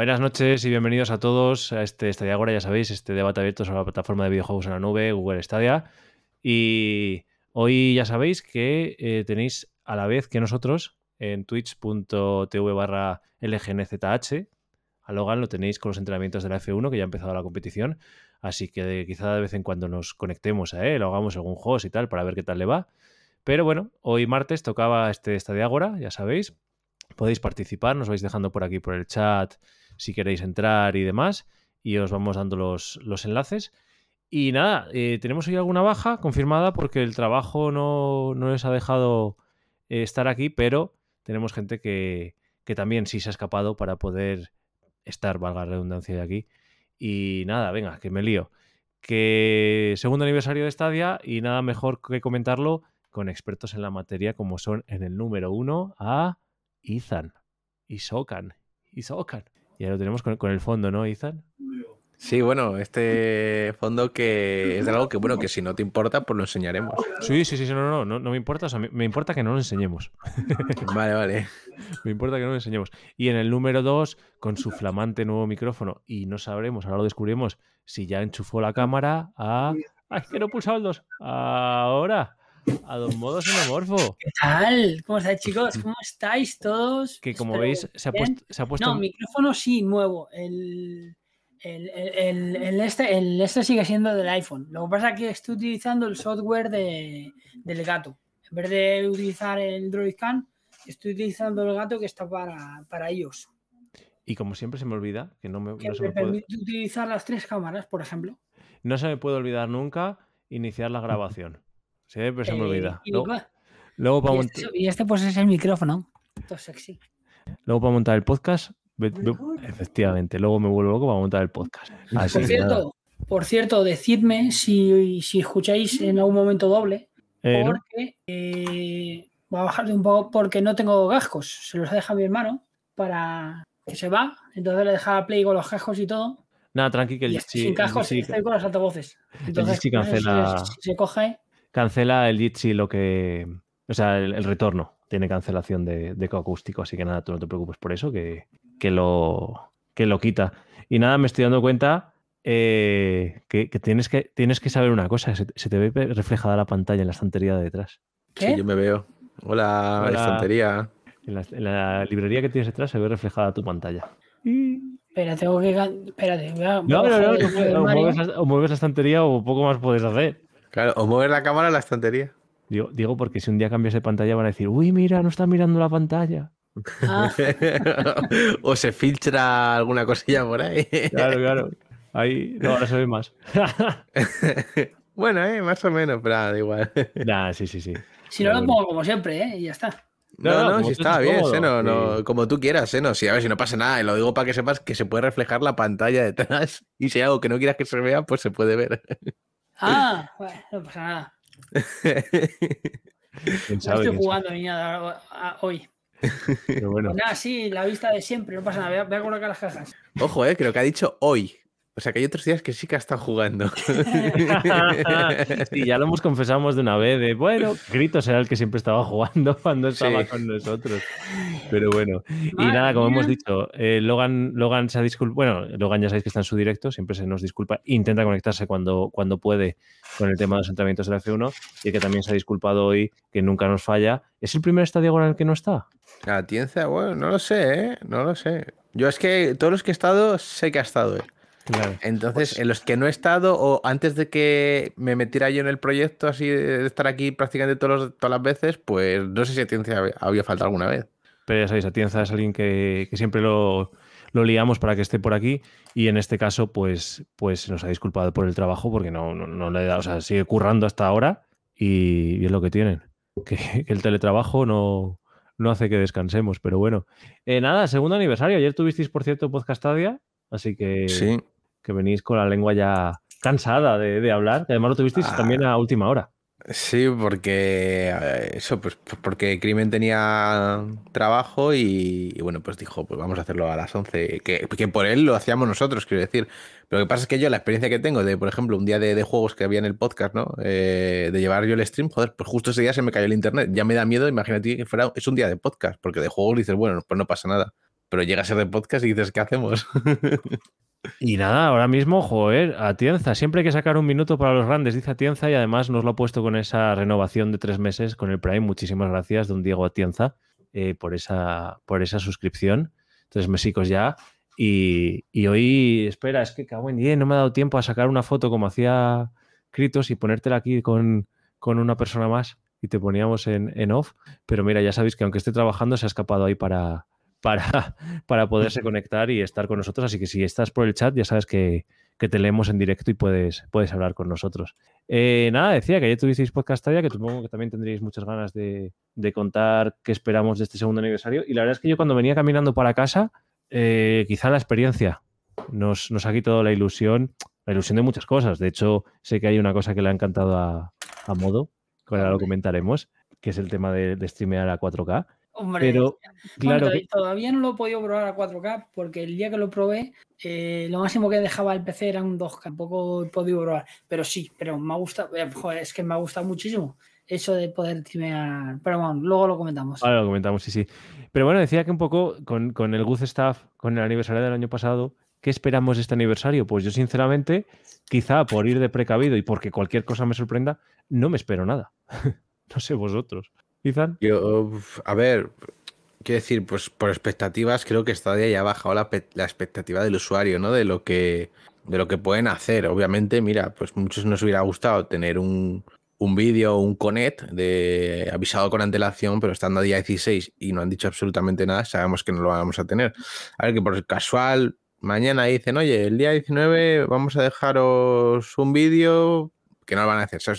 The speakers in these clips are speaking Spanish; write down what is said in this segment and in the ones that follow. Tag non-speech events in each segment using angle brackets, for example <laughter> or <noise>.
Buenas noches y bienvenidos a todos a este Stadia Agora, ya sabéis, este debate abierto sobre la plataforma de videojuegos en la nube, Google Stadia. Y hoy ya sabéis que eh, tenéis a la vez que nosotros en twitch.tv barra lgnzh. A Logan lo tenéis con los entrenamientos de la F1, que ya ha empezado la competición. Así que quizá de vez en cuando nos conectemos a él, o hagamos algún host y tal, para ver qué tal le va. Pero bueno, hoy martes tocaba este Stadia Agora, ya sabéis. Podéis participar, nos vais dejando por aquí por el chat si queréis entrar y demás. Y os vamos dando los, los enlaces. Y nada, eh, tenemos hoy alguna baja confirmada porque el trabajo no, no les ha dejado eh, estar aquí, pero tenemos gente que, que, también sí se ha escapado para poder estar, valga la redundancia de aquí. Y nada, venga, que me lío. Que segundo aniversario de Stadia y nada mejor que comentarlo con expertos en la materia como son en el número uno a Ethan y Sokan. Y. Ya lo tenemos con, con el fondo, ¿no, Ethan? Sí, bueno, este fondo que es de algo que, bueno, que si no te importa, pues lo enseñaremos. Sí, sí, sí, sí no, no, no, no me importa, o sea, me, me importa que no lo enseñemos. <laughs> vale, vale. <laughs> Me importa que no lo enseñemos. Y en el número 2, con su flamante nuevo micrófono, y no sabremos, ahora lo descubrimos, si ya enchufó la cámara a... ¡Ay, que no he pulsado el 2! Ahora, a Don Modo Xenomorfo. ¿Qué tal? ¿Cómo estáis, chicos? ¿Cómo estáis todos? Que como Espero veis, se ha, puesto, se ha puesto... No, micrófono sí, nuevo. El... El, el, el, este, el este sigue siendo del iPhone. Lo que pasa es que estoy utilizando el software de, del gato. En vez de utilizar el DroidCam, estoy utilizando el gato que está para, para ellos. Y como siempre se me olvida, que no me, que no se me, me puede... permite utilizar las tres cámaras, por ejemplo. No se me puede olvidar nunca iniciar la grabación. <laughs> Siempre se me olvida. Eh, y, luego, luego para y, este, y, este, pues es el micrófono. Todo sexy. Luego para montar el podcast, efectivamente, luego me vuelvo loco para montar el podcast. Así por, cierto, por cierto, decidme si, si, escucháis en algún momento doble, eh, porque ¿no? eh, voy a bajar un poco porque no tengo cascos. Se los deja mi hermano para que se va. Entonces le deja play con los cascos y todo. Nada, tranqui, que el Jitsi. Sin cascos, el estoy con los altavoces. Entonces, el cancela, se, se, coge. Cancela el Jitsi lo que. O sea, el, el retorno tiene cancelación de, de acústico, así que nada, tú no te preocupes por eso, que, que, lo, que lo quita. Y nada, me estoy dando cuenta eh, que, que, tienes que tienes que saber una cosa, se, se, te ve reflejada la pantalla en la estantería de detrás. ¿Qué? Sí, yo me veo. Hola, Hola. estantería. En la, en la, librería que tienes detrás se ve reflejada tu pantalla. Espera, tengo que... Espérate, voy a, no, no, no, no, o, mueves la, o mueves la estantería o poco más puedes hacer. Claro, o mover la cámara a la estantería. Digo, digo, porque si un día cambias de pantalla van a decir, uy, mira, no está mirando la pantalla. Ah. <laughs> o se filtra alguna cosilla por ahí. claro, claro. Ahí no, ahora se ve más. <laughs> bueno, eh, más o menos, pero da igual. Nah, sí, sí, sí. Si no, lo pongo como siempre, ¿eh? Y ya está. No, no, no si está bien, Seno, no, como tú quieras, Seno. Si a ver si no pasa nada, y lo digo para que sepas que se puede reflejar la pantalla detrás y si hay algo que no quieras que se vea, pues se puede ver. Ah, <laughs> bueno, no pasa nada. ¿Quién sabe, no estoy jugando ni nada hoy. Pero bueno. Pues nada, sí, la vista de siempre, no pasa nada. Voy a, voy a colocar las cajas. Ojo, eh, creo que ha dicho hoy. O sea que hay otros días que sí que ha estado jugando. <laughs> sí, ya lo hemos confesado de una vez. De, bueno, Gritos era el que siempre estaba jugando <laughs> cuando estaba sí. con nosotros. Pero bueno. Y Madre nada, como mía. hemos dicho, eh, Logan, Logan se ha disculpado. Bueno, Logan ya sabéis que está en su directo, siempre se nos disculpa. Intenta conectarse cuando, cuando puede con el tema de los entrenamientos de la F1 y que también se ha disculpado hoy, que nunca nos falla. ¿Es el primer estadio en el que no está? La Tienza, bueno, no lo sé, ¿eh? No lo sé. Yo es que todos los que he estado, sé que ha estado él. Claro. Entonces, pues... en los que no he estado, o antes de que me metiera yo en el proyecto, así de estar aquí prácticamente todos los, todas las veces, pues no sé si a Tienza había faltado alguna vez. Pero ya sabéis, Atienza es alguien que, que siempre lo, lo, liamos para que esté por aquí y en este caso, pues, pues nos ha disculpado por el trabajo porque no, no, no le da, o sea, sigue currando hasta ahora y, y es lo que tienen. <laughs> Que, que el teletrabajo no, no hace que descansemos, pero bueno. Eh, nada, segundo aniversario. Ayer tuvisteis, por cierto, Podcastadia, así que, sí. que venís con la lengua ya cansada de, de hablar. Además lo tuvisteis ah. también a última hora. Sí, porque eso, pues porque Crimen tenía trabajo y, y, bueno, pues dijo, pues vamos a hacerlo a las 11, que, que, por él lo hacíamos nosotros, quiero decir. Pero lo que pasa es que yo la experiencia que tengo de, por ejemplo, un día de, de juegos que había en el podcast, ¿no? Eh, de llevar yo el stream, joder, pues justo ese día se me cayó el internet. Ya me da miedo, imagínate que fuera, es un día de podcast, porque de juegos dices, bueno, pues no pasa nada. Pero llega a ser de podcast y dices, ¿qué hacemos? <laughs> Y nada, ahora mismo, joder, Atienza. Siempre hay que sacar un minuto para los grandes, dice Atienza, y además nos lo ha puesto con esa renovación de tres meses con el Prime. Muchísimas gracias, don Diego Atienza, eh, por, esa, por esa suscripción. Tres mesicos ya. Y, y, hoy, espera, es que cago en 10, no me ha dado tiempo a sacar una foto como hacía Critos y ponértela aquí con, con una persona más y te poníamos en, en, off. Pero mira, ya sabéis que aunque esté trabajando, se ha escapado ahí para, para, <laughs> para poderse conectar y estar con nosotros. Así que si estás por el chat, ya sabes que, que te leemos en directo y puedes, puedes hablar con nosotros. Eh, nada, decía que ayer tuvisteis podcast ya, que supongo que también tendríais muchas ganas de, de, contar qué esperamos de este segundo aniversario. Y la verdad es que yo cuando venía caminando para casa, eh, quizá la experiencia nos, nos ha quitado la ilusión, la ilusión de muchas cosas. De hecho, sé que hay una cosa que le ha encantado a, a Modo, que ahora lo comentaremos, que es el tema de, de streamear a 4K. Hombre, pero claro bueno, que... todavía no lo he podido probar a 4K porque el día que lo probé, eh, lo máximo que dejaba el PC era un 2K, tampoco he podido probar. Pero sí, pero me ha gustado, eh, joder, es que me ha gustado muchísimo eso de poder streamear. Pero bueno, luego lo comentamos. Ahora lo comentamos, sí, sí. Pero bueno, decía que un poco con, con el Good Staff, con el aniversario del año pasado, ¿qué esperamos de este aniversario? Pues yo, sinceramente, quizá por ir de precavido y porque cualquier cosa me sorprenda, no me espero nada. <laughs> no sé vosotros. Yo, a ver, quiero decir, pues por expectativas, creo que Stadia ya ha bajado la, la, expectativa del usuario, ¿no? De lo que de lo que pueden hacer. Obviamente, mira, pues muchos nos hubiera gustado tener un, un vídeo, un connect de avisado con antelación, pero estando a día 16 y no han dicho absolutamente nada, sabemos que no lo vamos a tener. A ver, que por casual, mañana dicen, oye, el día 19 vamos a dejaros un vídeo que no lo van a hacer. Sea,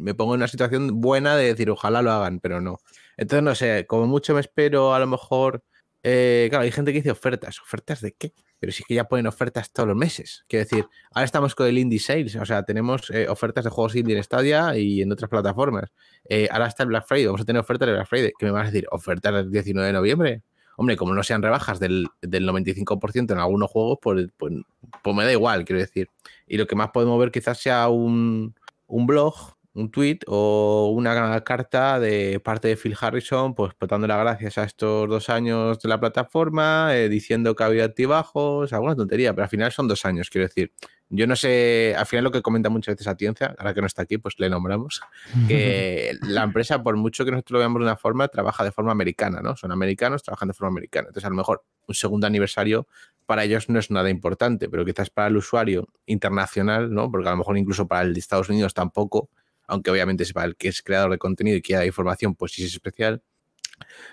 me pongo en una situación buena de decir, ojalá lo hagan, pero no. Entonces, no sé, como mucho me espero, a lo mejor. Eh, claro, hay gente que dice ofertas. ¿Ofertas de qué? Pero sí que ya ponen ofertas todos los meses. Quiero decir, ahora estamos con el Indie Sales, o sea, tenemos eh, ofertas de juegos indie en Stadia y en otras plataformas. Eh, ahora está el Black Friday, vamos a tener ofertas de Black Friday. ¿Qué me vas a decir? ¿Ofertas del 19 de noviembre? Hombre, como no sean rebajas del, del 95% en algunos juegos, pues, pues, pues, me da igual, quiero decir. Y lo que más podemos ver quizás sea un, un blog un tweet o una carta de parte de Phil Harrison, pues, dando las gracias a estos dos años de la plataforma, eh, diciendo que ha habido altibajos, alguna tontería, pero al final son dos años, quiero decir. Yo no sé, al final lo que comenta muchas veces Atienza, ahora que no está aquí, pues le nombramos, <laughs> que la empresa, por mucho que nosotros lo veamos de una forma, trabaja de forma americana, ¿no? Son americanos, trabajan de forma americana. Entonces, a lo mejor un segundo aniversario para ellos no es nada importante, pero quizás para el usuario internacional, ¿no? Porque a lo mejor incluso para el de Estados Unidos tampoco, aunque obviamente sepa el que es creador de contenido y quiera información, pues sí es especial,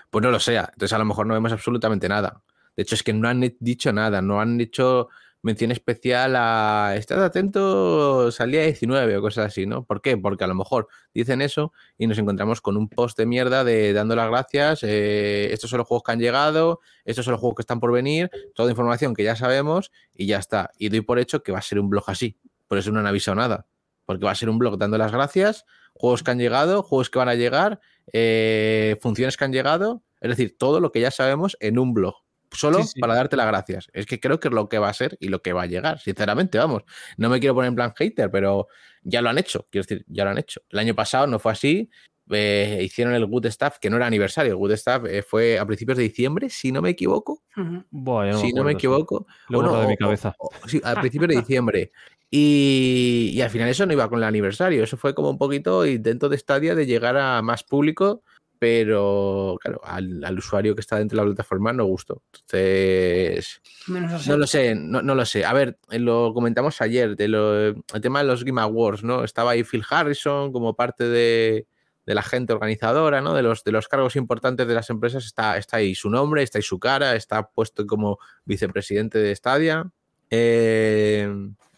pues no lo sea. Entonces a lo mejor no vemos absolutamente nada. De hecho, es que no han dicho nada, no han hecho mención especial a estad atentos al día 19 o cosas así, ¿no? ¿Por qué? Porque a lo mejor dicen eso y nos encontramos con un post de mierda de dando las gracias, eh, estos son los juegos que han llegado, estos son los juegos que están por venir, toda información que ya sabemos y ya está. Y doy por hecho que va a ser un blog así, por eso no han avisado nada porque va a ser un blog dando las gracias, juegos que han llegado, juegos que van a llegar, eh, funciones que han llegado, es decir, todo lo que ya sabemos en un blog. Solo sí, sí. para darte las gracias. Es que creo que es lo que va a ser y lo que va a llegar, sinceramente, vamos. No me quiero poner en plan hater, pero ya lo han hecho, quiero decir, ya lo han hecho. El año pasado no fue así, eh, hicieron el Good Stuff, que no era aniversario, el Good Stuff eh, fue a principios de diciembre, si no me equivoco. Uh -huh. Buah, no si no me equivoco. Lo de mi cabeza. O, o, sí, a principios de diciembre. Y, y, al final eso no iba con el aniversario, eso fue como un poquito intento de estadia de llegar a más público, pero claro, al, al usuario que está dentro de la plataforma no gustó. Entonces, no lo sé, no, no, lo sé. A ver, lo comentamos ayer, de lo, el tema de los Game Awards, ¿no? Estaba ahí Phil Harrison como parte de, de la gente organizadora, ¿no? De los, de los cargos importantes de las empresas, está, está ahí su nombre, está ahí su cara, está puesto como vicepresidente de Stadia. Eh,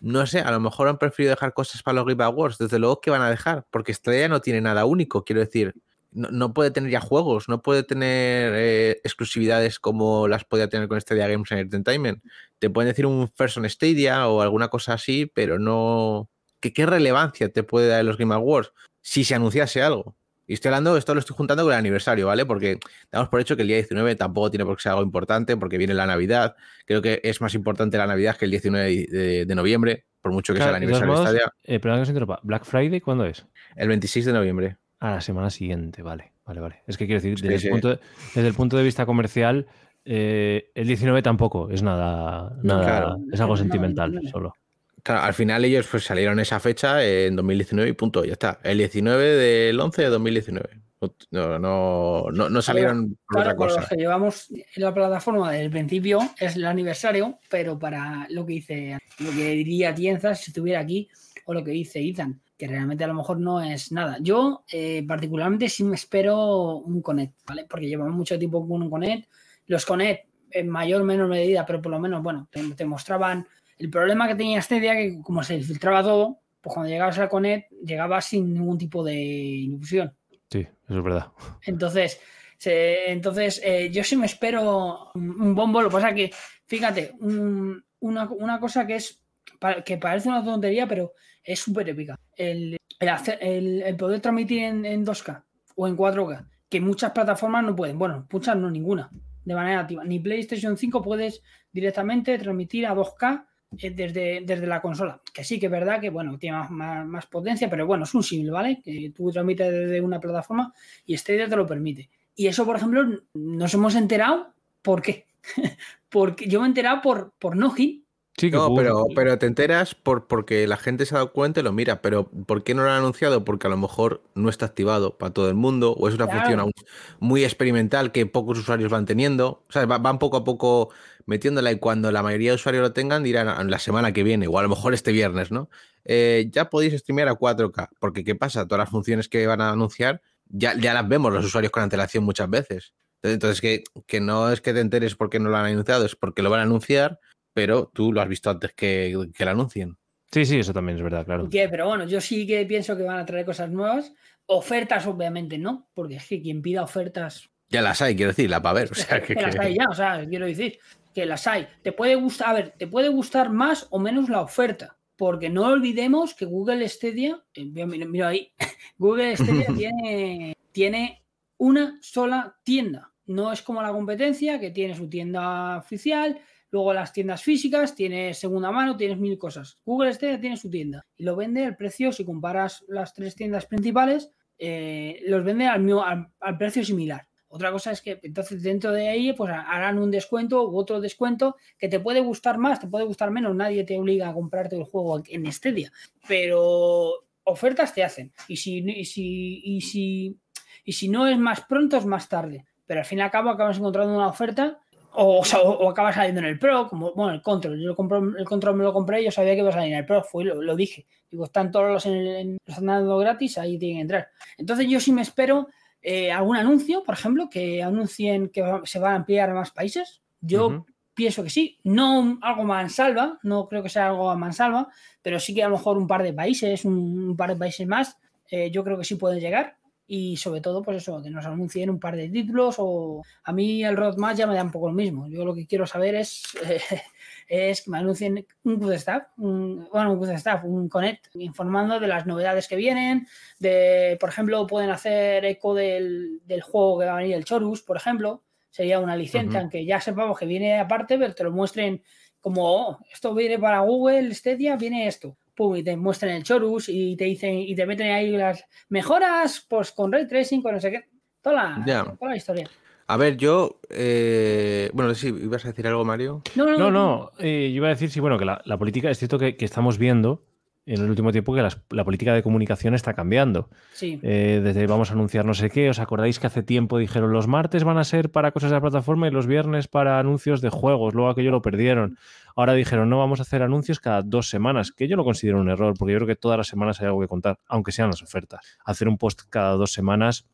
no sé, a lo mejor han preferido dejar cosas para los Game Awards. Desde luego que van a dejar, porque Stadia no tiene nada único, quiero decir. No, no puede tener ya juegos, no puede tener eh, exclusividades como las podía tener con Stadia Games and Entertainment. Te pueden decir un First on Stadia o alguna cosa así, pero no. ¿Qué, ¿Qué relevancia te puede dar los Game Awards si se anunciase algo? Y estoy hablando, esto lo estoy juntando con el aniversario, ¿vale? Porque damos por hecho que el día 19 tampoco tiene por qué ser algo importante, porque viene la Navidad. Creo que es más importante la Navidad que el 19 de, de noviembre, por mucho que claro, sea el aniversario modos, de Stadia. Eh, perdón que se interrumpa. ¿Black Friday cuándo es? El 26 de noviembre. A la semana siguiente, vale. Vale, vale. Es que quiero decir, desde, sí, el. Punto de, desde el punto de vista comercial, eh, el 19 tampoco es nada, nada claro. es algo sentimental solo. Claro, al final ellos pues salieron esa fecha en 2019 y punto, ya está. El 19 del 11 de 2019. No, no, no, no salieron por Claro, otra por cosa. que llevamos en la plataforma desde el principio es el aniversario, pero para lo que dice, lo que diría Tienzas si estuviera aquí, o lo que dice Ethan, que realmente a lo mejor no es nada. Yo, eh, particularmente, sí me espero un Connect, ¿vale? Porque llevamos mucho tiempo con un Connect. Los Connect, en mayor o menor medida, pero por lo menos, bueno, te, te mostraban el problema que tenía este día, que como se filtraba todo, pues cuando llegabas al Connect, llegabas sin ningún tipo de ilusión. Sí, eso es verdad. Entonces, se- entonces eh, yo sí me espero un, un bombo. Lo que pasa que, fíjate, un- una, una cosa que es que parece una tontería, pero es súper épica. El, el, hacer- el- el poder transmitir en, en 2K o en 4K, que muchas plataformas no pueden. Bueno, muchas no, ninguna, de manera activa. Ni PlayStation 5 puedes directamente transmitir a 2K eh, desde, desde la consola. Que sí que es verdad que, bueno, tiene más, más- más potencia, pero bueno, es un símil, ¿vale? Que tú transmites desde una plataforma y Stadia te lo permite. Y eso, por ejemplo, nos hemos enterado, ¿por qué? <laughs> Porque yo me he enterado por, por Nojin. Sí, que No, pero, pero te enteras por, porque la gente se ha dado cuenta y lo mira, pero ¿por qué no lo han anunciado? Porque a lo mejor no está activado para todo el mundo o es una Claro. función aún muy experimental que pocos usuarios van teniendo. O sea, va- van poco a poco metiéndola y cuando la mayoría de usuarios lo tengan dirán "Ah, la semana que viene o a lo mejor este viernes, ¿no? Eh, ya podéis streamear a 4K, porque ¿qué pasa? Todas las funciones que van a anunciar ya, ya las vemos los usuarios con antelación muchas veces. Entonces, que, que no es que te enteres porque no lo han anunciado, es porque lo van a anunciar pero tú lo has visto antes que, que lo anuncien. Sí, sí, eso también es verdad, claro. ¿Qué? Pero bueno, yo sí que pienso que van a traer cosas nuevas. Ofertas, obviamente, no, porque es que quien pida ofertas Ya las hay, quiero decir, la para ver. O sea, <laughs> que, que las hay ya, o sea, quiero decir que las hay. Te puede gustar, a ver, te puede gustar más o menos la oferta, porque no olvidemos que Google Stadia, eh, mira, ahí, <laughs> Google Stadia <laughs> tiene, tiene una sola tienda. No es como la competencia, que tiene su tienda oficial, luego las tiendas físicas, tiene segunda mano, tienes mil cosas. Google Stadia tiene su tienda y lo vende al precio, si comparas las tres tiendas principales, eh, los vende al, mismo- al- al precio similar. Otra cosa es que entonces dentro de ahí pues harán un descuento u otro descuento que te puede gustar más, te puede gustar menos, nadie te obliga a comprarte el juego en Stadia, pero ofertas te hacen y si, y si, y si, y si no es más pronto es más tarde, pero al fin y al cabo acabas encontrando una oferta o, o sea, o- o saliendo en el Pro, como bueno, el Control. Yo lo compro- el Control me lo compré y yo sabía que iba a salir en el Pro, fue, lo, lo dije. Digo, están todos los en en- los gratis, ahí tienen que entrar. Entonces yo sí me espero eh, algún anuncio, por ejemplo, que anuncien que va- se van a ampliar a más países. Yo pienso que sí, no algo mansalva, no creo que sea algo a mansalva, pero sí que a lo mejor un par de países, un, un par de países más, eh, yo creo que sí pueden llegar. Y sobre todo, pues eso, que nos anuncien un par de títulos o a mí el roadmap ya me da un poco lo mismo. Yo lo que quiero saber es, <laughs> eh, es que me anuncien un good staff, un, bueno, un good staff, un connect, informando de las novedades que vienen, de, por ejemplo, pueden hacer eco del, del juego que va a venir, el Chorus, por ejemplo, sería una licencia, Ujú. aunque ya sepamos que viene aparte, pero te lo muestren como, oh, esto viene para Google, Stadia, viene esto. Pum, y te muestran el Chorus y te dicen, y te meten ahí las mejoras, pues con ray tracing, con no sé qué, toda la, toda la historia. A ver, yo. eh, bueno, sí, ibas a decir algo, Mario. No, no, No, no, eh, yo iba a decir, sí, bueno, que la, la política, es cierto que, que estamos viendo en el último tiempo que las- la política de comunicación está cambiando. Sí, Eh, desde vamos a anunciar no sé qué, ¿os acordáis que hace tiempo dijeron los martes van a ser para cosas de la plataforma y los viernes para anuncios de juegos? Luego aquello lo perdieron. Ahora dijeron no, vamos a hacer anuncios cada dos semanas, que yo lo considero un error, porque yo creo que todas las semanas hay algo que contar, aunque sean las ofertas. Hacer un post cada dos semanas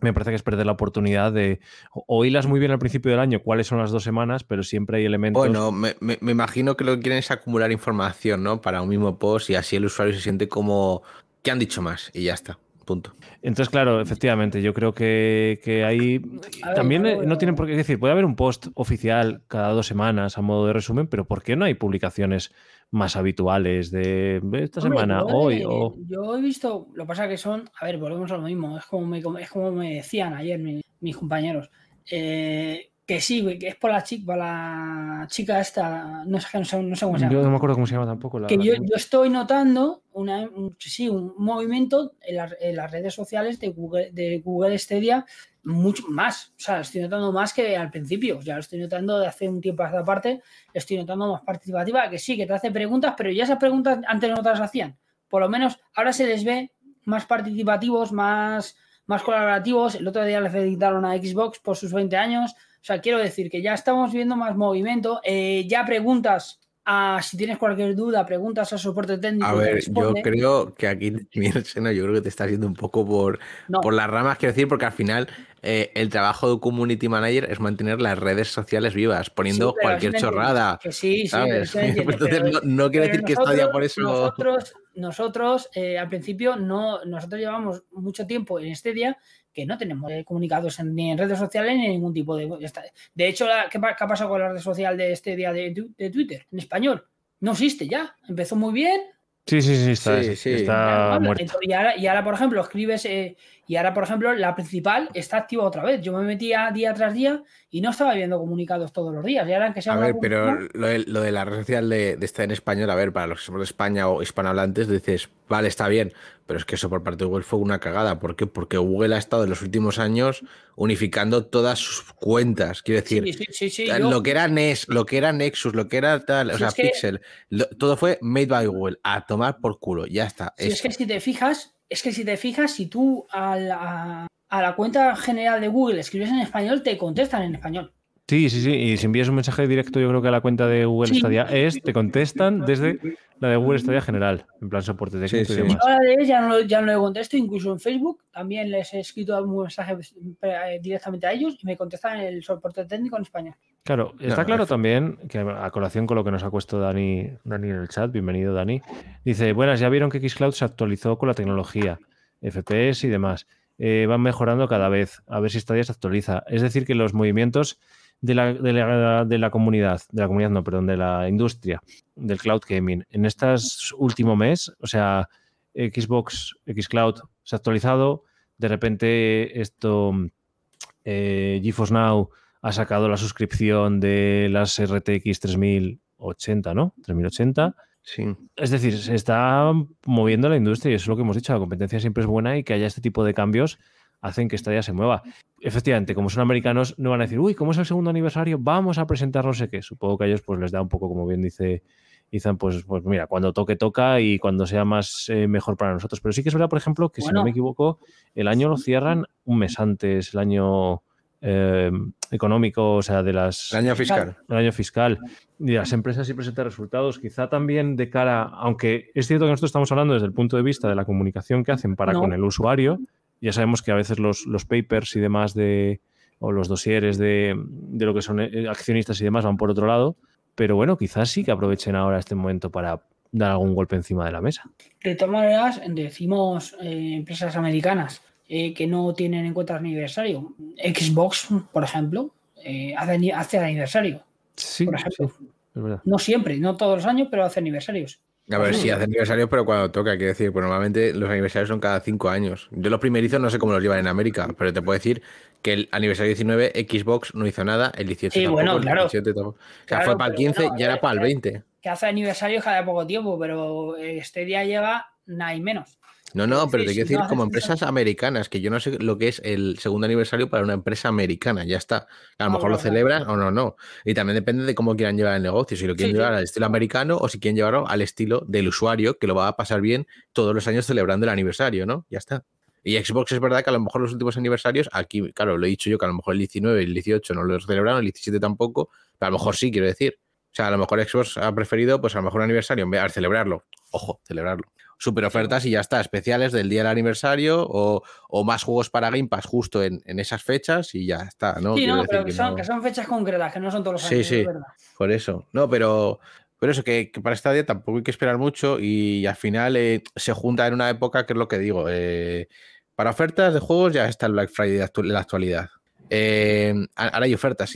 me parece que es perder la oportunidad de oírlas muy bien al principio del año cuáles son las dos semanas, pero siempre hay elementos. Bueno, me, me- me imagino que lo que quieren es acumular información, ¿no? Para un mismo post y así el usuario se siente como. que han dicho más? Y ya está. Punto. Entonces, claro, efectivamente, yo creo que, que ahí ver, también eh, no tienen por qué decir, puede haber un post oficial cada dos semanas a modo de resumen, pero ¿por qué no hay publicaciones más habituales de esta Hombre, semana, yo, hoy? eh, o... yo he visto, lo que pasa que son, a ver, volvemos a lo mismo, es como me, es como me decían ayer mi- mis compañeros, eh, que sí, güey, que es por la chica, por la chica esta, no sé, no sé, no sé cómo se llama. Yo no me acuerdo cómo se llama tampoco. La, que la- yo, yo estoy notando una, un, sí, un movimiento en las, en las redes sociales de Google, de Google Stadia mucho más. O sea, estoy notando más que al principio. Ya lo estoy notando de hace un tiempo a esta parte. Estoy notando más participativa, que sí, que te hace preguntas, pero ya esas preguntas antes no te las hacían. Por lo menos ahora se les ve más participativos, más, más colaborativos. El otro día le felicitaron a Xbox por sus 20 años. O sea, quiero decir que ya estamos viendo más movimiento. Eh, ya preguntas a, si tienes cualquier duda, preguntas al soporte técnico. A ver, yo creo que aquí, <laughs> no, yo creo que te estás yendo un poco por, por las ramas, quiero decir, porque al final eh, el trabajo de community manager es mantener las redes sociales vivas, poniendo cualquier chorrada. sí, sí, <laughs> Entonces, no, quiero decir que Stadia por eso. Nosotros, nosotros eh, al principio, no, nosotros llevamos mucho tiempo en este día que no tenemos eh, comunicados ni en redes sociales ni en ningún tipo de... De hecho, ¿qué, ha pasado con la red social de este día de, Twitter en español? No existe ya. Empezó muy bien, Sí, sí, sí, está, está Y, ahora, y, ahora, por ejemplo, escribes, eh, y ahora, por ejemplo, la principal está activa otra vez. Yo me metía día tras día y no estaba viendo comunicados todos los días. Y ahora que sea a ver, pero lo de, lo de, la red social de, de, estar en español, a ver, para los que somos de España o hispanohablantes, dices, vale, está bien, pero es que eso por parte de Google fue una cagada. ¿Por qué? Porque Google ha estado en los últimos años unificando todas sus cuentas. Quiero decir, lo que era NES, lo que era Nexus, lo que era tal, o sea, Pixel, todo fue made by Google. A tomar por culo, ya está. es que si te fijas, es que si te fijas, si tú a la, a la cuenta general de Google escribes en español, te contestan en español. Sí, sí, sí. Y si envías un mensaje directo, yo creo que a la cuenta de Google Stadia es, te contestan desde la de Google Stadia general, en plan soporte técnico y demás. Ahora de ya no, ya no le contesto, incluso en Facebook también les he escrito un mensaje eh, directamente a ellos y me contestan el soporte técnico en español. Claro, está claro también que a colación con lo que nos ha puesto Dani, Dani en el chat, bienvenido Dani, dice, buenas, ya vieron que Xcloud se actualizó con la tecnología, FPS y demás. Eh, van mejorando cada vez, a ver si Stadia se actualiza. Es decir, que los movimientos de la, de, la, comunidad, de la comunidad no, perdón, de la industria del cloud gaming. En estos último mes, o sea, Xbox, Xcloud se ha actualizado, de repente esto, eh, GeForce Now ha sacado la suscripción de las RTX 3080, ¿no? 3080. Sí. Es decir, se está moviendo la industria y eso es lo que hemos dicho, la competencia siempre es buena y que haya este tipo de cambios hacen que esta ya se mueva. Efectivamente, como son americanos, no van a decir, uy, ¿cómo es el segundo aniversario? Vamos a presentar no sé qué. Supongo que a ellos pues les da un poco, como bien dice Ethan, pues, pues mira, cuando toque, toca y cuando sea más eh, mejor para nosotros. Pero sí que es verdad, por ejemplo, que si no me equivoco, el año lo cierran un mes antes, el año eh, económico, o sea, de las... El año fiscal. El año fiscal. Y las empresas sí presentan resultados, quizá también de cara, aunque es cierto que nosotros estamos hablando desde el punto de vista de la comunicación que hacen para con el usuario, ya sabemos que a veces los, papers y demás de, o los dosieres de, lo que son eh, accionistas y demás van por otro lado, pero bueno, quizás sí que aprovechen ahora este momento para dar algún golpe encima de la mesa. De todas maneras, decimos eh, empresas americanas eh, que no tienen en cuenta el aniversario. Xbox, por ejemplo, hace, hace, aniversario. Sí, No siempre, no todos los años, pero hace aniversarios. A ver, si hace aniversarios, pero cuando toca, quiero decir, pues normalmente los aniversarios son cada cinco años. Yo los primerizos no sé cómo los llevan en América, pero te puedo decir que el aniversario 19 Xbox no hizo nada, el 18 sí, bueno, claro. O sea, fue para el 15 y ahora para el 20. Que hace aniversario cada poco tiempo, pero este día lleva nada y menos. No, no, pero te quiero decir como empresas americanas, que yo no sé lo que es el segundo aniversario para una empresa americana, ya está. A lo mejor lo celebran o no, no. Y también depende de cómo quieran llevar el negocio, si lo quieren llevar al estilo americano o si quieren llevarlo al estilo del usuario, que lo va a pasar bien todos los años celebrando el aniversario, ¿no? Ya está. Y Xbox es verdad que a lo mejor los últimos aniversarios, aquí, claro, lo he dicho yo, que a lo mejor el 19 y el 18 no los celebraron, el 17 tampoco, pero a lo mejor sí, quiero decir. O sea, a lo mejor Xbox ha preferido, pues a lo mejor un aniversario, en vez de celebrarlo, ojo, celebrarlo, super ofertas y ya está, especiales del día del aniversario o, más juegos para Game Pass justo en, esas fechas y ya está, ¿no? Sí, no, pero que, son, fechas concretas, que no son todos los años. Sí, sí, por eso. No, pero, pero eso, que, para esta día tampoco hay que esperar mucho y al final eh, se junta en una época que es lo que digo. Eh, para ofertas de juegos ya está el Black Friday de la actualidad. Eh, ahora hay ofertas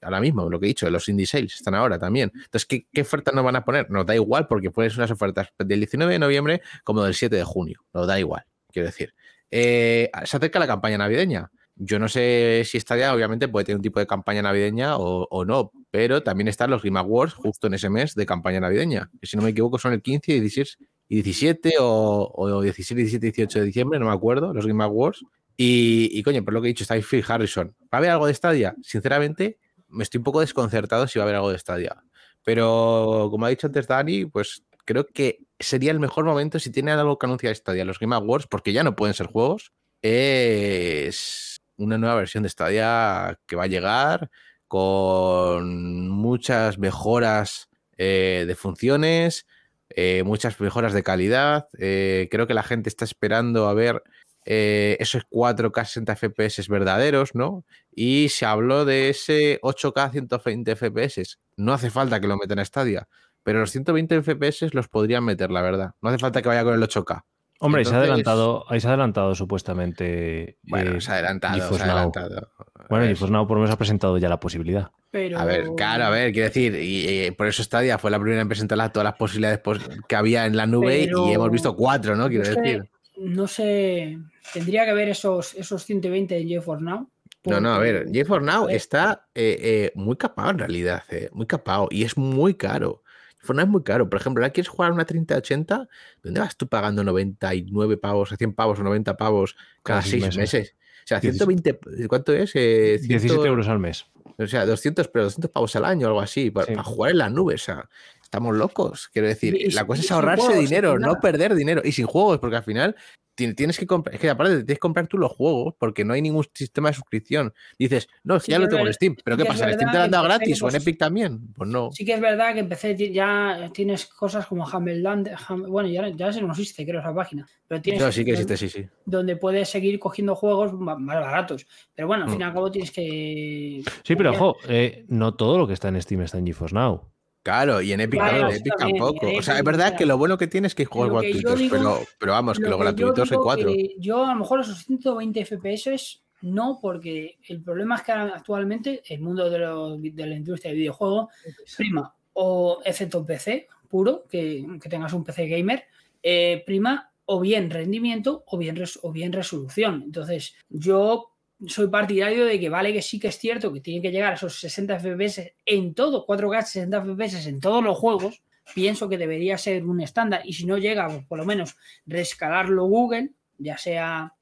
ahora mismo, lo que he dicho, los indie sales están ahora también. Entonces, ¿qué, ¿qué, ofertas nos van a poner? Nos da igual porque pones unas ofertas del 19 de noviembre como del 7 de junio. Nos da igual, quiero decir. Eh, se acerca la campaña navideña. Yo no sé si esta ya, obviamente, puede tener un tipo de campaña navideña o, no, pero también están los Game Awards justo en ese mes de campaña navideña. Que si no me equivoco, son el 15 y 16 y 17 o, o 17, 17, 18 de diciembre, no me acuerdo, los Game Awards. Y, y coño, por lo que he dicho, está ahí Phil Harrison. ¿Va a haber algo de Stadia? Sinceramente, me estoy un poco desconcertado si va a haber algo de Stadia. Pero como ha dicho antes Dani, pues creo que sería el mejor momento si tienen algo que anunciar Stadia, los Game Awards, porque ya no pueden ser juegos. Es una nueva versión de Stadia que va a llegar con muchas mejoras eh, de funciones, eh, muchas mejoras de calidad. Eh, creo que la gente está esperando a ver eh, esos 4K 60 FPS verdaderos, ¿no? Y se habló de ese 8K 120 FPS. No hace falta que lo metan a Stadia, pero los 120 FPS los podrían meter, la verdad. No hace falta que vaya con el 8K. Hombre, ahí se ha Entonces- adelantado, ahí se ha adelantado supuestamente. Bueno, eh, se ha adelantado, GeForce se ha Now. adelantado. Bueno, Now por lo menos ha presentado ya la posibilidad. Pero... A ver, claro, a ver, quiero decir, y, y por eso Stadia fue la primera en presentar todas las posibilidades pos- que había en la nube Pero- y hemos visto cuatro, ¿no? Quiero no sé- decir. No sé, tendría que ver esos, esos 120 en GeForce Now. No, no, a ver, porque- GeForce Now joder, está eh, eh, muy capado en realidad, eh, muy capado, y es muy caro. GeForce Now es muy caro. Por ejemplo, ahora quieres jugar una 3080, ¿dónde vas tú pagando 99 pavos, 100 pavos o 90 pavos cada Cada seis 6 meses? meses. O sea, 17 120, ¿cuánto es? Eh, 17 100 euros al mes. O sea, 200, pero 200 pavos al año o algo así, para, Sí. para jugar en la nube. O sea, estamos locos. Quiero decir, Y- la cosa y es ahorrarse juegos, dinero, no perder dinero. Y sin juegos, porque al final ti- tienes que comprar. Es que aparte te tienes que comprar tú los juegos, porque no hay ningún sistema de suscripción. Dices, no, es que Sí ya lo tengo en Steam. ¿Pero sí qué pasa? ¿En Steam te lo han dado gratis o en Epic también? Pues no. Sí que es verdad que empecé ya tienes cosas como Hamelland, Ham- bueno, ya, ya se no existe, creo, esa página. Pero tienes No, sí que donde- existe, sí, sí. donde puedes seguir cogiendo juegos más baratos. Pero bueno, al Mm. fin y al cabo tienes que. Sí, pero ojo, eh, no todo lo que está en Steam está en GeForce Now. Claro, y en Epic, Claro, eso Epic tampoco. en O sea, es Epic, verdad claro. que lo bueno que tiene es que hay juegos gratuitos, digo- pero, pero vamos, que Lo los que yo gratuitos hay cuatro. yo a lo mejor esos 120 FPS no, porque el problema es que actualmente el mundo de, los- de la industria de videojuegos prima, o excepto PC puro, que, que tengas un PC gamer, eh, prima o bien rendimiento o bien, res- o bien resolución. Entonces, yo soy partidario de que vale que sí que es cierto que tiene que llegar a esos 60 FPS en todo, 4K 60 FPS en todos los juegos. Pienso que debería ser un estándar y si no llega, pues por lo menos rescalarlo Google, ya sea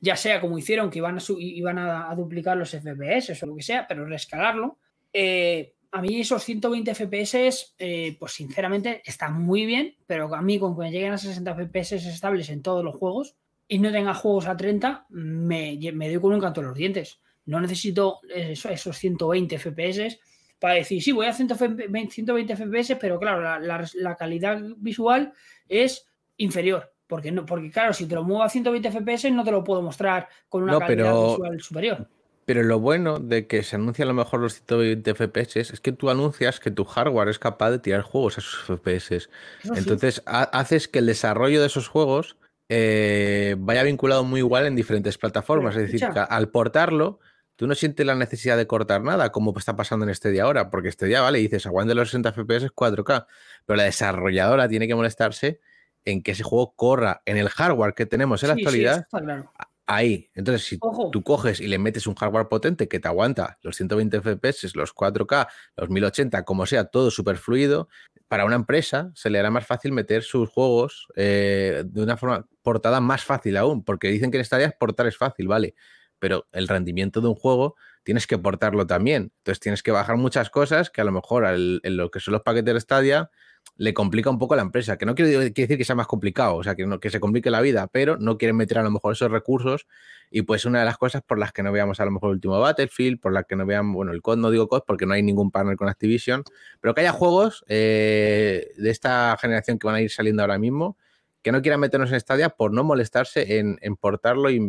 ya sea como hicieron que iban a, su- a, duplicar los FPS o lo que sea, pero rescalarlo. Eh, a mí esos 120 FPS, eh, pues sinceramente están muy bien, pero a mí con que lleguen a 60 FPS estables en todos los juegos y no tenga juegos a 30, me, me doy con un canto en los dientes. No necesito eso- esos 120 FPS para decir, sí, voy a 120 120 FPS, pero claro, la, la- la calidad visual es inferior. Porque, no, porque claro, si te lo muevo a 120 FPS no te lo puedo mostrar con una No, calidad pero- visual superior. Pero lo bueno de que se anuncia a lo mejor los 120 FPS es que tú anuncias que tu hardware es capaz de tirar juegos a esos FPS. Eso sí. Entonces ha- haces que el desarrollo de esos juegos eh, vaya vinculado muy igual en diferentes plataformas. Es decir, que al portarlo, tú no sientes la necesidad de cortar nada, como está pasando en este día ahora, porque este día, vale, dices, aguante los 60 FPS 4K, pero la desarrolladora tiene que molestarse en que ese juego corra en el hardware que tenemos en la Sí, actualidad eso está claro. ahí. Entonces, si Ojo. tú coges y le metes un hardware potente que te aguanta los 120 FPS, los 4K, los 1080, como sea, todo súper fluido, para una empresa se le hará más fácil meter sus juegos eh, de una forma portada más fácil aún, porque dicen que en Stadia exportar es fácil, vale, pero el rendimiento de un juego tienes que portarlo también. Entonces tienes que bajar muchas cosas que a lo mejor en lo que son los paquetes de Stadia le complica un poco a la empresa, que no quiere, decir que sea más complicado, o sea, que, no, que se complique la vida, pero no quieren meter a lo mejor esos recursos y pues una de las cosas por las que no veamos a lo mejor el último Battlefield, por las que no veamos, bueno, el COD no digo COD porque no hay ningún partner con Activision, pero que haya juegos eh, de esta generación que van a ir saliendo ahora mismo que no quieran meternos en Stadia por no molestarse en, en portarlo y,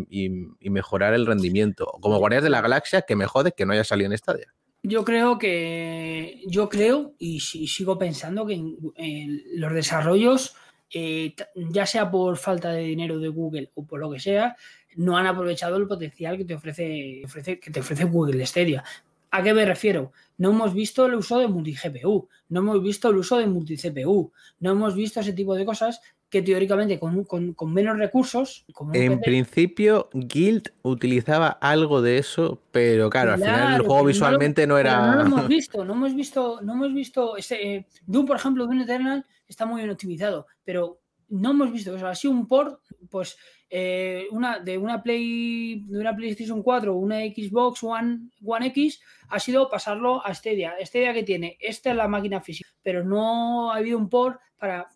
mejorar el rendimiento. Como Guardianes de la Galaxia, que me jode que no haya salido en Stadia. Yo creo que, yo creo y, si- sigo pensando que en, los desarrollos, eh, ya sea por falta de dinero de Google o por lo que sea, no han aprovechado el potencial que te ofrece, ofrece- que te ofrece Google Stadia. ¿A qué me refiero? No hemos visto el uso de multi-GPU, no hemos visto el uso de multi-CPU, no hemos visto ese tipo de cosas que teóricamente con, con- con menos recursos, En PC, principio, Guild utilizaba algo de eso, pero claro, al final el juego lo- visualmente no, era. no lo hemos <laughs> visto, no hemos visto, no hemos visto ese eh, Doom, por ejemplo, Doom Eternal está muy bien optimizado, pero no hemos visto eso. Ha sido un port, pues eh, una, de, una Play, de una PlayStation 4 o una Xbox One, One X ha sido pasarlo a Stadia. Stadia que tiene, esta es la máquina física, pero no ha habido un port para,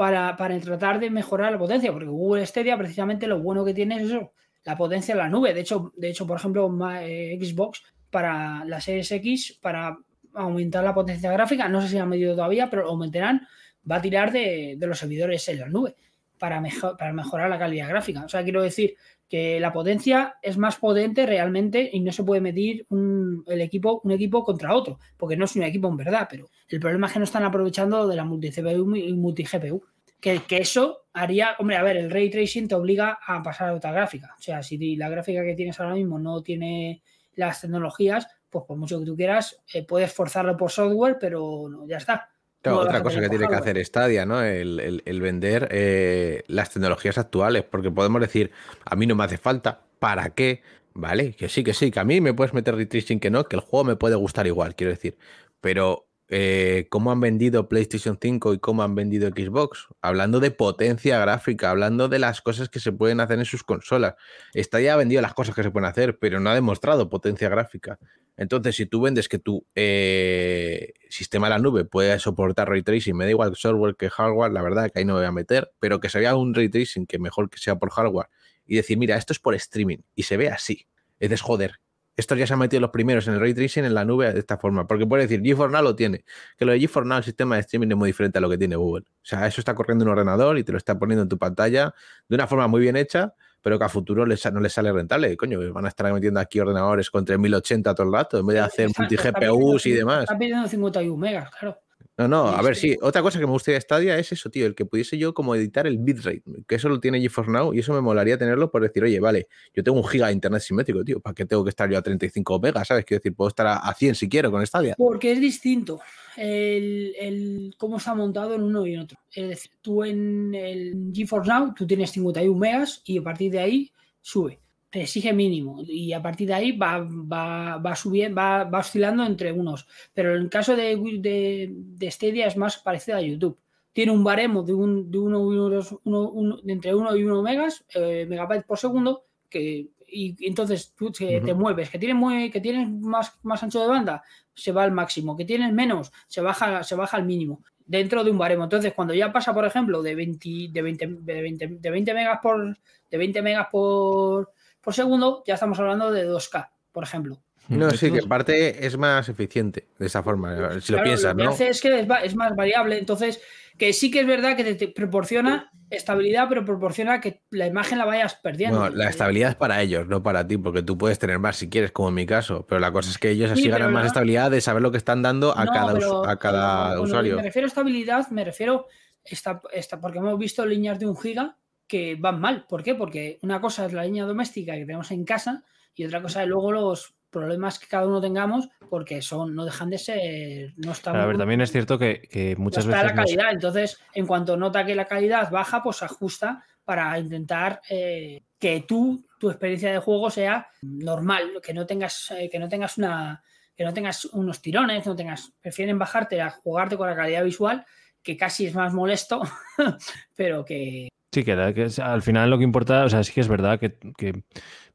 para, para tratar de mejorar la potencia, porque Google Stadia precisamente lo bueno que tiene es eso, la potencia en la nube. De hecho, de hecho por ejemplo, eh, Xbox para la Series X, para aumentar la potencia gráfica, no sé si han medido todavía, pero aumentarán, va a tirar de, los servidores en la nube para, para mejorar la calidad gráfica. O sea, quiero decir que la potencia es más potente realmente y no se puede medir un, el equipo, un equipo contra otro, porque no es un equipo en verdad, pero el problema es que no están aprovechando de la multi-CPU y multi-GPU. Que, que, eso haría, hombre, a ver, el ray tracing te obliga a pasar a otra gráfica. O sea, si la gráfica que tienes ahora mismo no tiene las tecnologías, pues por mucho que tú quieras, eh, puedes forzarlo por software, pero no, ya está. Otra cosa que tiene que hacer Stadia, ¿no? El, vender eh, las tecnologías actuales, porque podemos decir, a mí no me hace falta, ¿para qué? Vale, que sí, que sí, que a mí me puedes meter retracing, que no, que el juego me puede gustar igual, quiero decir. Pero, eh, ¿cómo han vendido PlayStation 5 y cómo han vendido Xbox? Hablando de potencia gráfica, hablando de las cosas que se pueden hacer en sus consolas. Stadia ha vendido las cosas que se pueden hacer, pero no ha demostrado potencia gráfica. Entonces, si tú vendes que tu eh, sistema de la nube puede soportar ray tracing, me da igual software que hardware, la verdad que ahí no me voy a meter, pero que se vea un ray tracing que mejor que sea por hardware y decir, mira, esto es por streaming y se ve así. Es de joder. Estos ya se han metido los primeros en el ray tracing en la nube de esta forma, porque puede decir, GeForce Now lo tiene, que lo de GeForce Now, el sistema de streaming es muy diferente a lo que tiene Google. O sea, eso está corriendo en un ordenador y te lo está poniendo en tu pantalla de una forma muy bien hecha pero que a futuro no les sale rentable. Coño, van a estar metiendo aquí ordenadores con 3080 todo el rato, en vez de hacer multi-GPUs y demás. Está pidiendo 51 megas, claro. No, no, a ver, sí. Otra cosa que me gustaría de Stadia es eso, tío, el que pudiese yo como editar el bitrate, que eso lo tiene GeForce Now y eso me molaría tenerlo por decir, oye, vale, yo tengo un giga de internet simétrico, tío, ¿para qué tengo que estar yo a 35 megas, sabes? Quiero decir, puedo estar a, 100 si quiero con Stadia. Porque es distinto el, el cómo está montado en uno y en otro. Es decir, tú en el GeForce Now, tú tienes 51 megas y a partir de ahí sube te exige mínimo y a partir de ahí va, va, va, subiendo, va, va, oscilando entre unos. Pero en el caso de, de, de Stadia es más parecido a YouTube. Tiene un baremo de, un, de uno, uno, entre 1 y 1 megas, eh, megabytes por segundo, que, y, entonces tú te, te, mueves, que tienes, muy, que tienes más, más ancho de banda, se va al máximo, que tienes menos, se baja, se baja al mínimo dentro de un baremo. Entonces, cuando ya pasa, por ejemplo, de 20, de 20, de 20, de 20 megas por de 20 megas por, por segundo, ya estamos hablando de 2K, por ejemplo. No, sí, que aparte es más eficiente de esa forma, si lo piensas, lo que Hace es que es más variable, entonces, que sí que es verdad que te proporciona estabilidad, pero proporciona que la imagen la vayas perdiendo. No, la estabilidad es para ellos, no para ti, porque tú puedes tener más si quieres, como en mi caso, pero la cosa es que ellos así ganan más estabilidad de saber lo que están dando a cada, a cada usuario. Me refiero a estabilidad, me refiero, esta, esta, porque hemos visto líneas de un giga que van mal. ¿Por qué? Porque una cosa es la línea doméstica que tenemos en casa y otra cosa es luego los problemas que cada uno tengamos porque son no dejan de ser no a ver también es cierto que, muchas veces la calidad entonces en cuanto nota que la calidad baja pues ajusta para intentar eh, que tú tu experiencia de juego sea normal que no tengas eh, que no tengas una que no tengas unos tirones no tengas prefieren bajarte a jugarte con la calidad visual que casi es más molesto <laughs> pero que Sí, que, al final lo que importa, o sea, sí que es verdad que,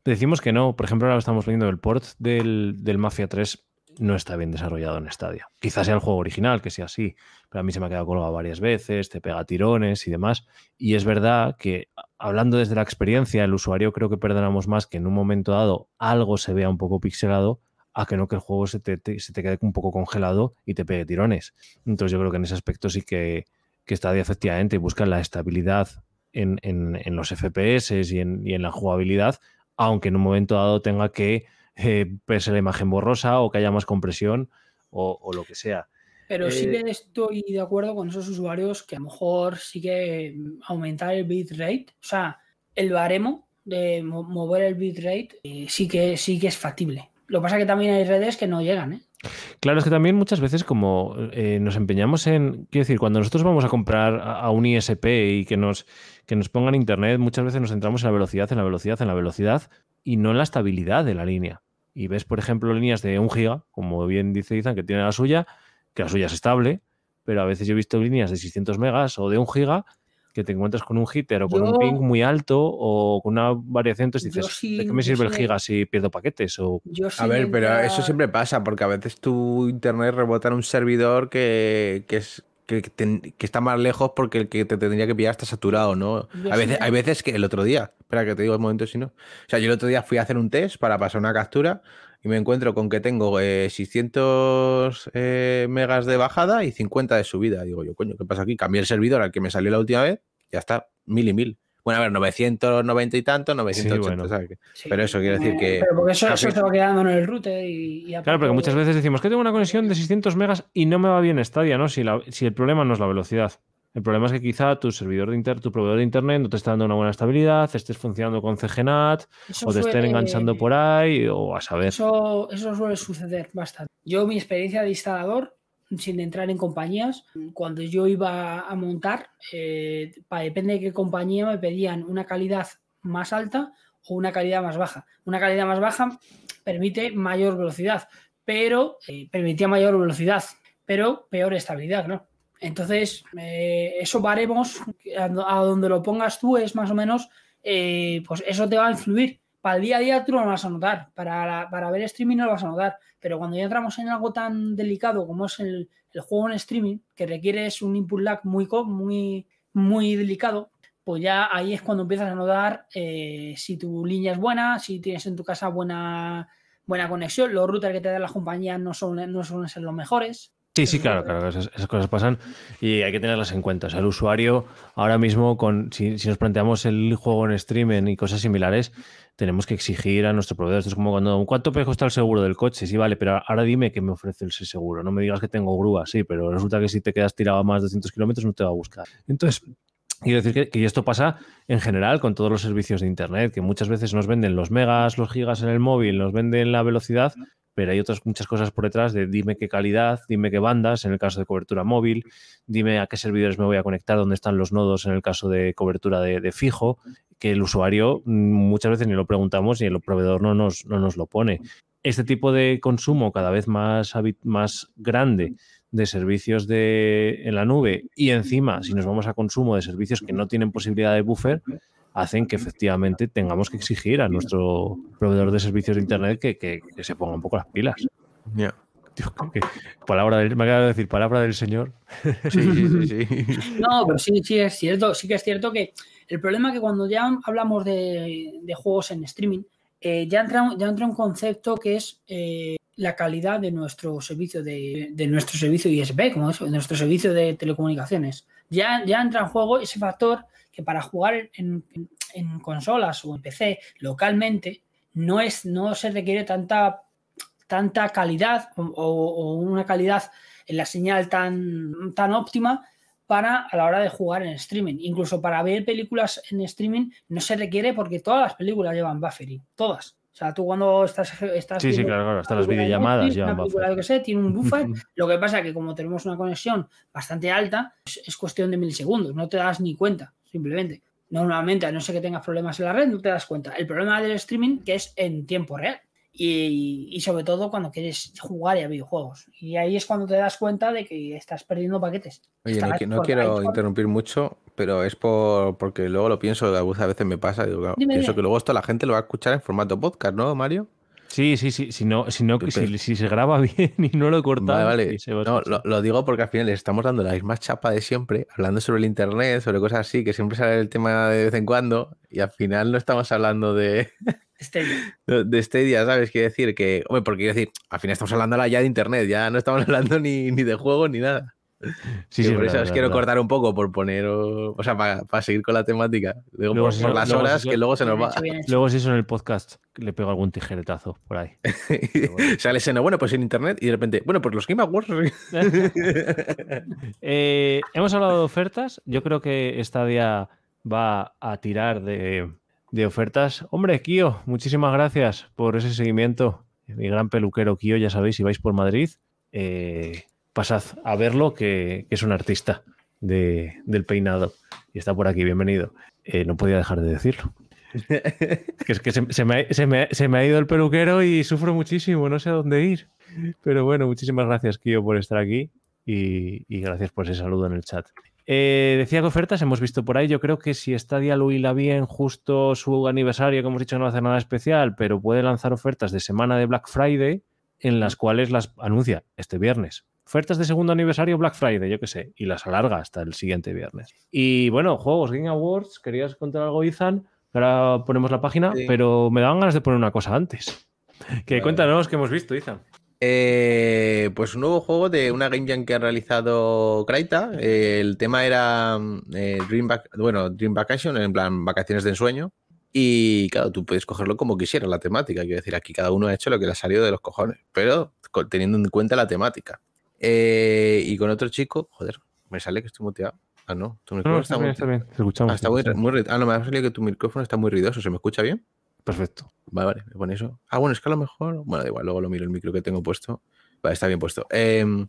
decimos que no. Por ejemplo, ahora estamos viendo el port del, Mafia 3 no está bien desarrollado en Stadia. Quizás sea el juego original, que sea así, pero a mí se me ha quedado colgado varias veces, te pega tirones y demás. Y es verdad que, hablando desde la experiencia, el usuario creo que perdonamos más que en un momento dado algo se vea un poco pixelado a que no que el juego se te, se te quede un poco congelado y te pegue tirones. Entonces yo creo que en ese aspecto sí que, que Stadia efectivamente busca la estabilidad en, los FPS y en, la jugabilidad, aunque en un momento dado tenga que eh, verse la imagen borrosa o que haya más compresión o, lo que sea. Pero sí eh, que estoy de acuerdo con esos usuarios que a lo mejor sí que aumentar el bitrate, o sea, el baremo de mover el bitrate eh, sí, que, sí que es factible. Lo que pasa es que también hay redes que no llegan, ¿eh? Claro, es que también muchas veces como eh, nos empeñamos en, quiero decir, cuando nosotros vamos a comprar a, un ISP y que nos, que nos pongan internet, muchas veces nos centramos en la velocidad, en la velocidad, en la velocidad y no en la estabilidad de la línea. Y ves, por ejemplo, líneas de un giga, como bien dice Izan, que tiene la suya, que la suya es estable, pero a veces yo he visto líneas de 600 megas o de un giga que te encuentras con un hitter o con un ping muy alto o con una variación, entonces dices, sí- ¿de qué me sirve el giga si pierdo paquetes? O, Yo A sí ver, pero eso siempre pasa, porque a veces tu internet rebota en un servidor que, que es que, está más lejos porque el que te tendría que pillar está saturado, ¿no? Yo A veces, hay veces que el otro día, espera que te digo el momento si no. O sea, yo el otro día fui a hacer un test para pasar una captura y me encuentro con que tengo eh, 600 eh, megas de bajada y 50 de subida. Digo yo, coño, ¿qué pasa aquí? Cambié el servidor al que me salió la última vez, ya está, mil y mil. Bueno, a ver, 990 y tanto, 980, bueno. ¿sabes? qué? Sí. pero eso quiere decir Eh, que- Pero porque eso, eso se va quedando en el router y, y Claro, porque muchas veces decimos que tengo una conexión de 600 megas y no me va bien Stadia, ¿no? Si, la- si el problema no es la velocidad. El problema es que quizá tu servidor de inter, tu proveedor de internet no te está dando una buena estabilidad, estés funcionando con CGNAT eso o te estén enganchando por ahí o a saber. Eso, eso suele suceder bastante. Yo, mi experiencia de instalador, sin entrar en compañías, cuando yo iba a montar, eh, depende de qué compañía, me pedían una calidad más alta o una calidad más baja. Una calidad más baja permite mayor velocidad, pero eh, permitía mayor velocidad, pero peor estabilidad, ¿no? Entonces, eh, eso varemos, a do- a donde lo pongas tú es más o menos, eh, pues eso te va a influir. Para el día a día tú no lo vas a notar, para, para ver streaming no lo vas a notar, pero cuando ya entramos en algo tan delicado como es el, el juego en streaming, que requiere un input lag muy, muy, muy delicado, pues ya ahí es cuando empiezas a notar eh, si tu línea es buena, si tienes en tu casa buena, buena conexión, los routers que te dan las compañías no, son, no suelen ser los mejores. Sí, sí, claro, claro, esas, cosas pasan y hay que tenerlas en cuenta. O sea, el usuario ahora mismo, con, si, si nos planteamos el juego en streaming y cosas similares, tenemos que exigir a nuestro proveedor. Esto es como cuando, ¿cuánto puede costar el seguro del coche? Sí, vale, pero ahora dime qué me ofrece el seguro. No me digas que tengo grúa, sí, pero resulta que si te quedas tirado a más de 200 kilómetros no te va a buscar. Entonces, quiero decir que, que esto pasa en general con todos los servicios de Internet, que muchas veces nos venden los megas, los gigas en el móvil, nos venden la velocidad, pero hay otras muchas cosas por detrás de dime qué calidad, dime qué bandas en el caso de cobertura móvil, dime a qué servidores me voy a conectar, dónde están los nodos en el caso de cobertura de, fijo, que el usuario muchas veces ni lo preguntamos y el proveedor no nos, no nos lo pone. Este tipo de consumo cada vez más, más grande de servicios de, en la nube y encima, si nos vamos a consumo de servicios que no tienen posibilidad de buffer, hacen que efectivamente tengamos que exigir a nuestro proveedor de servicios de Internet que, que- que se ponga un poco las pilas. Que- que- palabra del, me acaba de decir palabra del señor. Sí, sí, sí, sí. <laughs> No, pero sí, sí es cierto, sí que es cierto que el problema es que cuando ya hablamos de, de juegos en streaming, eh, ya, entra, ya entra un concepto que es eh, la calidad de nuestro servicio de, de nuestro servicio ISP, como es, de nuestro servicio de telecomunicaciones. Ya, ya entra en juego ese factor que para jugar en, en- en consolas o en PC localmente no, es, no se requiere tanta, tanta calidad o, o una calidad en la señal tan, tan óptima para a la hora de jugar en streaming. Incluso para ver películas en streaming no se requiere porque todas las películas llevan buffering, todas. O sea, tú cuando estás, estás Sí, sí, claro, claro. Hasta las videollamadas una película, buffer. yo que sé, tiene un <laughs> buffer. Lo que pasa es que como tenemos una conexión bastante alta, es, es cuestión de milisegundos, no te das ni cuenta, simplemente. Normalmente, a no ser que tengas problemas en la red, no te das cuenta. El problema del streaming que es en tiempo real. Y, y sobre todo cuando quieres jugar a videojuegos. Y ahí es cuando te das cuenta de que estás perdiendo paquetes. Oye, no, quiero interrumpir mucho, pero es por porque luego lo pienso, algunas veces me pasa, digo, claro, Dime, pienso dime. que luego esto la gente lo va a escuchar en formato podcast, ¿no, Mario? Sí, sí, sí. Si, no, si, no, si, si se graba <laughs> bien y no lo cortamos. Vale, vale. se va No, lo, lo digo porque al final les estamos dando la misma chapa de siempre, hablando sobre el internet, sobre cosas así, que siempre sale el tema de vez en cuando, y al final no estamos hablando de, <laughs> Stadia. <laughs> de Stadia, ¿sabes? Quiere decir que, hombre, porque quiero decir, al final estamos hablando ya de internet, ya no estamos hablando ni, ni de juegos ni nada. Sí, sí, por es eso verdad, os quiero verdad. cortar un poco por poner, o, sea, para, seguir con la temática. Digo, Luego por, si por no- las luego horas que luego se nos va. hecho, bien hecho. Luego, si eso en el podcast, le pego algún tijeretazo por ahí. <laughs> <laughs> Sale Seno, bueno, pues en internet y de repente, bueno, pues los Game Awards. <laughs> Eh, hemos hablado de ofertas. Yo creo que Stadia va a tirar de, de ofertas. Hombre, Kio, muchísimas gracias por ese seguimiento. Mi gran peluquero Kio, ya sabéis, si vais por Madrid, eh, pasad a verlo, que, que es un artista de- del peinado. Y está por aquí, bienvenido. Eh, no podía dejar de decirlo. <laughs> Que es que se, se me, ha- se me ha- se me ha ido el peluquero y sufro muchísimo, no sé a dónde ir. Pero bueno, muchísimas gracias, Kio, por estar aquí y, y gracias por ese saludo en el chat. Eh, decía que ofertas hemos visto por ahí. Yo creo que si Stadia lo hila bien, justo su aniversario, que hemos dicho no va a hacer nada especial, pero puede lanzar ofertas de semana de Black Friday en las cuales las anuncia este viernes. Ofertas de segundo aniversario Black Friday, yo qué sé, y las alarga hasta el siguiente viernes. Y bueno, juegos Game Awards, querías contar algo, Izan. Ahora ponemos la página, Sí. pero me daban ganas de poner una cosa antes. Que Vale. cuéntanos qué hemos visto, Izan. Eh, pues un nuevo juego de una Game Jam que ha realizado Kraita. Eh, el tema era mm, eh, Dream, Vac- bueno, Dream Vacation, en plan vacaciones de ensueño. Y claro, tú puedes cogerlo como quisieras la temática. Quiero decir, aquí cada uno ha hecho lo que le ha salido de los cojones, pero teniendo en cuenta la temática. Eh, y con otro chico, joder, me sale que estoy muteado. Ah, no, tu No, micrófono no, está, bien, muy- está bien. Te escuchamos. Ah, está muy, muy ah, no, me ha salido que tu micrófono está muy ruidoso. ¿Se me escucha bien? Perfecto. Vale, vale, me pone eso. Ah, bueno, es que a lo mejor. Bueno, da igual, luego lo miro el micro que tengo puesto. Vale, está bien puesto. Em,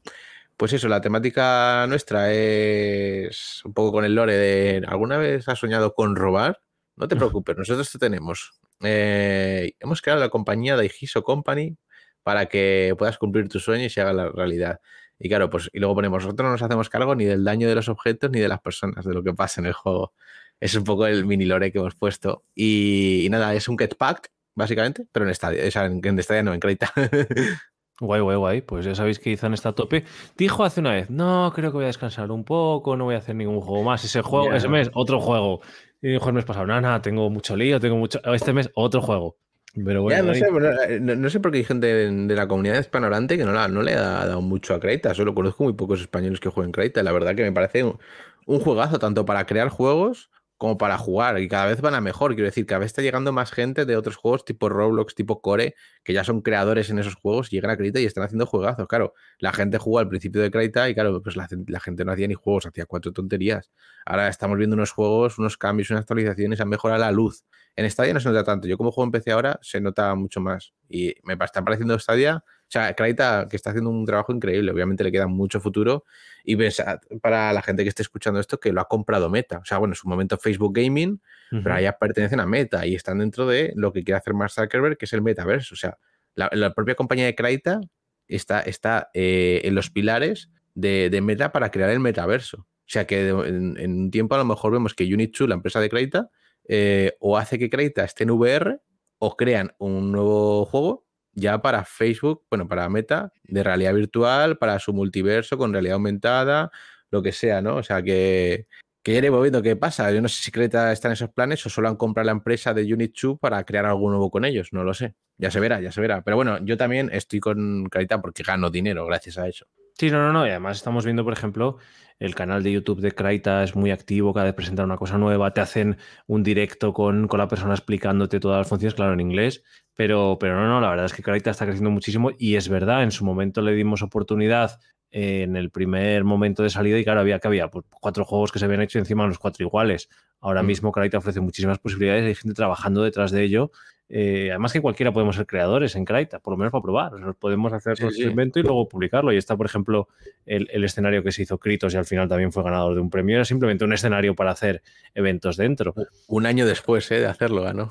pues eso, la temática nuestra es un poco con el lore de. ¿Alguna vez has soñado con robar? No te <laughs> preocupes, nosotros te tenemos. Eh, hemos creado la compañía de Igiso Company para que puedas cumplir tus sueños y se haga la realidad. Y claro, pues, y luego ponemos, nosotros no nos hacemos cargo ni del daño de los objetos ni de las personas, de lo que pasa en el juego. Es un poco el mini lore que hemos puesto. Y, y nada, es un get pack, básicamente, pero en estadio. O sea, en, en estadio no, en Creta. <laughs> Guay, guay, guay. Pues ya sabéis que Izan está a tope. Dijo hace una vez, no, creo que voy a descansar un poco, no voy a hacer ningún juego más. Ese juego, ese mes, otro juego. Y dijo el mes pasado, nada, nada, tengo mucho lío, tengo mucho. Este mes, otro juego. Pero bueno, Ya, no, ahí- sé, bueno, eh, no, no sé por qué hay gente de, de la comunidad hispanohablante que no, la, no le ha dado mucho a Creta. Solo conozco muy pocos españoles que jueguen Creta. La verdad que me parece un, un juegazo, tanto para crear juegos como para jugar. Y cada vez van a mejor. Quiero decir, cada vez está llegando más gente de otros juegos tipo Roblox, tipo Core, que ya son creadores en esos juegos, llegan a Creta y están haciendo juegazos. Claro, la gente jugó al principio de Creta y claro, pues la, la gente no hacía ni juegos, hacía cuatro tonterías. Ahora estamos viendo unos juegos, unos cambios, unas actualizaciones, han mejorado la luz. En Stadia no se nota tanto. Yo como juego en PC ahora se nota mucho más. Y me está pareciendo Stadia, o sea, Kraita que está haciendo un trabajo increíble. Obviamente le queda mucho futuro. Y pensad, para la gente que esté escuchando esto, que lo ha comprado Meta. O sea, bueno, en su momento Facebook Gaming, Ujú. pero allá pertenecen a Meta y están dentro de lo que quiere hacer Mark Zuckerberg, que es el metaverso. O sea, la, la propia compañía de Kraita está, está eh, en los pilares de, de Meta para crear el metaverso. O sea que en, en un tiempo a lo mejor vemos que Unit 2, la empresa de Kraita, eh, o hace que Kraita esté en VR o crean un nuevo juego ya para Facebook, bueno, para Meta, de realidad virtual, para su multiverso con realidad aumentada, lo que sea, ¿no? O sea que, que ya iremos viendo qué pasa. Yo no sé si Creta está en esos planes o solo han comprado la empresa de Unit 2 para crear algo nuevo con ellos, no lo sé. Ya se verá, ya se verá. Pero bueno, yo también estoy con Creta porque gano dinero gracias a eso. Sí, no, no, no. Y además estamos viendo, por ejemplo, el canal de YouTube de Kraita es muy activo, cada vez presentan una cosa nueva, te hacen un directo con, con la persona explicándote todas las funciones, claro, en inglés. Pero, pero no, no, la verdad es que Kraita está creciendo muchísimo y es verdad, en su momento le dimos oportunidad en el primer momento de salida y claro, había que había pues, cuatro juegos que se habían hecho y encima los cuatro iguales. Ahora Mm. mismo Kraita ofrece muchísimas posibilidades hay gente trabajando detrás de ello. Eh, además que cualquiera podemos ser creadores en Kraita, por lo menos para probar. O sea, podemos hacer Sí, nuestro sí. invento y luego publicarlo. Y está, por ejemplo, el, el escenario que se hizo Kritos y al final también fue ganador de un premio. Era simplemente un escenario para hacer eventos dentro. Un año después ¿eh? de hacerlo, ganó.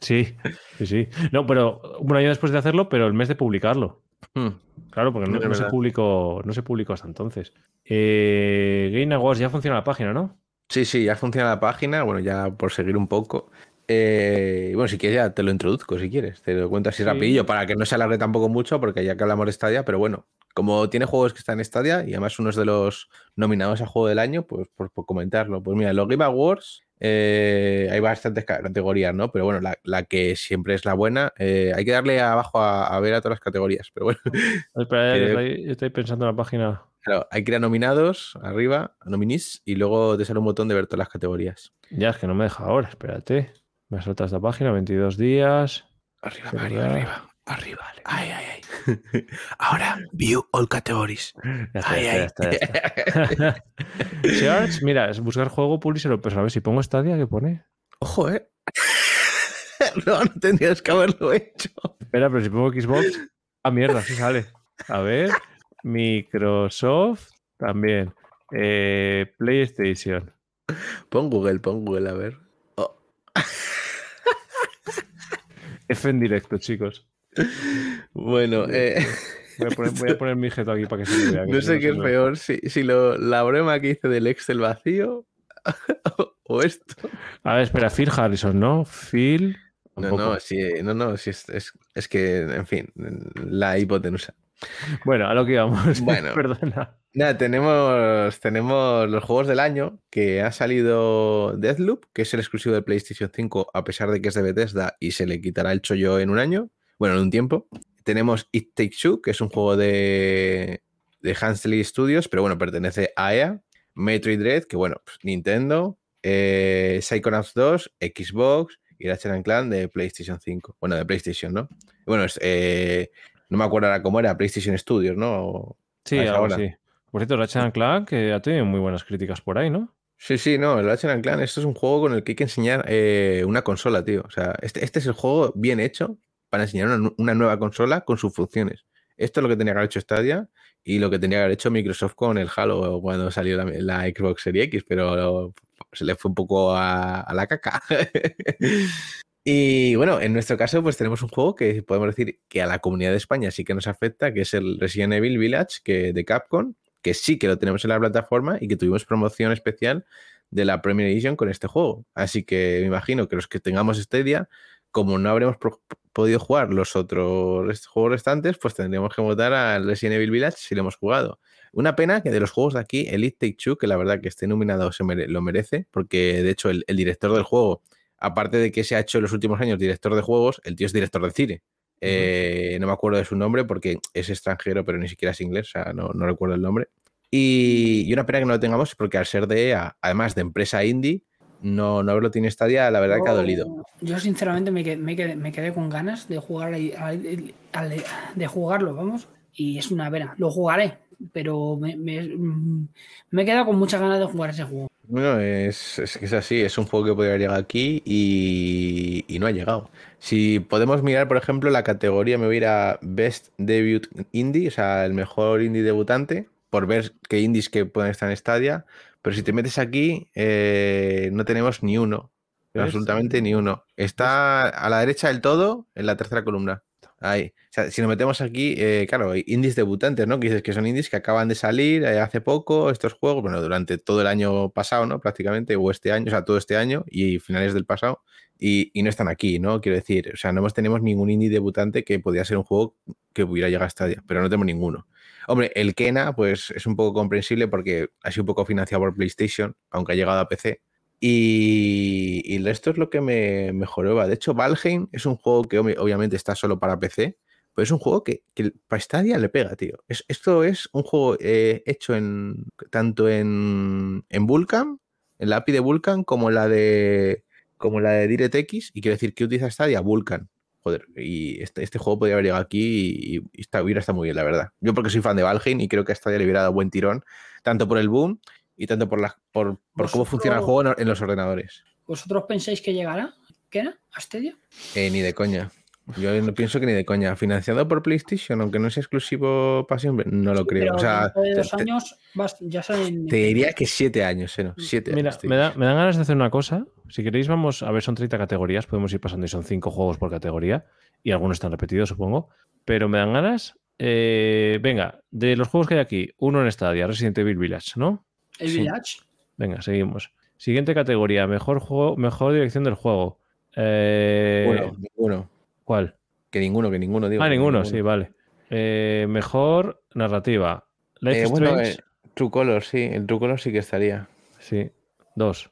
Sí, sí, sí. No, pero un año después de hacerlo, pero el mes de publicarlo. Hmm. Claro, porque no, se publicó, no se publicó hasta entonces. Eh, Game Awards ya funciona la página, ¿no? Sí, sí, ya funciona la página. Bueno, ya por seguir un poco. Eh, bueno, si quieres ya te lo introduzco, si quieres. Te lo cuento así Sí. rapidillo para que no se alargue tampoco mucho, porque ya que hablamos de Stadia, pero bueno, como tiene juegos que están en Stadia y además uno es de los nominados a Juego del Año, pues por, por comentarlo. Pues mira, los Game Awards eh, hay bastantes ca- categorías, ¿no? Pero bueno, la, la que siempre es la buena, eh, hay que darle abajo a, a ver a todas las categorías, pero bueno. <laughs> Espera, Eh, estoy, estoy pensando en la página. Claro, hay que ir a nominados, arriba, a nominis, y luego te sale un botón de ver todas las categorías. Ya, es que no me deja ahora, espérate. Me soltado esta página, 22 días. Arriba. Mario, arriba, arriba. Ay, ay, ay. Ahora, view all categories. <laughs> Ya está, Ay, ya ay. está, ya está, ya está. <laughs> Search, mira, es buscar juego, publisher o personal. A ver si pongo Stadia, ¿qué pone? Ojo, eh. <laughs> no, no tendrías que haberlo hecho. Espera, pero si pongo Xbox. Ah, mierda, sí sale. A ver. Microsoft también. Eh, PlayStation. Pon Google, pon Google, a ver. Oh, F en directo, chicos. Bueno, eh, Voy a poner, voy a poner mi objeto aquí para que se me vea. <laughs> No sé qué es peor, si, si lo- la broma que hice del Excel vacío <laughs> o esto. A ver, espera, Phil Harrison, ¿no? Phil. No, no, sí, no, no, sí, es, es, es que, en fin, la hipotenusa. Bueno, a lo que íbamos. <laughs> Bueno. Perdona. Nada, tenemos, tenemos los juegos del año que ha salido Deathloop, que es el exclusivo de PlayStation 5, a pesar de que es de Bethesda y se le quitará el chollo en un año, bueno, en un tiempo. Tenemos It Takes Two, que es un juego de, de Hansley Studios, pero bueno, pertenece a EA. Metroid Dread, que bueno, pues, Nintendo. Eh, Psychonauts 2, Xbox y Ratchet and Clank de PlayStation 5. Bueno, de PlayStation, ¿no? Bueno, es, eh, no me acuerdo ahora cómo era, PlayStation Studios, ¿no? Sí, a esa algo hora. así. Por cierto, Ratchet and Clank que ha tenido muy buenas críticas por ahí, ¿no? Sí, sí, no, el Ratchet and Clank, esto es un juego con el que hay que enseñar eh, una consola, tío. O sea, este, este es el juego bien hecho para enseñar una, nu- una nueva consola con sus funciones. Esto es lo que tenía que haber hecho Stadia y lo que tenía que haber hecho Microsoft con el Halo cuando salió la, Xbox Series X, pero se le fue un poco a, la caca. <laughs> y bueno, en nuestro caso, pues tenemos un juego que podemos decir que a la comunidad de España sí que nos afecta, que es el Resident Evil Village que, de Capcom, que sí que lo tenemos en la plataforma y que tuvimos promoción especial de la Premier Edition con este juego. Así que me imagino que los que tengamos este como no habremos podido jugar los otros juegos restantes, pues tendríamos que votar al Resident Evil Village si lo hemos jugado. Una pena que de los juegos de aquí, Elite Take Two, que la verdad que esté nominado se mere- lo merece, porque de hecho el, el director del juego, aparte de que se ha hecho en los últimos años director de juegos, el tío es director de cine. Eh, no me acuerdo de su nombre porque es extranjero, pero ni siquiera es inglés, o sea, no, no recuerdo el nombre. Y, y una pena que no lo tengamos porque al ser de EA, además de empresa indie, no, no haberlo tiene Stadia, la verdad que ha dolido. Yo sinceramente me quedé, me quedé- me quedé con ganas de jugar ahí- al- al- de jugarlo, vamos. Y es una pena. Lo jugaré, pero me, me, mm, me he quedado con muchas ganas de jugar ese juego. Bueno, es, es es así, es un juego que podría llegar aquí y, y no ha llegado. Si podemos mirar, por ejemplo, la categoría, me voy a ir a Best Debut Indie, o sea, el mejor indie debutante, por ver qué indies que pueden estar en Stadia. Pero si te metes aquí, eh, no tenemos ni uno, ¿Ves? absolutamente ni uno. Está a la derecha del todo, en la tercera columna. Ahí. O sea, si nos metemos aquí, eh, claro, hay indies debutantes, ¿no? Que dices que son indies que acaban de salir eh, hace poco, estos juegos, bueno, durante todo el año pasado, ¿no? Prácticamente, o este año, o sea, todo este año y finales del pasado, y, y no están aquí, ¿no? Quiero decir, o sea, no hemos- tenemos ningún indie debutante que podía ser un juego que pudiera llegar a Stadia, pero no tenemos ninguno. Hombre, el Kena, pues es un poco comprensible porque ha sido un poco financiado por PlayStation, aunque ha llegado a PC. Y, y esto es lo que me mejoró. De hecho, Valheim es un juego que obvi- obviamente está solo para PC, pero es un juego que, que para Stadia le pega, tío. Es- esto es un juego eh, hecho en tanto en, en Vulkan, en la API de Vulkan, como la de como la de DirectX, y quiero decir que utiliza Stadia Vulkan. Joder, y este, este juego podría haber llegado aquí y, y está, hubiera estado muy bien, la verdad. Yo porque soy fan de Valheim y creo que a Stadia le hubiera dado buen tirón, tanto por el boom y tanto por, la, por, por cómo funciona el juego en, en los ordenadores. ¿Vosotros pensáis que llegará? ¿Qué era? ¿A Stadia? Eh, ni de coña. Yo no pienso que ni de coña. Financiado por PlayStation, aunque no sea exclusivo para siempre, no lo creo. Pero O sea, de te, dos te- años vas- ya salen. te diría que siete años, ¿eh? no, Siete Mira, años. me, da- me dan ganas de hacer una cosa. Si queréis, vamos a ver, son 30 categorías. Podemos ir pasando y son 5 juegos por categoría. Y algunos están repetidos, supongo. Pero me dan ganas. eh, venga, de los juegos que hay aquí, uno en Stadia, Resident Evil Village, ¿no? El sí. Village. Venga, seguimos. Siguiente categoría, mejor juego, mejor dirección del juego. Eh, ninguno. ¿Cuál? Que ninguno, que ninguno, digo. Ah, ninguno, sí, vale. Eh, mejor narrativa. Life Eh, is bueno, Strange. eh, True Color, sí. El True Color sí que estaría. Sí, dos.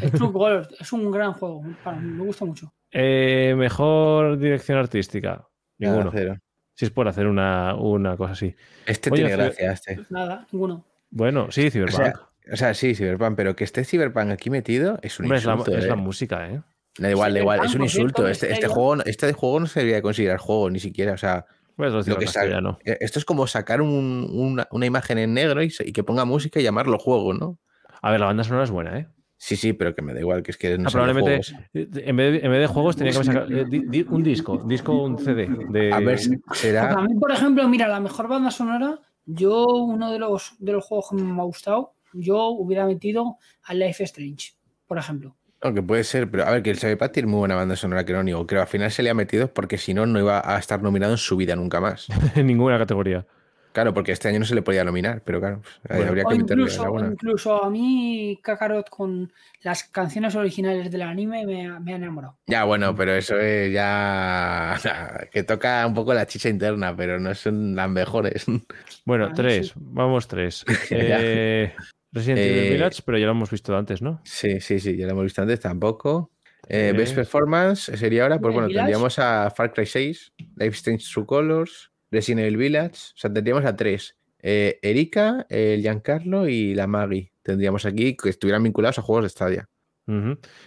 El True Colors es un gran juego. para mí, me gusta mucho. Eh, mejor dirección artística. Nada, Ninguno. cero. Si es por hacer una, una cosa así. Este Oye, tiene gracia, este. Nada, ninguno. Bueno, sí, Cyberpunk. O sea, sí, Cyberpunk, pero que esté Cyberpunk aquí metido es un Hombre, es la, insulto. es la música, ¿eh? Da igual, da igual, es un insulto. Este, este juego, este juego no se debería considerar juego, ni siquiera. O sea, traducirlo lo que sa- castellano. eh, esto es como sacar un- una, una imagen en negro y, que ponga música y llamarlo juego, ¿no? A ver, la banda sonora es buena, ¿eh? Sí, sí, pero que me da igual, que es que no Ah, probablemente en vez, de, en vez de juegos tenía que sacado eh, di- di- un disco, disco, un CD. De... A ver, será. a mí, por ejemplo, mira, la mejor banda sonora, yo, uno de los, de los juegos que me ha gustado, yo hubiera metido a Life Strange, por ejemplo. Aunque puede ser, pero a ver, que el Cyberpunk tiene muy buena banda sonora, que no niego. Creo al final se le ha metido porque si no, no iba a estar nominado en su vida nunca más. <laughs> en ninguna categoría. Claro, porque este año no se le podía nominar, pero claro, pues, Bueno. habría que meterle incluso, alguna. incluso a mí, Kakarot, con las canciones originales del anime, me, ha- me ha enamorado. Ya, bueno, pero eso es <laughs> ya que toca un poco la chicha interna, pero no son las mejores. Bueno, Ah, tres. sí. Vamos, tres. <laughs> Eh, Resident Evil Eh, Village, pero ya lo hemos visto antes, ¿no? Sí, sí, sí, ya lo hemos visto antes, tampoco. Eh. Best Performance sería ahora, pues ¿El bueno, Village? tendríamos a Far Cry 6, Life Strange True Colors, Resident Evil Village, o sea, tendríamos a tres. Eh, Erika, el Giancarlo y la Maggie. Tendríamos aquí que estuvieran vinculados a juegos de Stadia.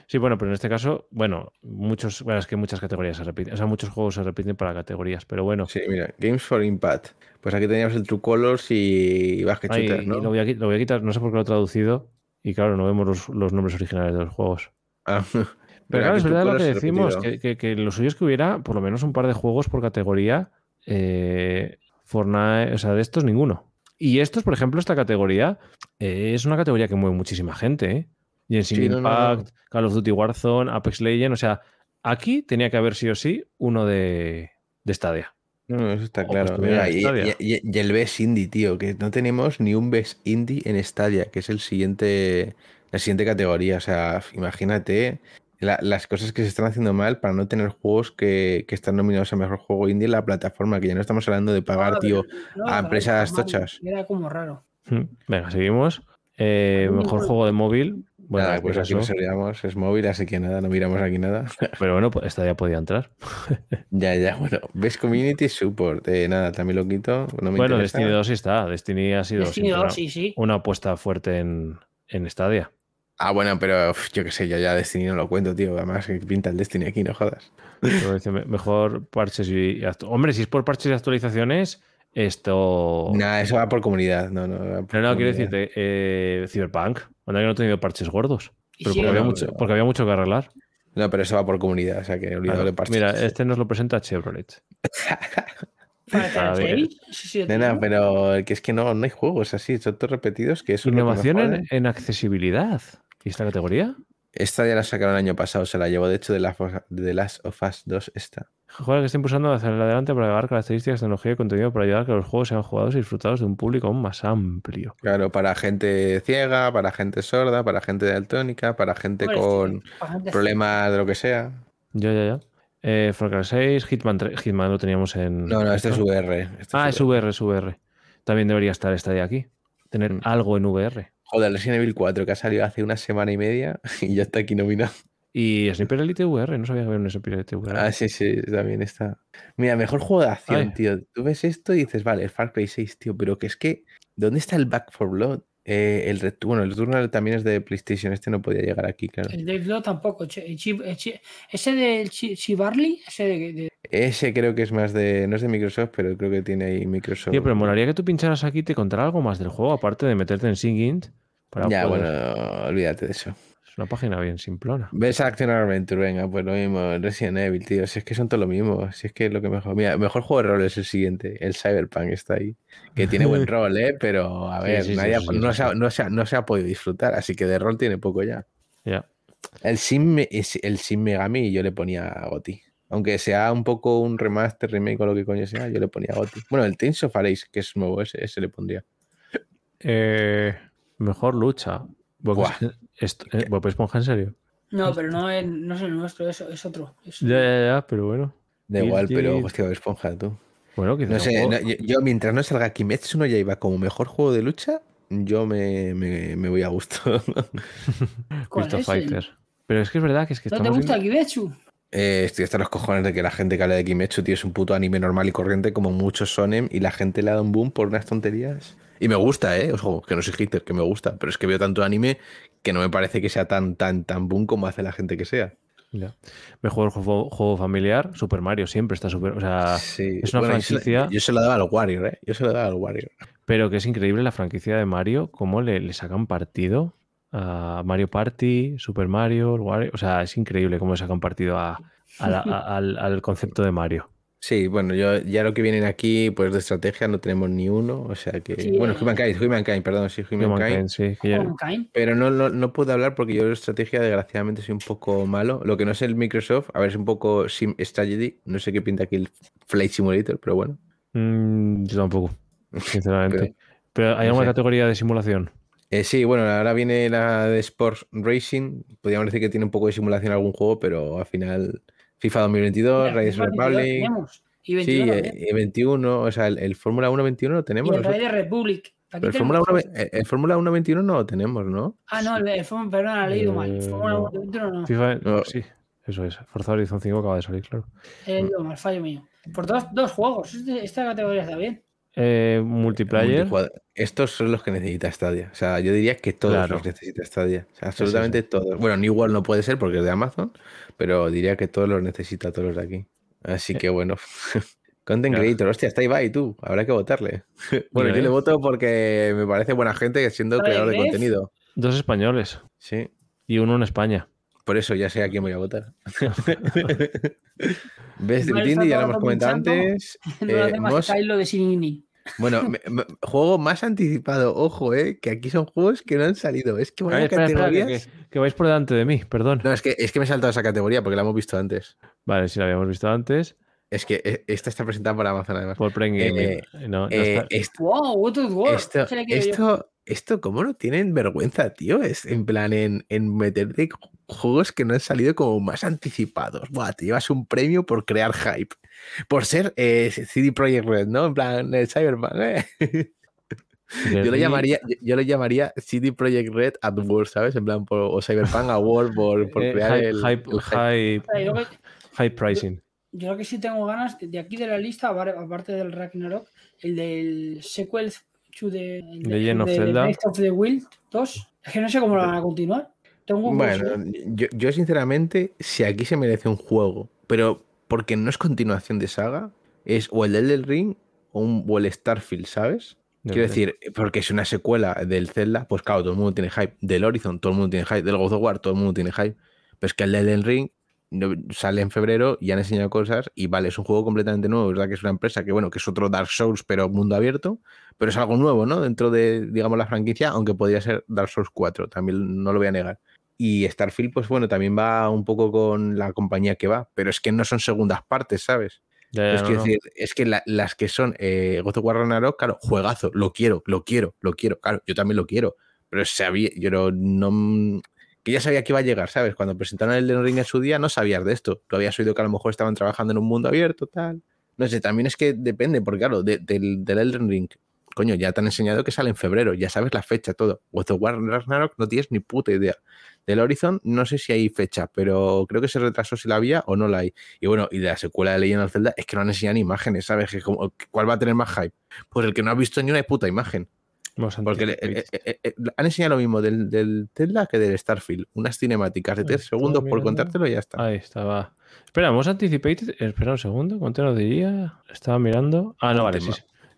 Sí, bueno, pero en este caso, bueno, muchos, bueno, es que muchas categorías se repiten, o sea, muchos juegos se repiten para categorías, pero bueno, Sí, mira, Games for Impact. Pues aquí teníamos el True Colors y Basket Ay, Shooter, y ¿no? lo, voy a, qui- lo voy a quitar, no sé por qué lo he traducido, y claro, no vemos los, los nombres originales de los juegos. Ah, <laughs> Pero, pero claro, es verdad lo que decimos, que, que- que lo suyo es que hubiera por lo menos un par de juegos por categoría. eh, Fortnite, o sea, de estos ninguno. Y estos, por ejemplo, esta categoría eh, es una categoría que mueve muchísima gente. ¿eh? Genshin Sí, no, no, no. Impact, Call of Duty Warzone, Apex Legends, o sea, aquí tenía que haber sí o sí uno de, de Stadia. No, no, eso está O claro. estuviera Mira, y, el Best Indie, tío, que no tenemos ni un Best Indie en Stadia, que es el siguiente, la siguiente categoría. O sea, imagínate la- las cosas que se están haciendo mal para no tener juegos que, que están nominados a mejor juego indie en la plataforma, que ya no estamos hablando de pagar, tío. no, a empresas tochas. Era como raro. Mm, Venga, seguimos. Eh, mejor juego de móvil. Bueno, Nada, pues aquí nos olvidamos, es móvil, así que nada, no miramos aquí nada. <laughs> pero bueno, pues Stadia podía entrar. <laughs> ya, ya, bueno. Best Community Support, eh, nada, también lo quito. No me bueno, interesa. Destiny 2 sí está. Destiny ha sido Destiny siempre 2, sí, sí. una, una apuesta fuerte en, en Stadia. Ah, bueno, pero uf, yo qué sé, yo ya Destiny no lo cuento, tío. Además, que pinta el Destiny aquí, no jodas. Pero dice, me- mejor parches y. Hombre, si es por parches y actualizaciones, esto. Nada, eso va por comunidad. No, no, No, no, quiero comunidad. decirte, eh, Cyberpunk, que no he tenido parches gordos. Pero sí, porque, había no, mucho, porque había mucho que arreglar. No, pero eso va por comunidad, o sea que olvidado Claro. de parches. Mira, este nos lo presenta Chevrolet. <laughs> Para sí, sí, Nena, pero que es que no, no hay juegos así, son todos repetidos, que eso es Innovación en, jode. en accesibilidad. ¿Y esta categoría? Esta ya la sacaron el año pasado, se la llevó de hecho de las de Last of Us 2 esta. Juegos que está impulsando hacia adelante para agregar características, tecnología y contenido para ayudar a que los juegos sean jugados y disfrutados de un público aún más amplio. Claro, para gente ciega, para gente sorda, para gente daltónica, para gente con sí, para gente problemas de lo que sea. Ya, ya, ya. Eh, Far Cry 6, Hitman 3. Hitman lo teníamos en. No, no, este es. VR. este Ah, es VR, es VR. También debería estar esta de aquí. Tener Mm. algo en VR. Joder, Resident Evil 4 que ha salido hace una semana y media <laughs> y ya está aquí nominado. Y Sniper Elite VR, no sabía que había un Sniper Elite VR. Ah, sí, sí, también está. Mira, mejor juego de acción, Ay. tío. Tú ves esto y dices, vale, Far Cry 6, tío, pero que es que, ¿dónde está el Back for Blood? Eh, el Return, el Returnal también es de PlayStation, este no podía llegar aquí, claro. El Dave Law tampoco. El el ese del Chi- Chivarly, ese de, de- Ese creo que es más de, no es de Microsoft, pero creo que tiene ahí Microsoft. Tío, pero molaría que tú pincharas aquí y te contara algo más del juego, aparte de meterte en Singint. Para Ya, poder- bueno, olvídate de eso. Una página bien simplona. Ves Action Adventure, venga, pues lo mismo, Resident Evil, tío, si es que son todo lo mismo, si es que es lo que mejor. Mira, mejor juego de rol es el siguiente, el Cyberpunk está ahí, que tiene buen <laughs> rol, ¿eh? Pero a ver, sí, sí, nadie ha- sí, sí, no, se ha, sí. no, se ha, no se ha podido disfrutar, así que de rol tiene poco ya. Ya. El es- el Sim Megami yo le ponía a Goti. Aunque sea un poco un remaster, remake o lo que coño sea, yo le ponía a Goti. Bueno, el Tales of Arise, que es nuevo, ese, ese le pondría. Eh, mejor lucha. Bob, <laughs> Eh, Bob Esponja, en serio. No, pero no es, no es el nuestro, es, es otro. Es- Ya, ya, ya, pero bueno. Da igual, pero hostia, Bob esponja tú. Bueno, quizás No sé, no, yo, yo mientras no salga Kimetsu no Yaiba como mejor juego de lucha, yo me, me- me voy a gusto. <laughs> ¿Cuál Cristo es el- Fighter. Pero es que es verdad que es que ¿No te gusta viendo- Kimetsu? Eh, estoy hasta los cojones de que la gente que habla de Kimetsu, tío, es un puto anime normal y corriente como muchos sonen y la gente le ha dado un boom por unas tonterías. Y me gusta, ¿eh? Ojo, que no soy hater, que me gusta, pero es que veo tanto anime que no me parece que sea tan, tan, tan boom como hace la gente que sea. Ya. Mejor juego, juego familiar, Super Mario siempre está super. O sea, Sí. es una Bueno, yo se la- franquicia- Yo se lo daba al Warrior, ¿eh? Yo se lo daba al Warrior. pero que es increíble la franquicia de Mario, cómo le, le sacan partido a Mario Party, Super Mario, el Wario- O sea, es increíble cómo le sacan partido a, a la- a- al, al concepto de Mario. Sí, bueno, yo ya lo que vienen aquí, pues de estrategia no tenemos ni uno, o sea que... Sí, bueno, eh. Humankind, Humankind, perdón, sí, Humankind. Humankind, sí, que ya- Humankind. Pero no, no, no puedo hablar porque yo de estrategia desgraciadamente soy un poco malo. Lo que no es el Microsoft, a ver, es un poco Sim Strategy. No sé qué pinta aquí el Flight Simulator, pero bueno. Mm, yo tampoco, <laughs> sinceramente. Pero- Pero, ¿hay no alguna sé. categoría de simulación? Eh, sí, bueno, ahora viene la de Sports Racing. Podríamos decir que tiene un poco de simulación algún juego, pero al final FIFA 2022, Mira, Raiders FIFA 22 Republic. Y Sí, 21 eh, también. eh, 21, o sea, el, el Fórmula 1 21 lo Y tenemos. el nosotros. Rey de Republic. Pero el Fórmula 1, dos. ve- el Fórmula 1 21 no lo tenemos, ¿no? Ah, no, el, el Fórmula- perdón, la he leído mal. El Eh, Fórmula no. 1 21 no. FIFA, No. sí, eso es. Forza Horizon 5 acaba de salir, claro. He leído mal, fallo mío. Por dos, dos juegos. Este- esta categoría está bien. Eh, multiplayer. Estos son los que necesita Stadia. O sea, yo diría que todos Claro. los necesita Stadia. O sea, absolutamente todos. Bueno, New World no puede ser porque es de Amazon, pero diría que todos los necesita, todos los de aquí. Así que bueno. <laughs> Content Claro. Creator, hostia, está Ibai, tú. Habrá que votarle. <laughs> bueno, yo le eh. voto porque me parece buena gente siendo creador de contenido. Dos españoles Sí. y uno en España. Por eso ya sé a quién voy a votar. <laughs> ¿Ves? Está ya lo hemos comentado antes. No Eh, hace más lo de Sinini. Bueno, me- me- juego más anticipado, ojo, eh, que aquí son juegos que no han salido. Es que vaya ver, espera, espera, que, categorías. que- que vais por delante de mí, perdón. No, es que, es que me he saltado esa categoría porque la hemos visto antes. Vale, si la habíamos visto antes. Es que eh, esta está presentada por Amazon además. Por Prime Gaming. Eh, no, no Eh, esto, esto, esto, ¿cómo no tienen vergüenza, tío? Es en plan, en, en meterte ju- juegos que no han salido como más anticipados. Buah, te llevas un premio por crear hype. Por ser eh, CD Projekt Red, ¿no? En plan, el Cyberpunk, ¿eh? Yo lo llamaría, yo, lo llamaría CD Projekt Red at War, ¿sabes? En plan, por- o Cyberpunk Award por, por eh, crear el, hype, el hype. hype- Espera, yo, pricing. yo lo que sí tengo ganas de, aquí de la lista, apar- aparte del Ragnarok, el del sequel to the, el de- Legend el of Zelda. The Wild 2. Es que no sé cómo lo van a continuar. Tengo Bueno, yo, yo sinceramente, si aquí se merece un juego, pero porque no es continuación de saga, es o el Elden Ring o, un, o el Starfield, ¿sabes? Quiero decir, porque es una secuela del Zelda, pues claro, todo el mundo tiene hype. Del Horizon, todo el mundo tiene hype. Del God of War, todo el mundo tiene hype. Pero es que el Elden Ring sale en febrero y han enseñado cosas y vale, es un juego completamente nuevo, ¿verdad? Que es una empresa que, bueno, que es otro Dark Souls, pero mundo abierto, pero es algo nuevo, ¿no? Dentro de, digamos, la franquicia, aunque podría ser Dark Souls 4, también no lo voy a negar. Y Starfield, pues bueno, también va un poco con la compañía que va, pero es que no son segundas partes, ¿sabes? Ya, ya, es, no, que no. decir, es que la- las que son eh, God of War Ragnarok, claro, juegazo, lo quiero, lo quiero, lo quiero, claro, yo también lo quiero, pero sabía, yo no, no- que ya sabía que iba a llegar, ¿sabes? Cuando presentaron el Elden Ring en su día no sabías de esto, tú habías oído que a lo mejor estaban trabajando en un mundo abierto, tal, no sé, también es que depende, porque claro, de- del, del Elden Ring, coño, ya te han enseñado que sale en febrero, ya sabes la fecha, todo, God of War Ragnarok no tienes ni puta idea. Del Horizon no sé si hay fecha, pero creo que se retrasó si la había o no la hay. Y bueno, y de la secuela de Legend of Zelda es que no han enseñado ni imágenes, ¿sabes? Que como- ¿Cuál va a tener más hype? Pues el que no ha visto ni una puta imagen. Porque le- anticipate. eh, eh, eh, han enseñado lo mismo del, del Zelda que del Starfield. Unas cinemáticas de 3 Estoy segundos por contártelo y ya está. Ahí estaba. Espera, hemos anticipated. Espera un segundo, ¿cuánto nos diría? Estaba mirando. Ah, no, vale, sí.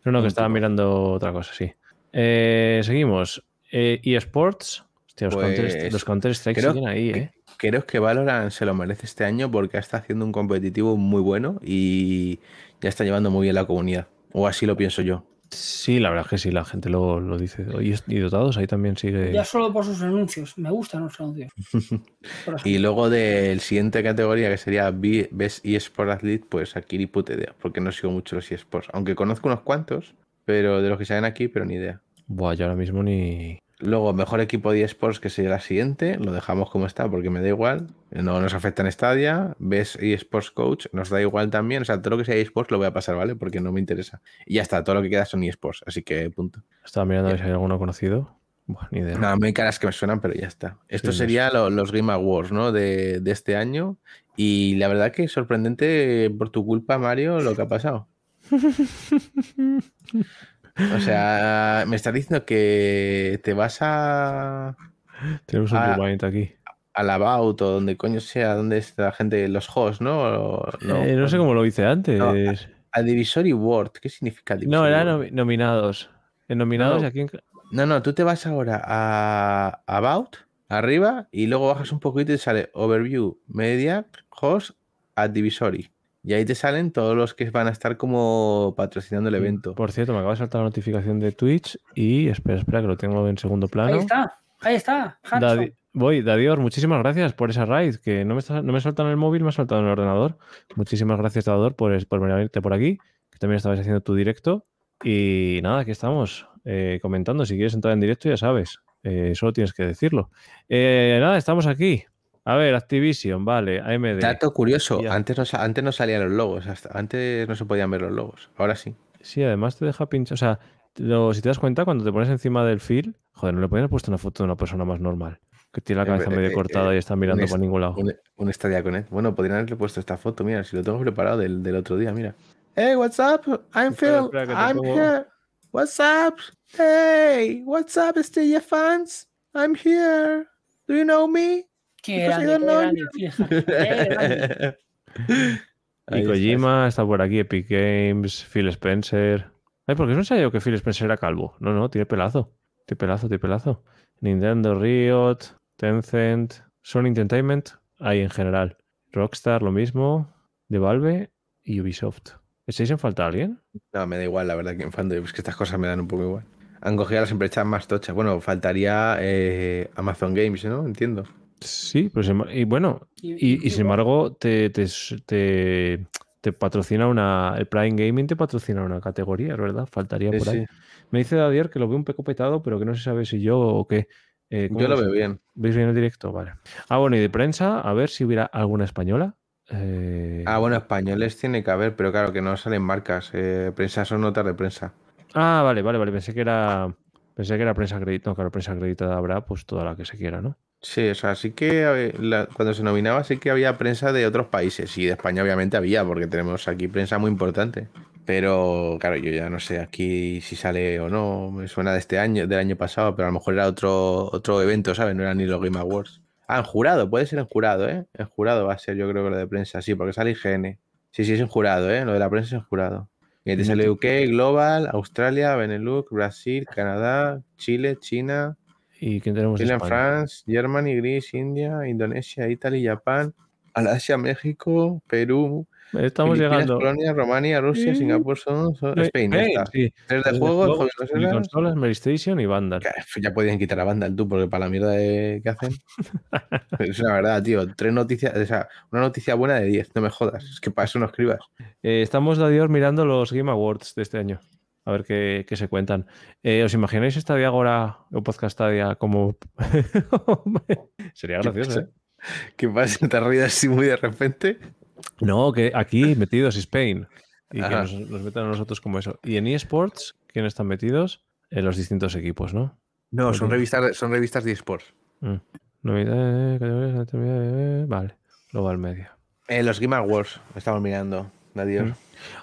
No, no, que estaba mirando otra cosa, sí. Eh, seguimos. Eh, eSports. Hostia, los, Pues, counter, los Counter Strike creo siguen ahí, ¿eh? Creo que Valorant se lo merece este año porque está haciendo un competitivo muy bueno y ya está llevando muy bien la comunidad. O así lo pienso yo. Sí, la verdad es que sí, la gente lo, lo dice. Y, y dotados ahí también sigue. Ya solo por sus anuncios. Me gustan los anuncios. <laughs> Y luego del siguiente categoría, que sería B- Best eSport Athlete, pues aquí ni puta idea, porque no sigo mucho los eSports. Aunque conozco unos cuantos, pero de los que salen aquí, pero ni idea. Buah, yo ahora mismo ni. Luego, mejor equipo de eSports, que sería la siguiente, lo dejamos como está, porque me da igual. No nos afecta en Stadia. Best eSports Coach, nos da igual también. O sea, todo lo que sea eSports lo voy a pasar, ¿vale? Porque no me interesa. Y ya está, todo lo que queda son eSports, así que punto. Estaba mirando a ver si hay alguno conocido. Buah, ni idea. Nada, muy hay caras que me suenan, pero ya está. Esto Sí, sería lo- los Game Awards, ¿no? De, de este año. Y la verdad que es sorprendente por tu culpa, Mario, lo que ha pasado. <laughs> O sea, me estás diciendo que te vas a, Tenemos un rewind aquí. a la Baut o donde coño sea, donde está la gente, los hosts, ¿no? O- No, no sé cómo lo hice antes. No, No, A Divisory World, ¿qué significa Divisory era World? nomi- nominados. En nominados No. aquí en... No, no, tú te vas ahora a About, arriba, y luego bajas un poquito y te sale Overview, Media, Host, Advisory. Y ahí te salen todos los que van a estar como patrocinando el evento. Por cierto, me acaba de saltar la notificación de Twitch y espera, espera, que lo tengo en segundo plano. Ahí está, ahí está. Dadi- voy, Dadior, muchísimas gracias por esa raid, que no me, está- no me salta en el móvil, me ha saltado en el ordenador. Muchísimas gracias, Dadior, por, por venirte por aquí, que también estabas haciendo tu directo. Y nada, aquí estamos eh, comentando. Si quieres entrar en directo, ya sabes, eh, solo tienes que decirlo. Eh, nada, estamos aquí. A ver, Activision, vale, AMD. Dato curioso, Ya. antes no, antes no salían los logos, hasta- antes no se podían ver los logos, ahora sí. Sí, además te deja pinchar. O sea, lo- si te das cuenta, cuando te pones encima del fil, joder, no le podían haber puesto una foto de una persona más normal. Que tiene la cabeza eh, medio eh, cortada eh, y está mirando es- ningún lado. Un, un Stadia Connect. Bueno, podrían haberle puesto esta foto, mira, si lo tengo preparado del, del otro día, mira. Hey, what's up? I'm Espera, Phil. espera, I'm pongo- here. What's up? Hey, what's up, Stadia fans? I'm here. Do you know me? Qué grande, qué grande, qué. Y Ahí Kojima está por aquí, Epic Games, Phil Spencer. Ay, porque no sabía yo que Phil Spencer era calvo. No, no, tiene pelazo. Tiene pelazo, tiene pelazo. Nintendo, Riot, Tencent, Sony Entertainment, ahí en general. Rockstar, lo mismo. De Valve y Ubisoft. ¿Echáis en falta a alguien? No, me da igual, la verdad, que en fandom, es que estas cosas me dan un poco igual. Han cogido a las empresas más tochas. Bueno, faltaría eh, Amazon Games, ¿no? Entiendo. Sí, embar- y bueno, Y- y, y sin embargo, te, te, te, te patrocina una. El Prime Gaming te patrocina una categoría, ¿verdad? Faltaría Sí, por ahí. sí. Me dice Dadier que lo veo un poco petado, pero que no se sabe si yo o qué. Eh, ¿cómo Yo lo veo bien. ¿Veis bien el directo? Vale. Ah, bueno, y de prensa, a ver si hubiera alguna española. Eh, Ah, bueno, españoles tiene que haber, pero claro que no salen marcas. Eh, prensa son notas de prensa. ah, vale, vale, vale. Pensé que era. Pensé que era prensa acreditada. No, claro, prensa acreditada habrá, pues toda la que se quiera, ¿no? Sí, o sea, sí que eh, la- cuando se nominaba sí que había prensa de otros países y de España obviamente había, porque tenemos aquí prensa muy importante. Pero claro, yo ya no sé aquí si sale o no, me suena de este año, del año pasado, pero a lo mejor era otro, otro evento, ¿sabes? No era ni los Game Awards. Ah, en jurado, puede ser en jurado, ¿eh? En jurado va a ser yo creo que lo de prensa, sí, porque sale IGN. Sí, sí, es en jurado, ¿eh? Lo de la prensa es en jurado. Y ahí te sale UK, Global, Australia, Benelux, Brasil, Canadá, Chile, China, ¿Y quién tenemos Chile, España? France, Germany, Greece, India, Indonesia, Italia, Japón, Alasia, México, Perú, Estamos Filipinas, llegando. Polonia, Rumania, Rusia. Singapur, son, son- Eh, Spain, ya eh, está. sí. Tres de Tres de juegos, y consolas. PlayStation y Vandal. Ya podían quitar a Vandal tú, porque para la mierda de- que hacen. <laughs> es una verdad, tío. Tres noticias, o sea, una noticia buena de 10, no me jodas. Es que para eso no escribas. Eh, estamos, Dadior, mirando los Game Awards de este año. A ver qué, qué se cuentan. Eh, ¿Os imagináis esta Diagora o Podcast Stadia como. <laughs> Sería gracioso, ¿eh? ¿Qué pasa? ¿Te reído así muy de repente? No, que aquí metidos Spain. Y que nos, nos metan a nosotros como eso. Y en eSports, ¿quiénes están metidos? En los distintos equipos, ¿no? No, son revistas, son revistas de esports. Mm. Anatomía, Vale. Global Media. Eh, los Game Awards, estamos mirando. Mm.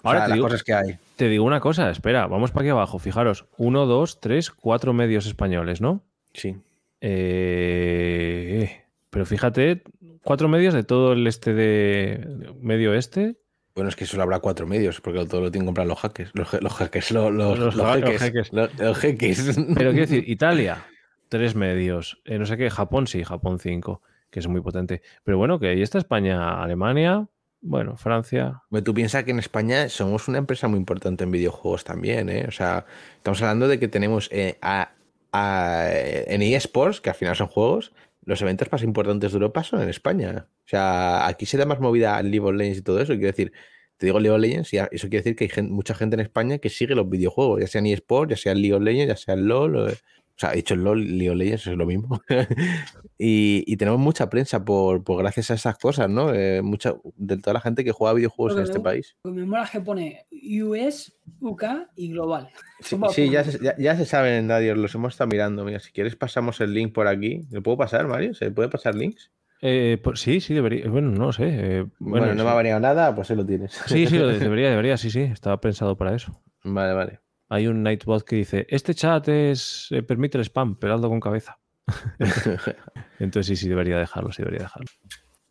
O Ahora sea, te las digo- cosas que hay. Te digo una cosa, espera, vamos para aquí abajo. Fijaros, uno, dos, tres, cuatro medios españoles, ¿no? Sí. Eh, pero fíjate, cuatro medios de todo el este de medio este. Bueno, es que solo habrá cuatro medios, porque todo lo tienen que comprar los hackers. Los, los hackers, lo- los, Los los ja- los jeques. Pero quiero decir, <laughs> Italia, tres medios. Eh, no sé qué, Japón sí, Japón cinco, que es muy potente. Pero bueno, que ahí está España, Alemania, bueno, Francia. Tú piensas que en España somos una empresa muy importante en videojuegos también, ¿eh? O sea, estamos hablando de que tenemos eh, a, a- en eSports, que al final son juegos, los eventos más importantes de Europa son en España. O sea, aquí se da más movida al League of Legends y todo eso. Quiero decir, te digo League of Legends y eso quiere decir que hay gen- mucha gente en España que sigue los videojuegos, ya sea en eSports, ya sea en League of Legends, ya sea en LOL. O sea, he dicho el LOL, League of Legends es lo mismo. <laughs> y, y tenemos mucha prensa por, por gracias a esas cosas, ¿no? Eh, mucha, de toda la gente que juega videojuegos en este me- país. Lo me mola que pone US, UK y global. Sí, sí, ya, se, ya, ya se saben en Dadios, los hemos estado mirando. Mira, si quieres pasamos el link por aquí. ¿Le puedo pasar, Mario? ¿Se puede pasar links? Eh, pues sí, sí, debería. Bueno, no lo sé. eh, Bueno, no sí. me ha variado nada, pues ahí lo tienes. Sí, sí, lo <laughs> de- debería, debería, sí, sí. Estaba pensado para eso. Vale, vale. Hay un Nightbot que dice: Este chat es eh, permite el spam, pero hazlo con cabeza. <laughs> Entonces sí, sí, debería dejarlo, sí, debería dejarlo.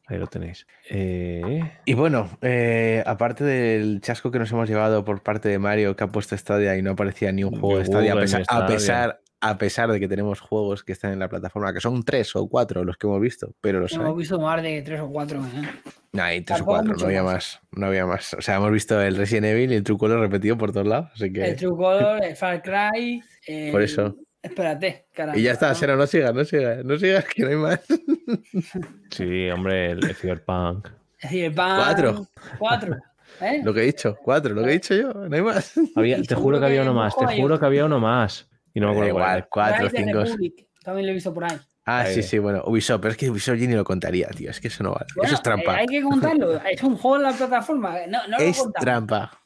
Ahí lo tenéis. Eh, Y bueno, eh, aparte del chasco que nos hemos llevado por parte de Mario que ha puesto Stadia y no aparecía ni un juego de Stadia, a pesar, a pesar, a pesar de que tenemos juegos que están en la plataforma, que son tres o cuatro los que hemos visto, pero los Hemos hay. visto más de tres o cuatro. ¿eh? No, hay tres o cuatro, no había más. más. No había más. O sea, hemos visto el Resident Evil y el True Color repetido por todos lados, así que. El True Color, el Far Cry. el- Por eso. Espérate, caramba. Y ya está, Sera, no sigas, no sigas, no sigas, que no hay más. <laughs> Sí, hombre, el, el Cyberpunk. Decir, van Cuatro. Cuatro. ¿eh? Lo que he dicho, cuatro, lo que he dicho yo, no hay más. Había- te juro que había uno más, te juro que había uno más. Y no me acuerdo cuál igual, era. of the cinco. Republic, También lo he visto por ahí. Ah, Ahí. sí, sí, bueno, Ubisoft, pero es que Ubisoft yo ni lo contaría, tío, es que eso no vale. Bueno, eso es trampa. eh, hay que contarlo. <laughs> Es un juego en la plataforma. No, no lo es contamos. trampa.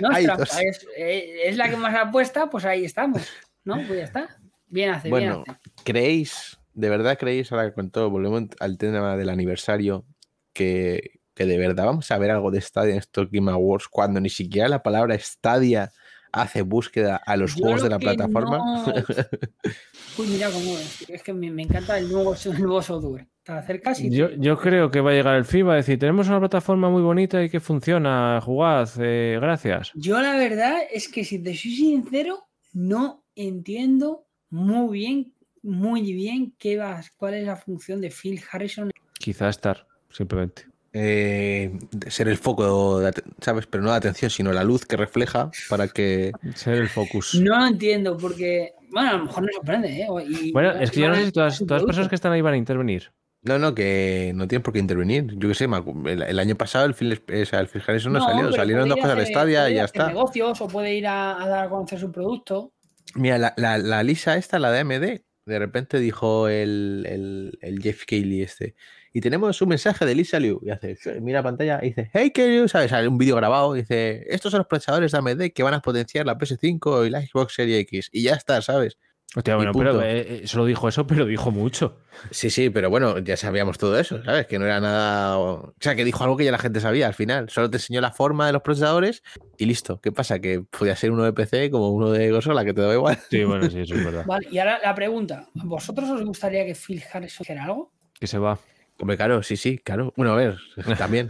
No es Hay trampa. dos. Es, eh, es la que más apuesta, pues ahí estamos. ¿No? Pues ya está. Bien hace, Bueno, bien hace. ¿creéis, de verdad creéis, ahora que con todo, volvemos al tema del aniversario, que, que de verdad vamos a ver algo de Stadia en estos Game Awards cuando ni siquiera la palabra Stadia hace búsqueda a los Yo juegos de la plataforma? no- <laughs> Uy, mira cómo es. Es que me, me encanta el nuevo, <laughs> el nuevo software. Está cerca, sí. Yo, yo creo que va a llegar el fin, va a decir, tenemos una plataforma muy bonita y que funciona, jugad, eh, gracias. Yo la verdad es que si te soy sincero, no entiendo muy bien, muy bien qué vas, cuál es la función de Phil Harrison. Quizá estar, simplemente. Eh, ser el foco, de ¿sabes? Pero no de atención, sino la luz que refleja para que... Ser el focus. No lo entiendo porque, bueno, a lo mejor no sorprende, ¿eh? O- y- Bueno, es que yo no sé si todas, las personas que están ahí van a intervenir. No, no, que no tienen por qué intervenir. Yo qué sé, el, el año pasado el Phil, o sea, el Phil Harrison no, salió, salieron dos cosas de hacer- Stadia y ya está. negocios o puede ir a, a dar a conocer su producto. Mira, la, la, la Lisa esta, la de AMD, de repente dijo el, el, el Jeff Keighley este. Y tenemos un mensaje de Lisa Liu. Y hace, mira la pantalla y dice, hey Keighley, ¿sabes? Sale un vídeo grabado. y Dice, estos son los procesadores de AMD que van a potenciar la PS5 y la Xbox Series X. Y ya está, ¿sabes? Hostia, bueno, pero eh, eh, solo dijo eso, pero dijo mucho. Sí, sí, pero bueno, ya sabíamos todo eso, ¿sabes? Que no era nada. O sea, que dijo algo que ya la gente sabía al final. Solo te enseñó la forma de los procesadores y listo. ¿Qué pasa? Que podía ser uno de PC como uno de consola, que te da igual. Sí, bueno, sí, eso es verdad. Vale, y ahora la pregunta: ¿a ¿vosotros os gustaría que Phil Harrison hiciera algo? Que se va. Hombre, claro, sí, sí, claro. Bueno, a ver, <laughs> también.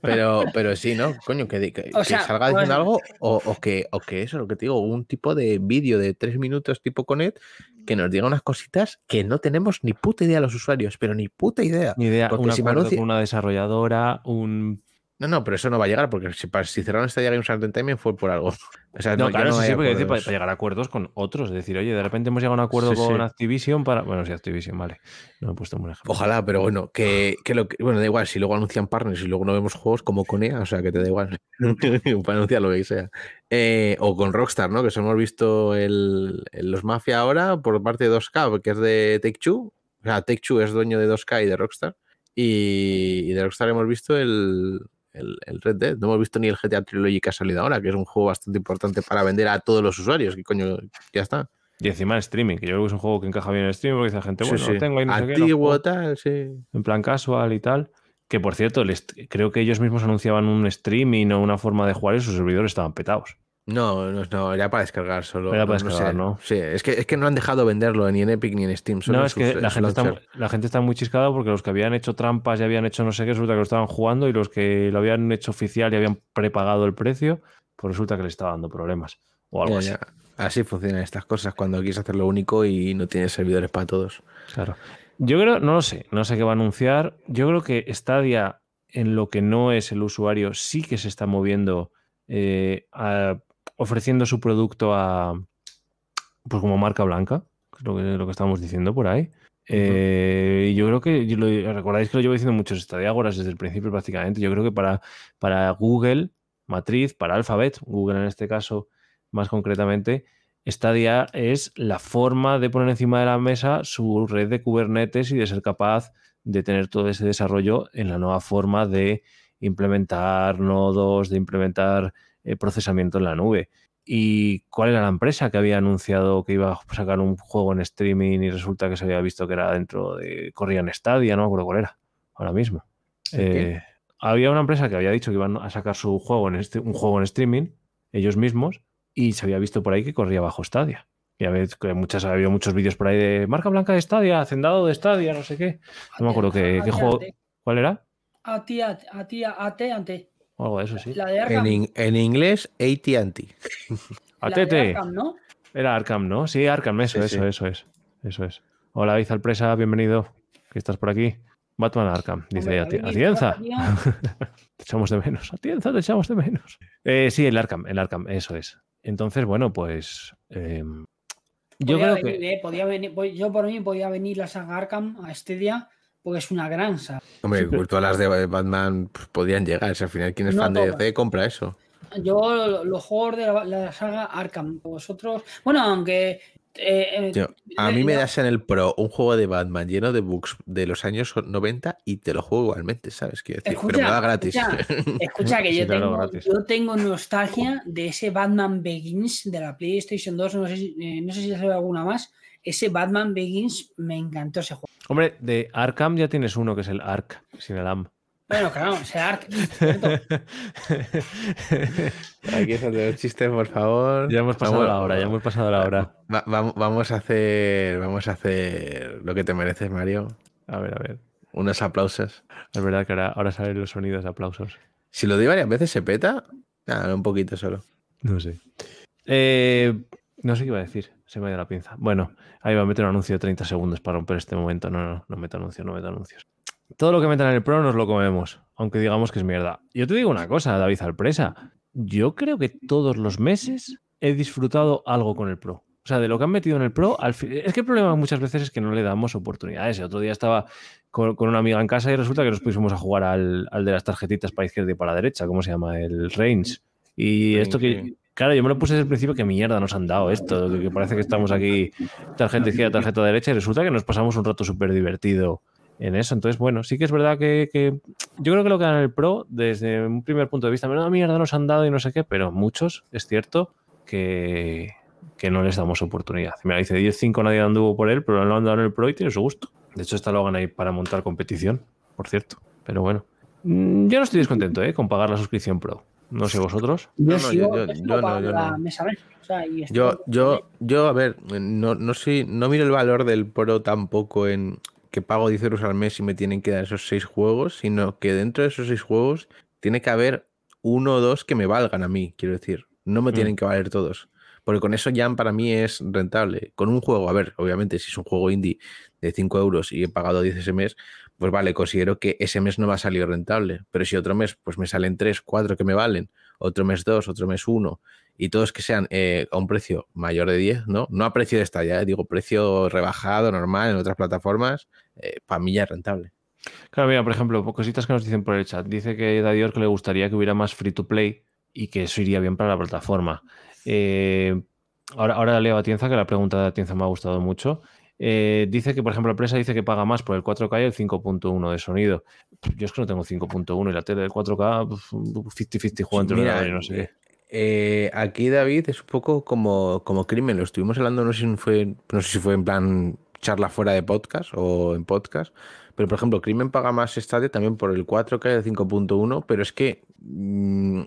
pero, pero sí, ¿no? Coño, que, que- O que sea, salga diciendo bueno. algo o, o que, o que eso, lo que te digo, un tipo de vídeo de tres minutos tipo Conet que nos diga unas cositas que no tenemos ni puta idea los usuarios, pero ni puta idea. Ni idea, Porque un si me acuerdo anuncia- con una desarrolladora, un... No, no, pero eso no va a llegar porque si, si cerraron este Games Entertainment fue por algo. O sea, No, no, claro, no sí, sí, porque decir, para, para llegar a acuerdos con otros. Es decir, oye, de repente hemos llegado a un acuerdo Sí, con sí. Activision para... Bueno, sí, Activision, vale. No me he puesto un buen ejemplo. Ojalá, pero bueno, que, que lo que, bueno, da igual, si luego anuncian partners y luego no vemos juegos como con EA, o sea, que te da igual <laughs> para anunciar lo que sea. Eh, o con Rockstar, ¿no? Que eso hemos visto el- los Mafia ahora por parte de 2K, que es de Take Two. O sea, Take Two es dueño de 2K y de Rockstar. Y, y de Rockstar hemos visto el, el, el Red Dead. No hemos visto ni el GTA Trilogy que ha salido ahora, que es un juego bastante importante para vender a todos los usuarios. Que coño, ya está. Y encima en streaming, que yo creo que es un juego que encaja bien en streaming porque dice la gente, Sí, bueno, sí. lo tengo ahí, no sé qué, Antiguo, tal, sí. en plan casual y tal. Que por cierto, les- creo que ellos mismos anunciaban un streaming o una forma de jugar y sus servidores estaban petados. No, no, no, era para descargar solo. Era para no descargar, sé. ¿no? Sí, es que, es que no han dejado venderlo ni en Epic ni en Steam. solo No, es que la gente, está, la gente está muy chiscada porque los que habían hecho trampas y habían hecho no sé qué, resulta que lo estaban jugando y los que lo habían hecho oficial y habían prepagado el precio, pues resulta que le estaba dando problemas o algo Ya, así. ya. Así funcionan estas cosas cuando quieres hacerlo único y no tienes servidores para todos. Claro. Yo creo, no lo sé, no sé qué va a anunciar. Yo creo que Stadia, en lo que no es el usuario, sí que se está moviendo, eh, a- ofreciendo su producto a, pues como marca blanca, que es lo que, lo que estamos diciendo por ahí. Eh, y yo creo que, yo lo- recordáis que lo llevo diciendo muchos Stadiagoras desde el principio prácticamente. Yo creo que para, para Google, Matriz, para Alphabet, Google en este caso más concretamente, Stadia es la forma de poner encima de la mesa su red de Kubernetes y de ser capaz de tener todo ese desarrollo en la nueva forma de implementar nodos, de implementar eh, procesamiento en la nube. ¿Y cuál era la empresa que había anunciado que iba a sacar un juego en streaming y resulta que se había visto que era dentro de corría en Stadia? No me acuerdo cuál era ahora mismo. Eh, había una empresa que había dicho que iban a sacar su juego en este, un juego en streaming, ellos mismos, y se había visto por ahí que corría bajo Stadia. Y había, muchas, había muchos vídeos por ahí de marca blanca de Stadia, hacendado de Stadia, no sé qué. No me acuerdo qué, qué juego. ¿Cuál era? A ti, a ti, a ti, ante. O algo de eso, sí. La de En, Arkham. in- en inglés, AT&T. ATT. <laughs> Arkham, ¿no? Era Arkham, ¿no? Sí, Arkham, eso, Sí, eso, sí. eso es. Eso es. Hola, David Alpresa, bienvenido. Que estás por aquí. Batman Arkham, dice Hombre, Ati- David, Atienza. <laughs> Te echamos de menos. Atienza, te echamos de menos. Eh, sí, el Arkham, el Arkham, eso es. Entonces, bueno, pues. eh, yo Podía creo venir, que. eh, podía venir- yo por mí podía venir la saga Arkham a este día porque es una gran saga. Hombre, Sí, pero- pues todas las de Batman pues, podían llegar. Si al final, quien es No fan de. DC compra eso. Yo lo- los juegos de la, la saga Arkham, vosotros, bueno, aunque eh, eh, Yo- a mí me das en el Pro un juego de Batman lleno de bugs de los años 90 y te lo juego igualmente, ¿sabes? Quiero decir, pero me da gratis. Escucha, <laughs> escucha que Sí, yo, tengo, yo tengo nostalgia de ese Batman Begins de la PlayStation 2, no sé si, eh, no sé si sale alguna más. Ese Batman Begins me encantó ese juego. Hombre, de Arkham ya tienes uno que es el Ark, sin el AM. Bueno, claro, ese Ark. <laughs> cierto. Aquí es donde los chistes, por favor. ya hemos pasado Vamos- la hora, ya hemos pasado la hora. Va- va- vamos a hacer, vamos a hacer lo que te mereces, Mario. A ver, a ver. Unos aplausos. Es verdad que ahora, ahora salen los sonidos de aplausos. Si lo doy varias veces, ¿se peta? Ah, un poquito solo. No sé. Eh, no sé qué iba a decir. Se me ha ido la pinza. Bueno, ahí va a meter un anuncio de 30 segundos para romper este momento. No, no, no meto anuncios, no meto anuncios. Todo lo que metan en el Pro nos lo comemos, aunque digamos que es mierda. Yo te digo una cosa, David Alpresa. Yo creo que todos los meses he disfrutado algo con el Pro. O sea, de lo que han metido en el Pro, al fin... es que el problema muchas veces es que no le damos oportunidades. El otro día estaba con, con una amiga en casa y resulta que nos pusimos a jugar al, al de las tarjetitas para izquierda y para derecha, ¿cómo se llama? El Range. Y esto que. Claro, yo me lo puse desde el principio que mierda nos han dado esto, que, parece que estamos aquí tarjeta izquierda, tarjeta derecha y resulta que nos pasamos un rato súper divertido en eso. Entonces, bueno, sí que es verdad que, que yo creo que lo que dan el Pro, desde un primer punto de vista, menuda mierda nos han dado y no sé qué, pero muchos, es cierto, que, que no les damos oportunidad. Mira, dice 10-5 nadie anduvo por él, pero lo han dado en el Pro y tiene su gusto. De hecho, esta lo hagan ahí para montar competición, por cierto. Pero bueno, Mm, yo no estoy descontento ¿eh? con pagar la suscripción Pro. No sé vosotros. Yo No, no, sigo, yo- yo yo sigo no, pagando yo la no. mesa mes. O sea, y estoy- Yo, yo, yo, a ver, no, no soy, no miro el valor del Pro tampoco en que pago 10 euros al mes y me tienen que dar esos seis juegos, sino que dentro de esos seis juegos tiene que haber uno o dos que me valgan a mí, quiero decir. No me Mm. tienen que valer todos. Porque con eso ya para mí es rentable. Con un juego, a ver, obviamente, si es un juego indie de 5 euros y he pagado 10 ese mes, pues vale, considero que ese mes no me ha salido rentable. Pero si otro mes, pues me salen 3, 4 que me valen, otro mes 2, otro mes 1, y todos que sean eh, a un precio mayor de 10, ¿no? No a precio de esta eh, digo precio rebajado, normal, en otras plataformas, para mí ya es rentable. Claro, mira, por ejemplo, cositas que nos dicen por el chat. Dice que Dadior que le gustaría que hubiera más free to play y que eso iría bien para la plataforma. Eh, ahora, ahora leo a Atienza, que la pregunta de Atienza me ha gustado mucho. Eh, dice que, por ejemplo, la empresa dice que paga más por el 4K y el 5.1 de sonido. Yo es que no tengo 5.1 y la tele del 4K, pues, 50-50 juego entre Mira, no sé qué. eh, aquí David es un poco como, como crimen, lo estuvimos hablando, no sé, si fue, no sé si fue en plan charla fuera de podcast o en podcast, pero por ejemplo, Crimen paga más Stadia también por el 4K y el 5.1, pero es que mm,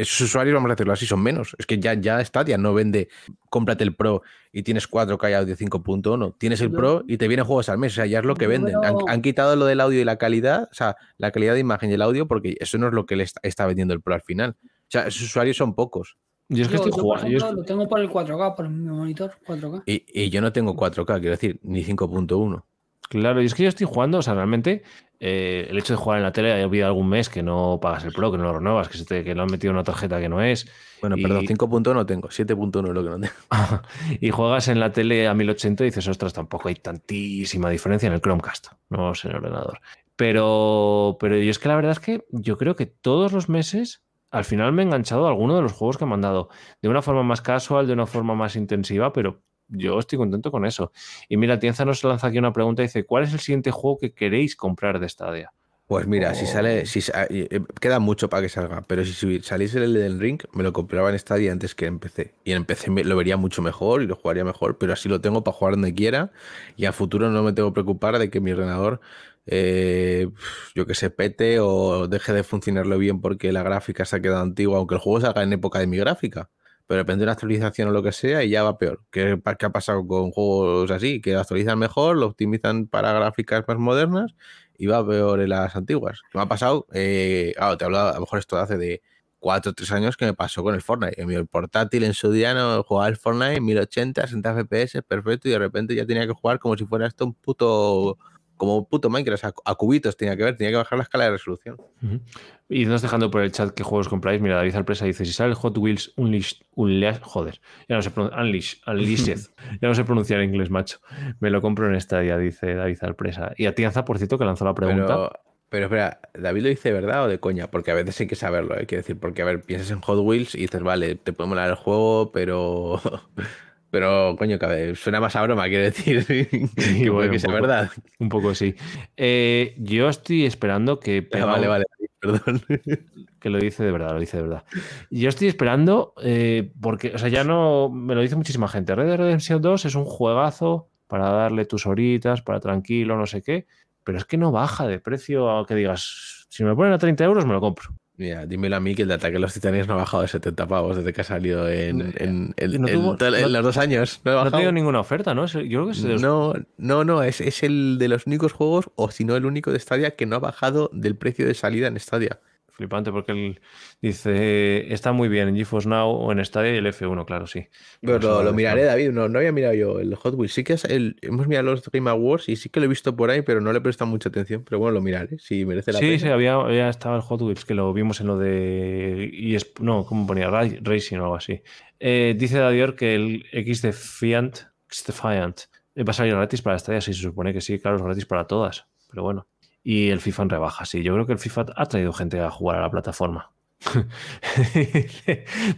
esos usuarios, vamos a decirlo así, son menos. Es que ya, ya Stadia no vende, cómprate el Pro y tienes 4K y audio 5.1. Tienes el Pro y te vienen juegos al mes. O sea, ya es lo que venden. Han, quitado lo del audio y la calidad, o sea, la calidad de imagen y el audio, porque eso no es lo que le está, está vendiendo el Pro al final. O sea, esos usuarios son pocos. Yo es que yo, estoy yo, por jugando. yo es- lo tengo por el 4K, por mi monitor 4K. Y, y yo no tengo 4K, quiero decir, ni 5.1. Claro, y es que yo estoy jugando, o sea, realmente eh, el hecho de jugar en la tele, ha habido algún mes que no pagas el Pro, que no lo renuevas, que, se te, que lo han metido en una tarjeta que no es. Bueno, Y- perdón, 5.1 no tengo, 7.1 es lo que no tengo. <laughs> y juegas en la tele a 1080 y dices, ostras, tampoco hay tantísima diferencia en el Chromecast, no en el ordenador. Pero, pero yo es que la verdad es que yo creo que todos los meses al final me he enganchado a alguno de los juegos que me han dado. De una forma más casual, de una forma más intensiva, pero yo estoy contento con eso. Y mira, Tienza nos lanza aquí una pregunta y dice, ¿cuál es el siguiente juego que queréis comprar de Stadia? Pues mira, si Oh. sale, si sa- eh, eh, queda mucho para que salga, pero si, si saliese el del Ring, me lo compraba en Stadia antes que en PC. Y en PC me- lo vería mucho mejor y lo jugaría mejor, pero así lo tengo para jugar donde quiera y a futuro no me tengo que preocupar de que mi ordenador, eh, yo que sé, pete o deje de funcionarlo bien porque la gráfica se ha quedado antigua, aunque el juego salga en época de mi gráfica. Pero depende de una actualización o lo que sea y ya va peor. ¿Qué, qué ha pasado con juegos así? Que actualizan mejor, lo optimizan para gráficas más modernas y va peor en las antiguas. ¿Qué me ha pasado? Eh, te he hablado, a lo mejor esto hace de cuatro o tres años que me pasó con el Fortnite. En mi portátil en su día no jugaba el Fortnite 1080, 60 FPS, perfecto, y de repente ya tenía que jugar como si fuera esto un puto como puto Minecraft, a, a, cubitos tenía que ver, tenía que bajar la escala de resolución. Uh -huh. Y nos dejando por el chat qué juegos compráis. Mira, David Alpresa dice: si sale el Hot Wheels Unleashed, Unleashed joder, ya no sé Unleashed, Unleashed, <laughs> ya no sé pronunciar en inglés, macho. Me lo compro en esta día, dice David Alpresa. Y a Tianza, por cierto, que lanzó la pregunta. Pero, pero espera, ¿David lo dice de verdad o de coña? Porque a veces hay que saberlo, ¿eh? quiero decir, porque a ver, piensas en Hot Wheels y dices, vale, te puede molar el juego, pero. <laughs> Pero, coño, suena más a broma, quiero decir. <laughs> Sí, que bueno, que sea poco, verdad. Un poco sí. Eh, yo estoy esperando que. <laughs> Ah, vale, vale, perdón. <laughs> Que lo dice de verdad, lo dice de verdad. Yo estoy esperando, eh, porque, o sea, ya no. Me lo dice muchísima gente. Red Dead Redemption 2 es un juegazo para darle tus horitas, para tranquilo, no sé qué. Pero es que no baja de precio que digas, si me ponen a 30 euros, me lo compro. Mira, dímelo a mí que el de ataque a los titanes no ha bajado de 70 pavos desde que ha salido en, en, en, no tuvo, en no, los dos años. No, ha tenido ninguna oferta, ¿no? Yo creo que es de los... No, no, no, es, es el de los únicos juegos, o si no el único de Stadia, que no ha bajado del precio de salida en Stadia. Flipante porque él dice, está muy bien en GeForce Now o en Stadia y el F1, claro, sí. Pero lo, lo, miraré, David, no, no había mirado yo el Hot Wheels. Sí que es el, hemos mirado los Game Awards y sí que lo he visto por ahí, pero no le he prestado mucha atención. Pero bueno, lo miraré, si merece la sí, pena. Sí, sí, había, había estado el Hot Wheels, que lo vimos en lo de... Y es, no, ¿cómo ponía? Racing o algo así. Eh, dice Dadior que el X de Fiant, Defiant va a salir gratis para Stadia, sí, se supone que sí, claro, es gratis para todas. Pero bueno. Y el FIFA en rebaja, sí. Yo creo que el FIFA ha traído gente a jugar a la plataforma. <laughs>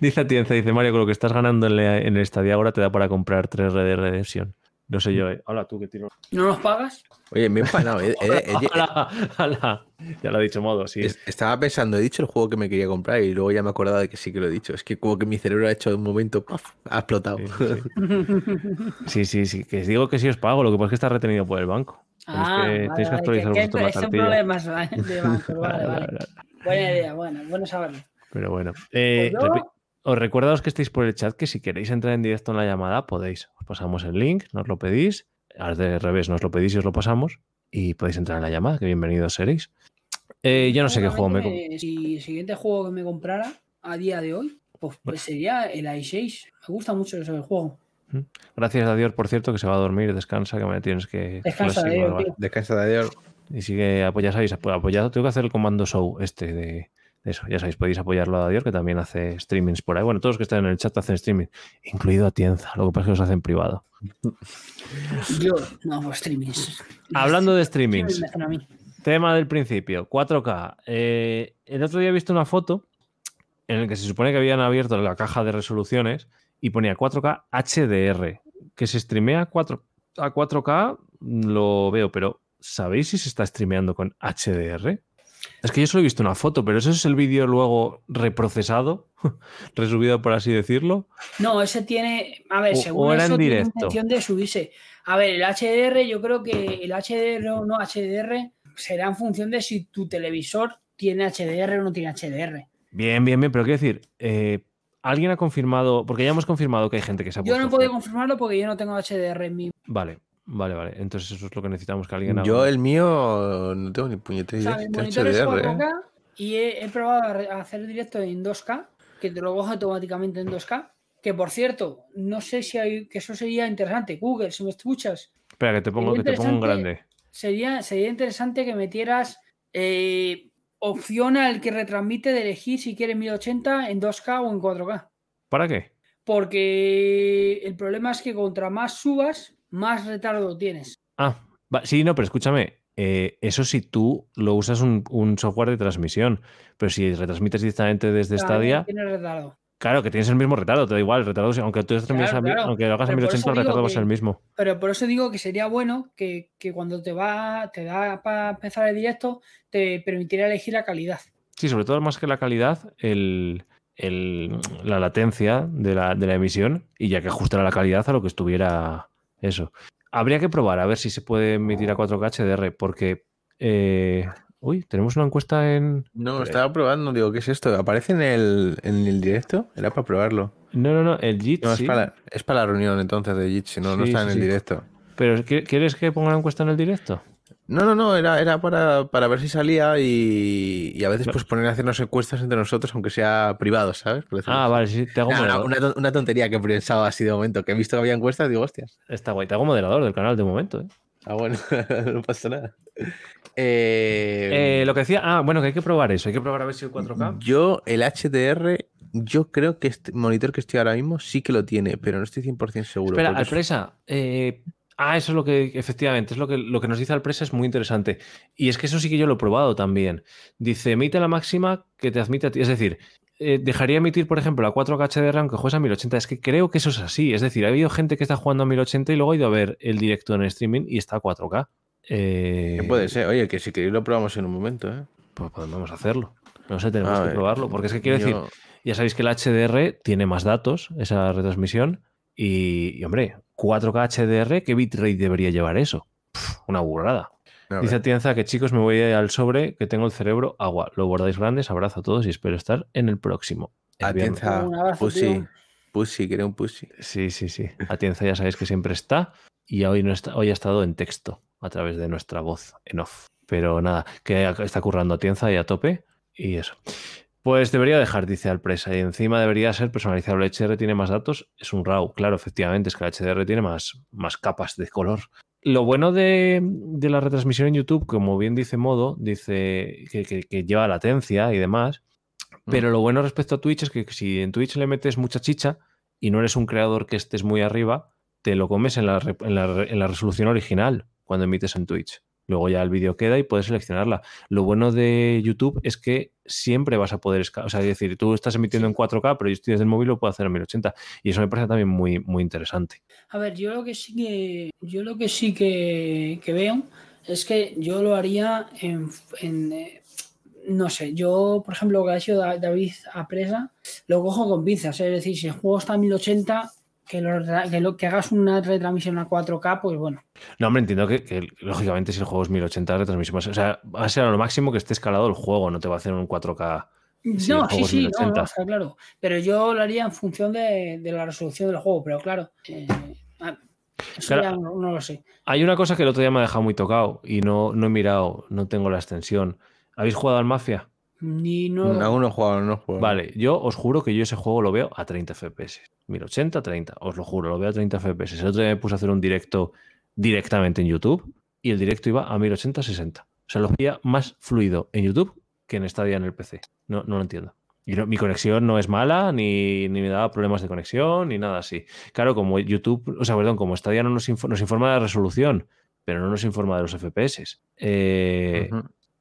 dice Atienza, dice Mario, con lo que estás ganando en, la, en el estadio ahora te da para comprar 3 Red de Redemption. No sé yo, eh. Hola, tú que tiro. ¿No nos pagas? Oye, me he empanado. Eh, eh, eh, hola, hola. Ya lo ha dicho modo, sí. Estaba pensando, he dicho el juego que me quería comprar y luego ya me he acordado de que sí que lo he dicho. Es que como que mi cerebro ha hecho un momento, ¡puff! ha explotado. Sí, sí, sí, sí, que digo que sí os pago, lo que pasa es que está retenido por el banco. Ah, tenéis que, vale, tenéis que actualizar que, vosotros la son cartilla. problemas <laughs> de banco, vale, vale. Buena idea, bueno, bueno saberlo. Pero bueno. Eh, Pues yo- repi- os recuerdo a los que estéis por el chat que si queréis entrar en directo en la llamada, podéis. Os pasamos el link, nos lo pedís. Al de revés, nos lo pedís y os lo pasamos. Y podéis entrar en la llamada, que bienvenidos seréis. Eh, yo no sé qué juego me. Seguramente, Si el siguiente juego que me comprara a día de hoy, pues, pues sería el i6. Me gusta mucho ese juego. Gracias a Dios, por cierto, que se va a dormir, descansa, que me tienes que. Descansa, sigo, vale. tío. Descansa de Dios. Y sigue apoyado, sabéis, apo- apoyado. Tengo que hacer el comando show este de, de eso. Ya sabéis, podéis apoyarlo a Dios, que también hace streamings por ahí. Bueno, todos los que están en el chat hacen streaming, incluido a Tienza. Lo que pasa es que los hacen privado. <laughs> Yo, no, pues streamings. Hablando de Streamings tema del principio, 4K. Eh, el otro día he visto una foto en la que se supone que habían abierto la caja de resoluciones y ponía 4K HDR, que se streamea a 4, a 4K, lo veo, pero ¿sabéis si se está streameando con HDR? Es que yo solo he visto una foto, pero eso es el vídeo luego reprocesado, <laughs> resubido por así decirlo. No, ese tiene. A ver, O- según o era en tiene intención de subirse. A ver, el HDR, yo creo que el HDR o no HDR será en función de si tu televisor tiene HDR o no tiene HDR. Bien, bien, bien, pero quiero decir, eh, alguien ha confirmado, porque ya hemos confirmado que hay gente que se ha Yo puesto no puedo confirmarlo porque yo no tengo HDR en mi. Vale, vale, vale. Entonces eso es lo que necesitamos que alguien haga. Yo el mío no tengo ni puñetera O idea sea, mi está monitor es HDR, ¿eh? 4K y he, he probado a hacer directo en 2K, que te lo coge automáticamente en 2K. Que por cierto, no sé si hay. que eso sería interesante. Google, si me escuchas, Espera, que te pongo, que te pongo un grande. sería, sería interesante que metieras eh, opción al que retransmite de elegir si quiere 1080 en 2K o en 4K. ¿Para qué? Porque el problema es que contra más subas, más retardo tienes. Ah, va- sí, no, pero escúchame. eh, eso si tú lo usas un, un software de transmisión, pero si retransmites directamente desde Claro, Stadia, Tienes retardo. Claro que tienes el mismo retardo, te da igual, el retardo, aunque tú Claro, a mil- claro. aunque lo hagas a Pero por 1080, el retardo va a que- ser el mismo. Pero por eso digo que sería bueno que, que cuando te va, te da para empezar el directo, te permitiera elegir la calidad. Sí, sobre todo más que la calidad, el, el- la latencia de la, de la emisión y ya que ajustará la calidad a lo que estuviera eso. Habría que probar a ver si se puede emitir a 4K HDR, porque... eh, uy, tenemos una encuesta en... No, estaba probando, digo, ¿qué es esto? ¿Aparece en el, en el directo? Era para probarlo. No, no, no, el JIT No, sí, es, para, es para la reunión entonces de Jitsi, no, no Sí, está sí, en el directo. pero ¿qui- ¿quieres que ponga la encuesta en el directo? No, no, no, era, era para, para ver si salía y, y a veces pues poner a hacernos encuestas entre nosotros, aunque sea privado, ¿sabes? Ah, vale, sí, te hago Nah, una, tontería que he pensado así de momento, que he visto que había encuestas, digo, hostias. Está guay, te hago moderador del canal de momento. ¿eh? Ah, bueno, <laughs> no pasa nada. Eh, Eh, lo que decía, ah, bueno, que hay que probar eso, hay que probar a ver si el 4K. Yo, el HDR, yo creo que este monitor que estoy ahora mismo sí que lo tiene, pero no estoy 100% seguro. Espera, Alpresa. eh, ah, eso es lo que, efectivamente, es lo que, lo que nos dice Alpresa, es muy interesante. Y es que eso sí que yo lo he probado también. Dice, emite la máxima que te admite a ti. Es decir, eh, dejaría emitir, por ejemplo, a 4K HDR aunque juegues a 1080. Es que creo que eso es así. Es decir, ha habido gente que está jugando a 1080 y luego ha ido a ver el directo en streaming y está a 4K. Eh, que puede ser. Oye, que si queréis lo probamos en un momento, ¿eh? Pues podemos hacerlo. No sé, tenemos A que ver, probarlo. Porque es que quiero decir, ya sabéis que el HDR tiene más datos, esa retransmisión. Y, y, hombre, 4K HDR, ¿qué bitrate debería llevar eso? Una burrada. A Dice ver. Atienza que chicos, me voy al sobre, que tengo el cerebro agua. Lo guardáis grandes, abrazo a todos y espero estar en el próximo. El. Atienza, abrazo, Pussy. Pussy, quiere un Pussy. Sí, sí, sí. Atienza ya sabéis que siempre está y hoy, no está, hoy ha estado en texto a través de nuestra voz en off. Pero nada, que está currando Atienza y a tope y eso. Pues debería dejar, dice Alpresa, y encima debería ser personalizable. El HDR tiene más datos, es un RAW. Claro, efectivamente, es que el HDR tiene más, más capas de color. Lo bueno de, de la retransmisión en YouTube, como bien dice Modo, dice que, que- que lleva latencia y demás. Pero lo bueno respecto a Twitch es que si en Twitch le metes mucha chicha y no eres un creador que estés muy arriba, te lo comes en la, en la en la resolución original cuando emites en Twitch. Luego ya el vídeo queda y puedes seleccionarla. Lo bueno de YouTube es que siempre vas a poder escalar. O sea, es decir, tú estás emitiendo en 4K, pero yo estoy desde el móvil lo puedo hacer en 1080. Y eso me parece también muy, muy interesante. A ver, yo lo que sí que yo lo que sí que, que veo es que yo lo haría en, en, eh, no sé, yo por ejemplo lo que ha hecho Da- David Apresa lo cojo con pinzas, es decir, si el juego está a 1080 que lo, que, lo- que hagas una retransmisión a 4K, pues bueno. No, hombre, entiendo que, que, lógicamente si el juego es 1080 retransmisión, o sea, va a ser a lo máximo que esté escalado el juego, no te va a hacer un 4K. Si no, sí, sí, no, 1080. no, está claro. Pero yo lo haría en función de, de la resolución del juego, pero claro, eh, ah, eso Claro. ya no, no lo sé. Hay una cosa que el otro día me ha dejado muy tocado y no, no he mirado, no tengo la extensión. ¿Habéis jugado al Mafia? Ni no. Aún no he jugado, no he jugado. Vale, yo os juro que yo ese juego lo veo a 30 FPS. 1080, 30, os lo juro, lo veo a 30 FPS. El otro día me puse a hacer un directo directamente en YouTube y el directo iba a 1080, 60. O sea, lo veía más fluido en YouTube que en Stadia en el PC. No, no lo entiendo. Y no- mi conexión no es mala, ni, ni me daba problemas de conexión, ni nada así. Claro, como YouTube, o sea, perdón, como Stadia no nos, info- nos informa de la resolución, pero no nos informa de los FPS. Eh.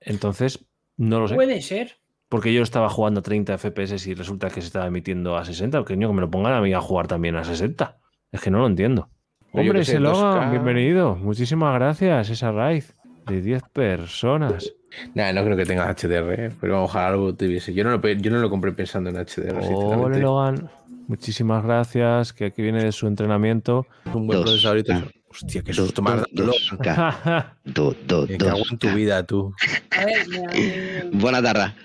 Entonces, no lo sé. Puede ser. Porque yo estaba jugando a 30 FPS y resulta que se estaba emitiendo a 60. Que niño, que me lo pongan a mí a jugar también a 60. Es que no lo entiendo. Pero Hombre, ese Logan, 2K. bienvenido. Muchísimas gracias, esa raid de 10 personas. Nah, no creo que tenga HDR, ¿eh? pero ojalá algo tuviese. Yo no lo, yo no lo compré pensando en HDR, sinceramente. Logan. Muchísimas gracias, que aquí viene de su entrenamiento. Un buen Dos. procesador y. Hostia, qué susto más. K. <laughs> Do- do- Me cago en tu vida, tú. Buena tarda.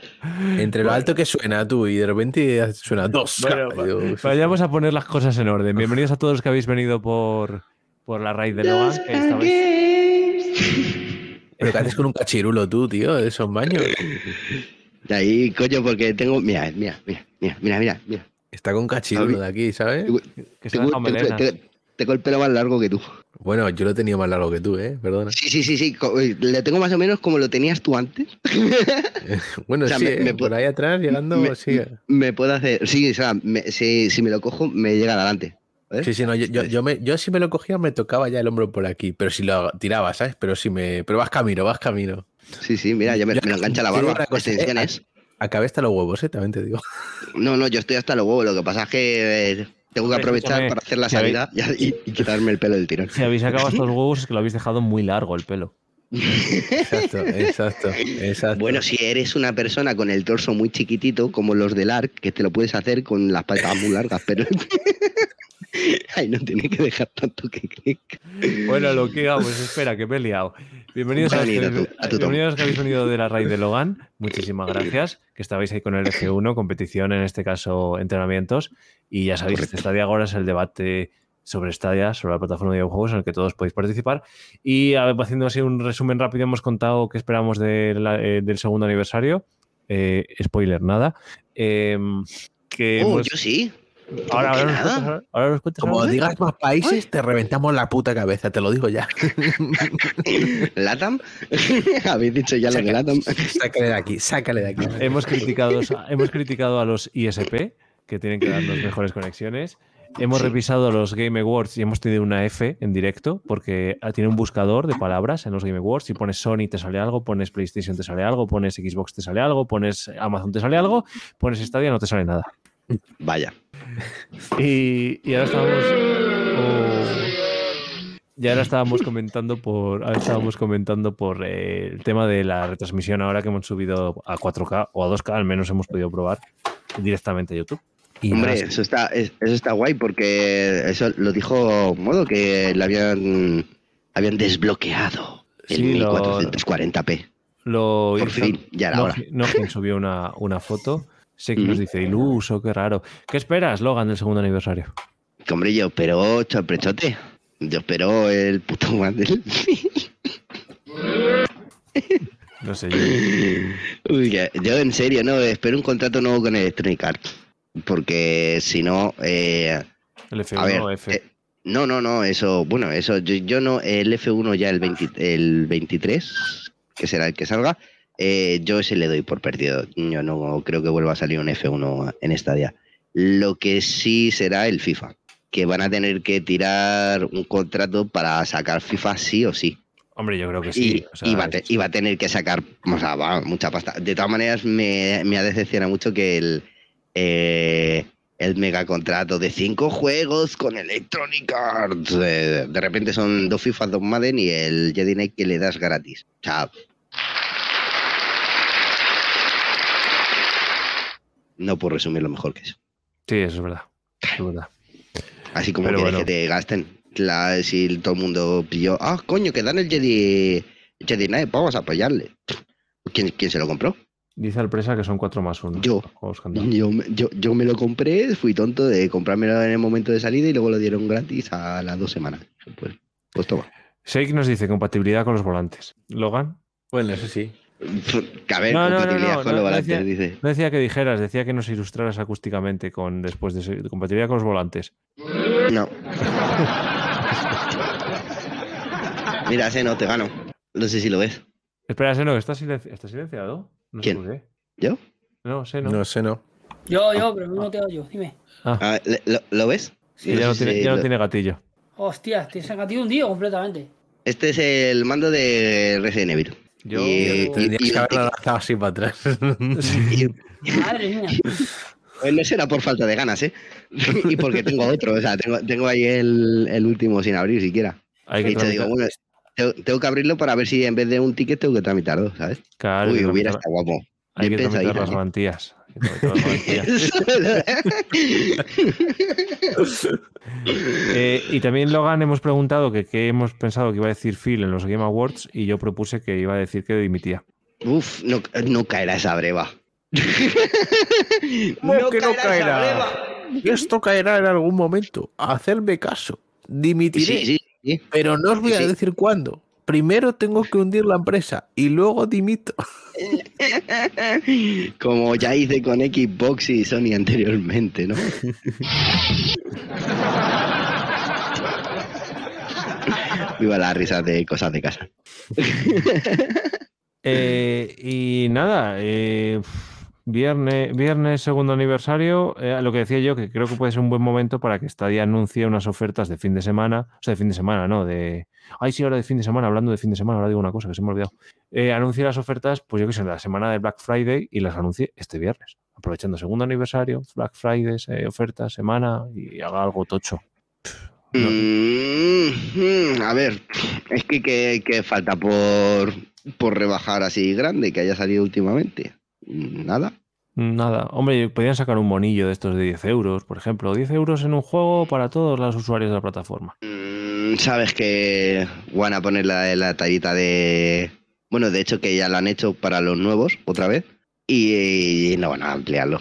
Entre lo alto que suena tú y de repente suena dos. Bueno, K. Digo, Vayamos a poner las cosas en orden. Bienvenidos a todos los que habéis venido por, por la raid de. Que estabais... Pero ¿qué haces con un cachirulo tú, tío? De esos baños. De ahí, coño, porque tengo. Mira, mira, mira, mira, mira, mira. Está con cachirulo de aquí, ¿sabes? Que se tengo- tengo el pelo más largo que tú. Bueno, yo lo he tenido más largo que tú, ¿eh? Perdona. Sí, sí, sí, sí. co- Le tengo más o menos como lo tenías tú antes. <laughs> Bueno, O sea, sí, me- ¿eh? me por ahí atrás, llegando, me- sí. Me puedo hacer. Sí, o sea, me- si, si me lo cojo, me llega adelante. ¿vale? Sí, sí, no, yo, yo, yo, me, yo si me lo cogía me tocaba ya el hombro por aquí, pero si lo tiraba, ¿sabes? Pero si me. Pero vas camino, vas camino. Sí, sí, mira, ya me, lo engancha la barba. cosa, ¿eh? Extensiones. Acabé hasta los huevos, ¿eh? También te digo. No, no, yo estoy hasta los huevos. Lo que pasa es que eh, tengo que aprovechar para hacer la si habéis- salida y, y quitarme el pelo del tirón. Si habéis acabado estos <laughs> huevos es que lo habéis dejado muy largo el pelo. Exacto, exacto, exacto. Bueno, si eres una persona con el torso muy chiquitito, como los del ARC, que te lo puedes hacer con las patas muy largas, pero. <laughs> <laughs> Ay, no tiene que dejar tanto que crezca. Bueno, lo que pues espera, que me he liado. Bienvenidos a, los que, a tu bienvenidos que habéis venido de la raid de Logan. <laughs> Muchísimas gracias, que estabais ahí con el F1, competición, en este caso entrenamientos. Y ya sabéis, Correcto. este Stadia ahora es el debate sobre Stadia, sobre la plataforma de videojuegos en el que todos podéis participar. Y haciendo así un resumen rápido, hemos contado qué esperamos de la- eh, del segundo aniversario. Eh, spoiler, nada. Em, que Oh, hemos- yo sí. Ahora, ¿Cómo que ahora, nos cuentas, ahora- ahora nos cuentas Como digas más países, te reventamos la puta cabeza, te lo digo ya. <laughs> ¿Latam? <laughs> ¿Habéis dicho ya lo de Latam? sácale de aquí, sácale de aquí. Hemos criticado, hemos criticado a los ISP, que tienen que darnos mejores conexiones. Hemos Sí. revisado los Game Awards y hemos tenido una F en directo, porque tiene un buscador de palabras en los Game Awards. Si pones Sony te sale algo, pones PlayStation te sale algo, pones Xbox te sale algo, pones Amazon te sale algo, pones Stadia no te sale nada. Vaya. Y, y ahora estábamos. oh, y ahora estábamos comentando por. Ahora estábamos comentando por eh, el tema de la retransmisión ahora que hemos subido a 4K o a 2K, al menos hemos podido probar directamente a YouTube. Y Hombre, eso está, es- eso está guay porque eso lo dijo Modo que le habían, habían desbloqueado el Sí, lo- 1440p. lo por fin, ya era hora. Nojin- Nojin subió una, una foto. Sé que nos dice iluso, qué raro. ¿Qué esperas, Logan, del segundo aniversario? Hombre, yo espero sorpresote. Yo espero el puto Wander. No sé, yo. <laughs> Uy, yo en serio, no, espero un contrato nuevo con Electronic Arts. Porque si no, eh, El F1 a ver, o F. eh, no, no, no, eso, bueno, eso, yo, yo no, el F1 ya el, 20 el 23, que será el que salga, eh, yo ese le doy por perdido. Yo no creo que vuelva a salir un F1 en esta día. Lo que sí será el FIFA, que van a tener que tirar un contrato para sacar FIFA sí o sí. Hombre, yo creo que sí. y, o sea, va a te- tener que sacar o sea, va, mucha pasta. De todas maneras, me, me ha decepcionado mucho que el, eh, el mega contrato de cinco juegos con Electronic Arts, eh, de repente son dos FIFA, dos Madden y el Jedi Knight que le das gratis. O sea, no puedo resumirlo mejor que eso. Sí, eso es verdad. eso es verdad. Así como Pero quieres bueno. que te gasten. La, si todo el mundo pilló, ah, coño, que dan el Jedi, Jedi Knight, vamos a apoyarle. ¿Quién, quién se lo compró? Dice el presa que son 4 más 1. Yo. Yo, me- yo, yo me lo compré, fui tonto de comprármelo en el momento de salida y luego lo dieron gratis a las dos semanas. Pues, pues toma. Shake nos dice compatibilidad con los volantes. Logan. Bueno, eso sí. A ver, No, con no, los no volantes, decía- dice. No decía que dijeras, decía que nos ilustraras acústicamente con después de, de compatibilidad con los volantes. No. Mira, ese no te gano. No sé si lo ves. Espera, Seno, ¿está, silenci- ¿está silenciado? No ¿Quién? ¿Yo? No, Seno. No sé, no. Yo, yo, pero no te oyo, dime. Ah, ¿le- ¿lo, lo ves? Ya no, tiene, si ya no tiene gatillo. Hostia, te has un tío completamente. Este es el mando de Resident Evil. Yo. Y- Tendrías y- que haberlo lanzado así para atrás. <laughs> Y- Madre mía. Pues no será por falta de ganas, ¿eh? y porque tengo otro, o sea, tengo, tengo ahí el, el último sin abrir siquiera. Hay Y te digo, bueno, tengo, tengo que abrirlo para ver si en vez de un ticket tengo que tramitar dos, ¿sabes? Claro, Uy, hubiera estado guapo. hay que tramitar las ¿eh? <laughs> Eh, y también, Logan, hemos preguntado que qué hemos pensado que iba a decir Phil en los Game Awards y yo propuse que iba a decir que dimitía. Uf, no, no caerá esa breva. <laughs> ¿Cómo que no esa caerá? breva. Esto caerá en algún momento. Hacerme caso. Dimitiré. Sí, sí, sí. Pero no os voy a Sí. decir cuándo. Primero tengo que hundir la empresa y luego dimito. <laughs> Como ya hice con Xbox y Sony anteriormente, ¿no? <laughs> Viva la risa de cosas de casa. <laughs> Eh, y nada, eh, viernes, viernes segundo aniversario, eh, lo que decía yo, que creo que puede ser un buen momento para que Stadia anuncie unas ofertas de fin de semana, o sea, de fin de semana, ¿no? De, ay, sí, ahora de fin de semana, hablando de fin de semana, ahora digo una cosa que se me ha olvidado. Eh, anuncie las ofertas, pues yo que sé, la semana de Black Friday y las anuncie este viernes, aprovechando segundo aniversario, Black Friday, eh, ofertas, semana y haga algo tocho. No. Mm, mm, a ver, es que, que, que falta por, por rebajar así grande que haya salido últimamente. Nada. Nada, hombre, podrían sacar un monillo de estos de 10 euros, por ejemplo, 10 euros en un juego para todos los usuarios de la plataforma. Mm, Sabes que van a poner la, la tallita de... Bueno, de hecho que ya lo han hecho para los nuevos otra vez y, no van a ampliarlo.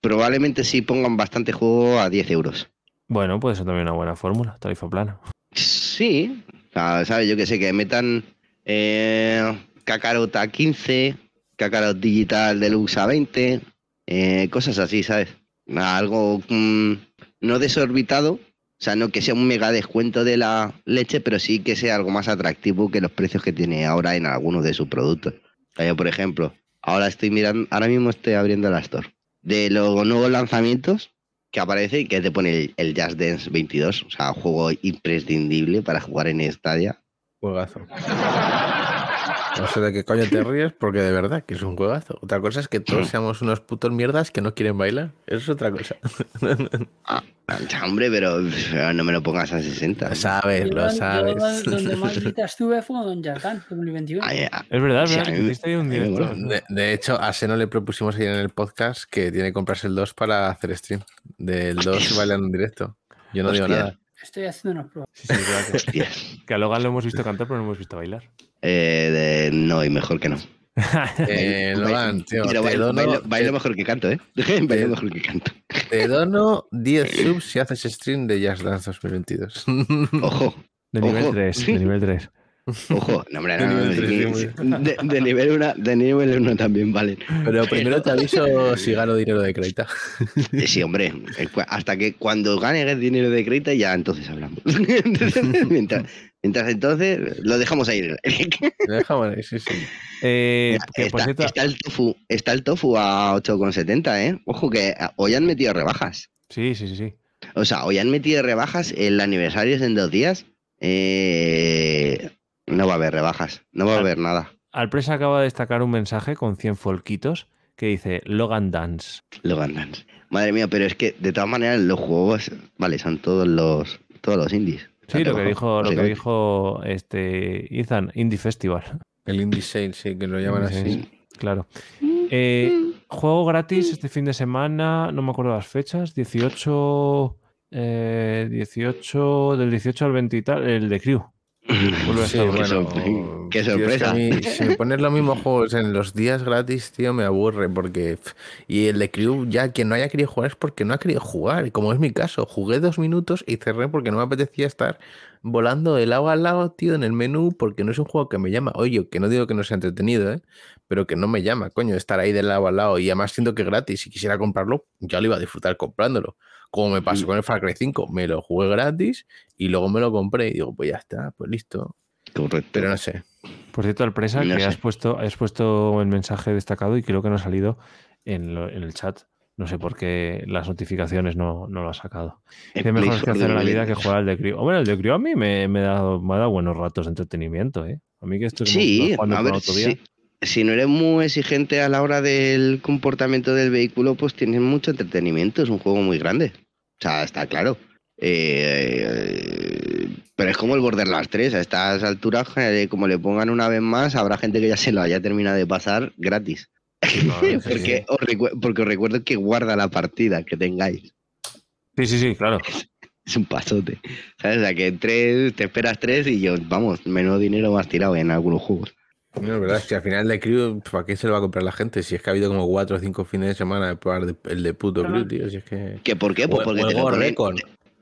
Probablemente sí pongan bastante juego a 10 euros. Bueno, puede ser también una buena fórmula, tarifa plana. Sí, o sea, ¿sabes? Yo que sé, que metan eh, Kakarot a 15, Kakarot Digital Deluxe a 20, eh, cosas así, ¿sabes? Algo mm, no desorbitado, o sea, no que sea un mega descuento de la leche, pero sí que sea algo más atractivo que los precios que tiene ahora en algunos de sus productos. Yo, por ejemplo, ahora estoy mirando, ahora mismo estoy abriendo la Store. De los nuevos lanzamientos que aparece y que te pone el, el Just Dance 22, o sea, un juego imprescindible para jugar en Stadia. Juegazo. <laughs> No sé de qué coño te ríes, porque de verdad que es un juegazo. Otra cosa es que todos seamos unos putos mierdas que no quieren bailar. Eso es otra cosa. <laughs> Ah, ya, hombre, pero, no me lo pongas a 60. Lo sabes, lo sabes. Yo donde más <laughs> visitas estuve fue con Jarkan, 2021. Ay, ah, Es verdad, es verdad, que un directo. De, de hecho, a Seno le propusimos ayer en el podcast que tiene que comprarse el 2 para hacer stream. Del 2 bailando en directo. Yo no digo nada. Estoy haciendo unas pruebas. Sí, sí, que a Logan lo hemos visto cantar, pero no hemos visto bailar. Eh, de- no, y mejor que no. <laughs> Eh, Logan, tío, pero te bailo, dono- bailo- bailo mejor que canto, ¿eh? <laughs> bailo te- mejor que canto. Te dono 10 <laughs> subs si haces stream de Just Dance 2022. Ojo, De nivel Ojo. 3, de nivel 3. ojo. No, hombre, De no, no, nivel no, tres, sí, sí, sí. de, de nivel 1 de nivel uno también valen. Pero primero te aviso si gano dinero de crédito. Eh, Sí, hombre, eh, hasta que cuando gane dinero de crédito ya entonces hablamos. mientras, mientras entonces lo dejamos ahí. <laughs> Lo dejamos ahí, sí, sí. Eh, está, el tofu, está el tofu a 8,70, ¿eh? Ojo que hoy han metido rebajas. sí, sí, sí, sí. O sea, hoy han metido rebajas, el aniversario es en dos días. Eh, no va a haber rebajas, no va a haber nada. Alpresa acaba de destacar un mensaje con 100 folquitos que dice Logan Dance. Logan Dance. Madre mía, pero es que de todas maneras los juegos, vale, son todos los todos los indies. Sí, lo que dijo, lo que dijo este Ethan, Indie Festival. El Indie Sale, sí, que lo llaman Sí, así. sí, Claro. Eh, juego gratis este fin de semana, no me acuerdo las fechas, 18, eh, 18, del 18 al 20 y tal, el de Crew. Sí, qué bueno, sorpre- qué tío, es que sorpresa. a mí, si me pones los mismos juegos en los días gratis, tío, me aburre. porque Y el de Crew, ya quien no haya querido jugar es porque no ha querido jugar. Y como es mi caso, jugué dos minutos y cerré porque no me apetecía estar volando de lado a lado, tío, en el menú, porque no es un juego que me llama. Oye, que no digo que no sea entretenido, ¿eh? pero que no me llama, coño, estar ahí de lado a lado. Y además siento que es gratis. Si quisiera comprarlo, ya lo iba a disfrutar comprándolo. Como me pasó con el Far Cry 5, me lo jugué gratis y luego me lo compré y digo, pues ya está, pues listo. Correcto. Pero no sé. Por cierto, Alpresa, No que sé. has puesto, has puesto el mensaje destacado y creo que no ha salido en, lo- en el chat. No sé por qué las notificaciones no, no lo ha sacado. Qué mejor es que hacer en la vida que jugar al de Crew. Bueno, el de Crew a mí me, me, ha dado, me ha dado buenos ratos de entretenimiento, ¿eh? A mí que estoy Sí, a ver, si, si no eres muy exigente a la hora del comportamiento del vehículo, pues tienes mucho entretenimiento. Es un juego muy grande. O sea, está claro. Eh, pero es como el Borderlands 3. A estas alturas, eh, como le pongan una vez más, habrá gente que ya se lo haya terminado de pasar gratis. <laughs> porque, os recu- porque os recuerdo que guarda la partida que tengáis. Sí, sí, sí, claro. <laughs> Es un pasote. ¿Sabes? O sea, que tres, te esperas tres y yo, vamos, menos dinero más tirado en algunos juegos. No, es verdad, es que al final el de Crew, ¿para qué se lo va a comprar la gente? Si es que ha habido como cuatro o cinco fines de semana de probar de- el de puto. Crew, tío. Si es que. ¿Que ¿Por qué? Pues porque o te lo ponen-.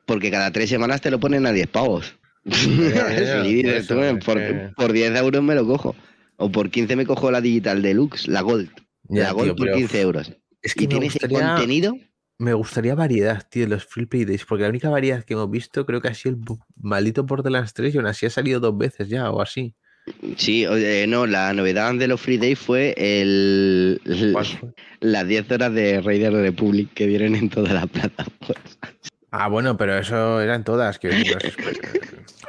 Porque cada tres semanas te lo ponen a 10 pavos. <laughs> por por, por 10 euros me lo cojo. O por 15 me cojo la digital deluxe, la gold. Ya, la gold tío, por pero 15 euros. Es que Y me tienes el gustaría, contenido. me gustaría variedad, tío, en los Free Play Days. Porque la única variedad que hemos visto creo que ha sido el maldito Borderlands 3 y aún así ha salido dos veces ya o así. Sí, oye, no, la novedad de los Free Days fue el, las 10 horas de Raider Republic que vienen en todas las <laughs> plataformas. Ah, bueno, pero eso eran todas. <laughs> Que...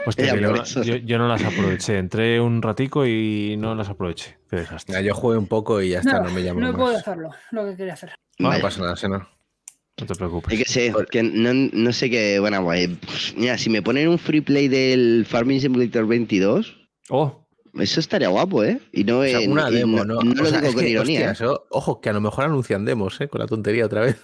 Hostia, Ya, que yo, eso. yo- yo no las aproveché. Entré un ratico y no las aproveché. Qué desastre. Ya, yo jugué un poco y ya está, no, me llamó no más. podido hacerlo, lo que quería hacer. No, Vale. pasa nada, Seno. No te preocupes. Es que sé, que no, no sé qué. Bueno, pues, mira, si me ponen un free play del Farming Simulator 22, Oh, eso estaría guapo, ¿eh? Y no, O sea, una y demo, ¿no? no lo sea, digo es con que, ironía. hostias, ojo, que a lo mejor anuncian demos, ¿eh? Con la tontería otra vez.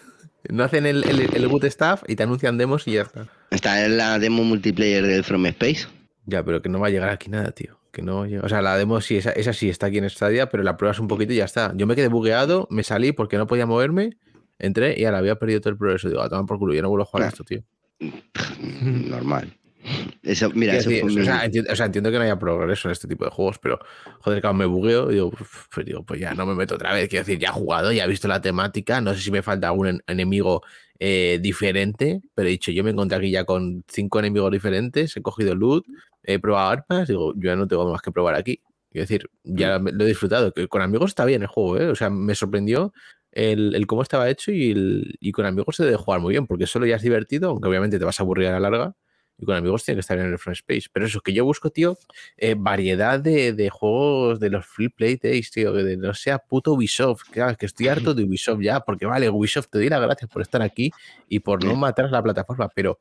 No hacen el, el, el boot staff y te anuncian demos y ya está. Está en la demo multiplayer del From Space. Ya, pero que no va a llegar aquí nada, tío. Que no O sea, la demo sí, esa, esa sí está aquí en Stadia, pero la pruebas un poquito y ya está. Yo me quedé bugueado, me salí porque no podía moverme, entré y ahora había perdido todo el progreso. Digo, a tomar por culo, yo no vuelvo a jugar a esto, tío. <laughs> Normal. Eso, mira, eso decir, fue o, mi- sea, enti- o sea, entiendo que no haya progreso en este tipo de juegos, pero joder, claro, me bugueo y digo, pues digo, pues ya no me meto otra vez. Quiero decir, ya he jugado, ya he visto la temática, no sé si me falta algún en- enemigo eh, diferente, pero he dicho, yo me encontré aquí ya con cinco enemigos diferentes, he cogido loot, he probado armas, digo, yo ya no tengo más que probar aquí. Quiero decir, ya me- lo he disfrutado, con amigos está bien el juego, ¿eh? O sea, me sorprendió el, el cómo estaba hecho y, el- y con amigos se debe jugar muy bien, porque solo ya es divertido, aunque obviamente te vas a aburrir a la larga, y con amigos tiene que estar en el front space. Pero eso que yo busco, tío, eh, variedad de, de juegos de los free play days, tío, que de- no sea puto Ubisoft. Claro, que estoy harto de Ubisoft ya, porque vale, Ubisoft, te doy las gracias por estar aquí y por no matar a la plataforma, pero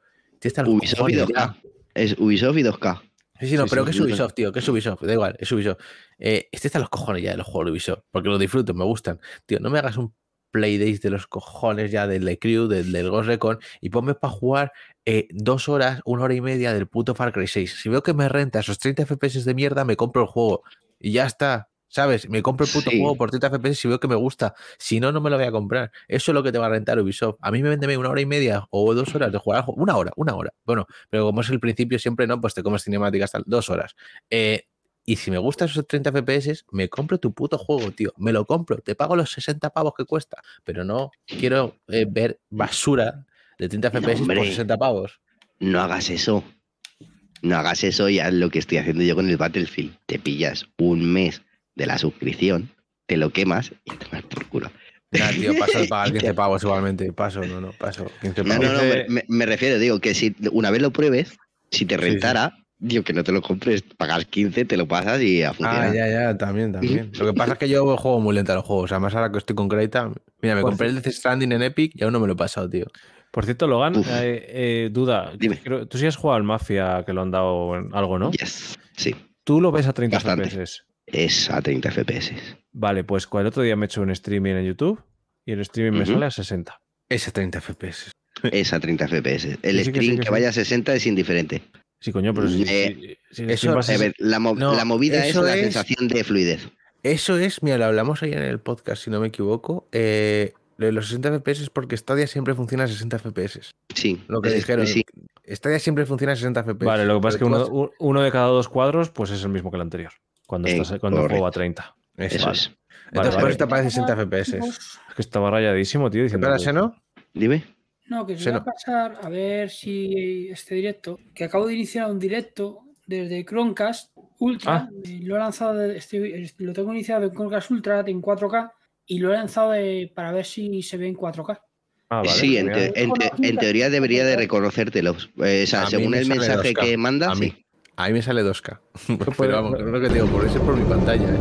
Ubisoft y cojones 2K. ya. Es Ubisoft y 2K. Sí, sí, no, Sí, pero sí, que es Ubisoft, tío, que es Ubisoft, da igual, es Ubisoft. Eh, este está los cojones ya de los juegos de Ubisoft, porque los disfruto, me gustan. Tío, no me hagas un Playdays de los cojones ya del The Crew, del, del Ghost Recon, y ponme para jugar eh, dos horas, una hora y media del puto Far Cry 6. Si veo que me renta esos 30 FPS de mierda, me compro el juego. Y ya está. ¿Sabes? Me compro el puto Sí. juego por 30 FPS si veo que me gusta. Si no, no me lo voy a comprar. Eso es lo que te va a rentar Ubisoft. A mí me vende una hora y media o dos horas de jugar al juego. Una hora, una hora. Bueno, pero como es el principio, siempre no, pues te comes cinemáticas tal, dos horas. Eh, y si me gustan esos 30 FPS, me compro tu puto juego, tío. Me lo compro. Te pago los 60 pavos que cuesta. Pero no quiero eh, ver basura de 30 No, FPS por hombre. 60 pavos. No hagas eso. No hagas eso y haz lo que estoy haciendo yo con el Battlefield. Te pillas un mes de la suscripción, te lo quemas y te vas por culo. Nada, tío, paso de pagar 15 pavos igualmente. Paso, no, no, paso. 15 No, pavos. no, no, me, Dice- me- me refiero, digo, que si una vez lo pruebes, si te Sí, rentara, digo que no te lo compres, pagas 15, te lo pasas y a funcionar. Ah, ya, ya, también, también. <laughs> Lo que pasa es que yo juego muy lento a los juegos. Además, ahora que estoy con Creta, mira, me Por compré el Death Stranding en Epic y aún no me lo he pasado, tío. Por cierto, Logan, eh, eh, duda. Dime. creo- tú sí has jugado al Mafia que lo han dado en algo, ¿no? Yes, sí, Tú lo ves a 30 Bastante. FPS. es a 30 FPS. Vale, pues el otro día me he hecho un streaming en YouTube y el streaming me sale a 60. Ese 30 FPS. Es a 30 FPS. El Sí, sí que stream sí, que, vaya a 60 es indiferente. Sí, coño, pero si, Eh, si- si eso, a A ver, la, mo- No, la movida es eso la es- sensación de fluidez. Eso es, mira, lo hablamos ayer en el podcast, si no me equivoco. Eh, lo de los 60 FPS es porque Stadia siempre funciona a 60 FPS. Sí, Lo que es- dijeron. sí, Stadia siempre funciona a 60 FPS. Vale, lo que pasa es que uno, de cada dos cuadros pues es el mismo que el anterior. Cuando, Eh, estás, cuando juego a 30. has- eso vale. es. Entonces, Vale, por vale. eso te aparece 60 FPS. Es que estaba rayadísimo, tío. ¿Qué Diciendo, pasa, no? Dime. No, que Se va a pasar a ver si este directo, que acabo de iniciar un directo desde Chromecast Ultra, Ah. eh, lo he lanzado, de- estoy- es- lo tengo iniciado en Chromecast Ultra en 4K y lo he lanzado de- para ver si se ve en 4K. Ah, vale, sí, en, genial. te- en te- en teoría debería de reconocértelos. Eh, o sea, según me el mensaje 2K. que manda, A mí. sí. A mí me sale 2K. <laughs> puede- Pero vamos, lo que digo, por eso es por mi pantalla. ¿eh?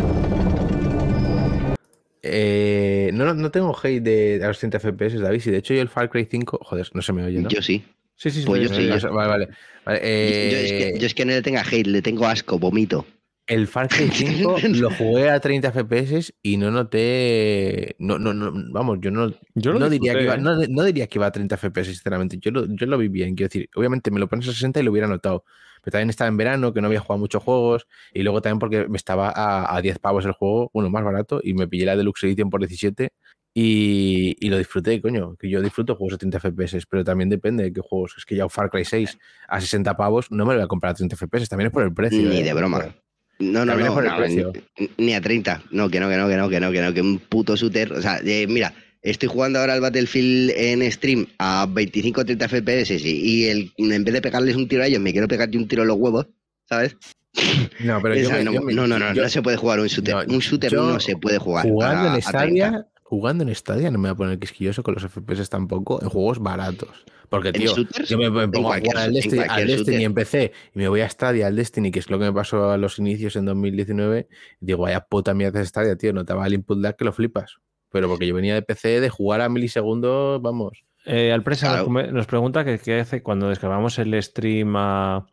Eh, no, no tengo hate de a los 30 FPS, David. Y de hecho, yo el Far Cry 5. Joder, no se me oye, ¿no? Yo sí. Sí, sí, sí. Pues yo sí, yo- Vale, vale. vale, Yo- yo, es que, yo es que no le tenga hate, le tengo asco, vomito. El Far Cry <laughs> 5 lo jugué a 30 FPS y no noté. No, no, no, vamos, yo no, Yo no, diría que iba, ¿eh? no, no diría que iba a 30 FPS, sinceramente. Yo lo, yo lo vi bien, quiero decir, obviamente me lo pones a 60 y lo hubiera notado. Pero también estaba en verano, que no había jugado muchos juegos, y luego también porque me estaba a, a 10 pavos el juego, bueno, más barato, y me pillé la Deluxe Edition por 17 y, y lo disfruté, coño, que yo disfruto juegos a 30 FPS, pero también depende de qué juegos. Es que ya Far Cry 6 a 60 pavos no me lo voy a comprar a 30 FPS, también es por el precio. Ni ¿eh? de broma. No, no, no, por el no, precio. ni, ni a 30. No, que no, que no, que no, que no, que no, que un puto shooter. O sea, eh, mira, estoy jugando ahora al Battlefield en stream a 25 o 30 FPS y, y el, en vez de pegarles un tiro a ellos, me quiero pegarte un tiro a los huevos, ¿sabes? <laughs> No, pero <laughs> yo me- no, yo me- no, no, no, yo- no se puede jugar un shooter. no, un shooter no se puede jugar. Jugando a- en a 30. Stadia, jugando en Stadia no me voy a poner quisquilloso con los FPS tampoco en juegos baratos. Porque, ¿En tío, yo me, pongo a jugar al Destiny, al Destiny en PC y me voy a Stadia, al Destiny, que es lo que me pasó a los inicios en 2019. Y digo, vaya puta mierda de Stadia, tío, no te va el input lag que lo flipas. Pero porque yo venía de PC de jugar a milisegundos, vamos. Eh, Alpresa nos Claro. come- nos, pregunta que qué hace cuando descargamos el stream a-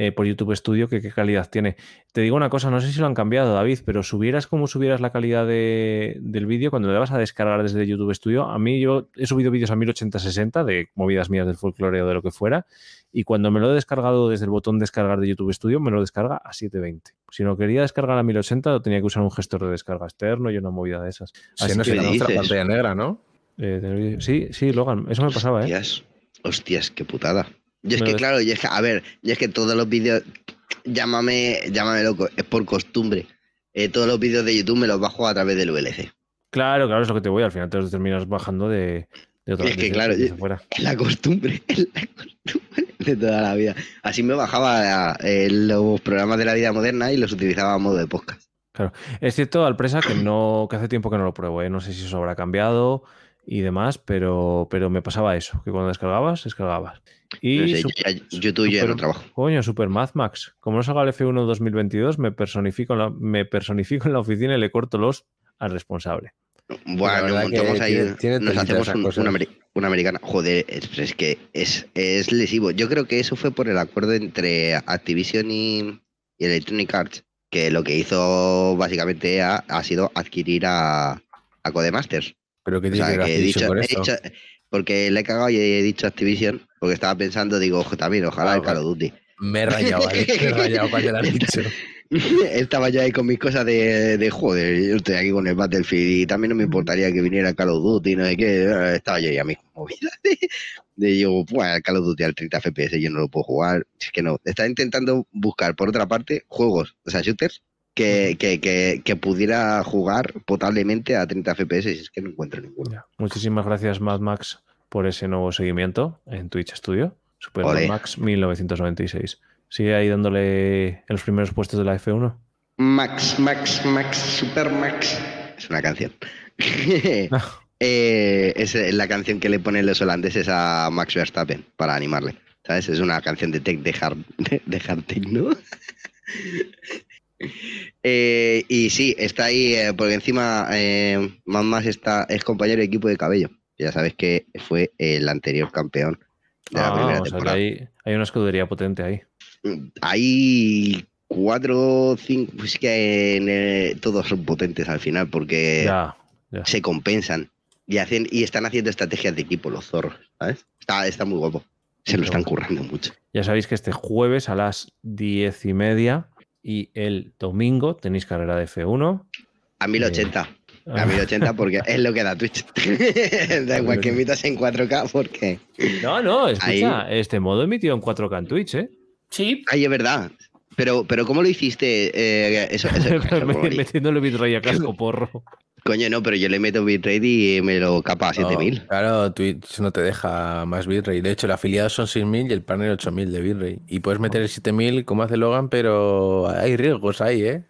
eh, por YouTube Studio, que qué calidad tiene. Te digo una cosa, no sé si lo han cambiado, David, pero subieras como subieras la calidad de- del vídeo cuando le vas a descargar desde YouTube Studio. A mí yo he subido vídeos a 1080-60 de movidas mías del folclore o de lo que fuera, y cuando me lo he descargado desde el botón descargar de YouTube Studio, me lo descarga a 720. Si no quería descargar a 1080, lo tenía que usar un gestor de descarga externo y una movida de esas. Así nos que nuestra dices? pantalla negra, ¿no? eh, sí, sí, Logan, eso me pasaba, ¿eh? Hostias. Hostias, qué putada. Yo es que, claro, yo es que, a ver, yo es que todos los vídeos, llámame, llámame loco, es por costumbre. Eh, todos los vídeos de YouTube me los bajo a través del VLC. Claro, claro, es lo que te voy. Al final te los terminas bajando de, de otra Es que, claro, yo-. Es la costumbre, <laughs> es la costumbre de toda la vida. Así me bajaba eh, los programas de la vida moderna y los utilizaba a modo de podcast. Es cierto, Alpresa, que no, que hace tiempo que no lo pruebo, ¿eh? No sé si eso habrá cambiado y demás, pero, pero me pasaba eso, que cuando descargabas, descargabas. Y No sé, su- yo ya- YouTube yo ya no super- trabajo. Coño, Super Math Max. Como no salga el F1 2022, me personifico, en la, me personifico en la oficina y le corto los al responsable. Bueno, montamos ahí, tiene- tiene nos hacemos un- una, ameri- una americana. Joder, es, es que es, es lesivo. Yo creo que eso fue por el acuerdo entre Activision y, y Electronic Arts, que lo que hizo básicamente ha, ha sido adquirir a, a Codemasters. Pero que O sea, que que he Activision dicho, con he esto. dicho- porque le he cagado y he dicho Activision, porque estaba pensando, digo, ojo, también, ojalá Ah, el Call of Duty. Me he rayado, ¿vale? Me he rayado cuando lo has <laughs> dicho. Estaba yo ahí con mis cosas de, de joder, yo estoy aquí con el Battlefield y también no me importaría que viniera Call of Duty, no sé qué, eh, estaba yo ya mismo movida de, de yo, pues el Call of Duty al 30 FPS yo no lo puedo jugar, es que no, estaba intentando buscar por otra parte juegos, o sea, shooters, que, que, que, que pudiera jugar potablemente a 30 FPS y es que no encuentro ninguno. Muchísimas gracias, Mad Max, por ese nuevo seguimiento en Twitch Studio. Super. Max 1996. Sigue ahí dándole en los primeros puestos de la F1. Max, Max, Max, Super Max. Es una canción. <laughs> Eh, es la canción que le ponen los holandeses a Max Verstappen para animarle. ¿Sabes? Es una canción de tech de hard, de, de hard techno. <laughs> Eh, y sí, está ahí, eh, porque encima eh, Mad Max está, es compañero de equipo de cabello. Ya sabes que fue el anterior campeón de la Ah, primera o sea que temporada. hay, hay una escudería potente ahí. Hay cuatro, cinco, pues que en, todos son potentes al final porque Ya, ya. se compensan y hacen y están haciendo estrategias de equipo los zorros, ¿sabes? Está, está muy guapo. Se lo están currando mucho. Ya sabéis que este jueves a las diez y media y el domingo tenéis carrera de F1. A 1080. Ah. A 1080 porque es lo que da Twitch. <laughs> da igual que emitas en 4K porque... No, no, escucha, Ahí. este modo emitido en 4K en Twitch, ¿eh? Sí, Ay, es verdad. Pero, pero ¿cómo lo hiciste? Eh, eso, eso, <laughs> eso, Me- Metiéndole bitrate a casco <laughs> porro. Coño, no, pero yo le meto bitrate y me lo capa a 7000. No, claro, Twitch no te deja más bitrate. De hecho, el afiliado son 6000 y el partner 8000 de bitrate. Y puedes meter el 7000 como hace Logan, pero hay riesgos ahí, ¿eh?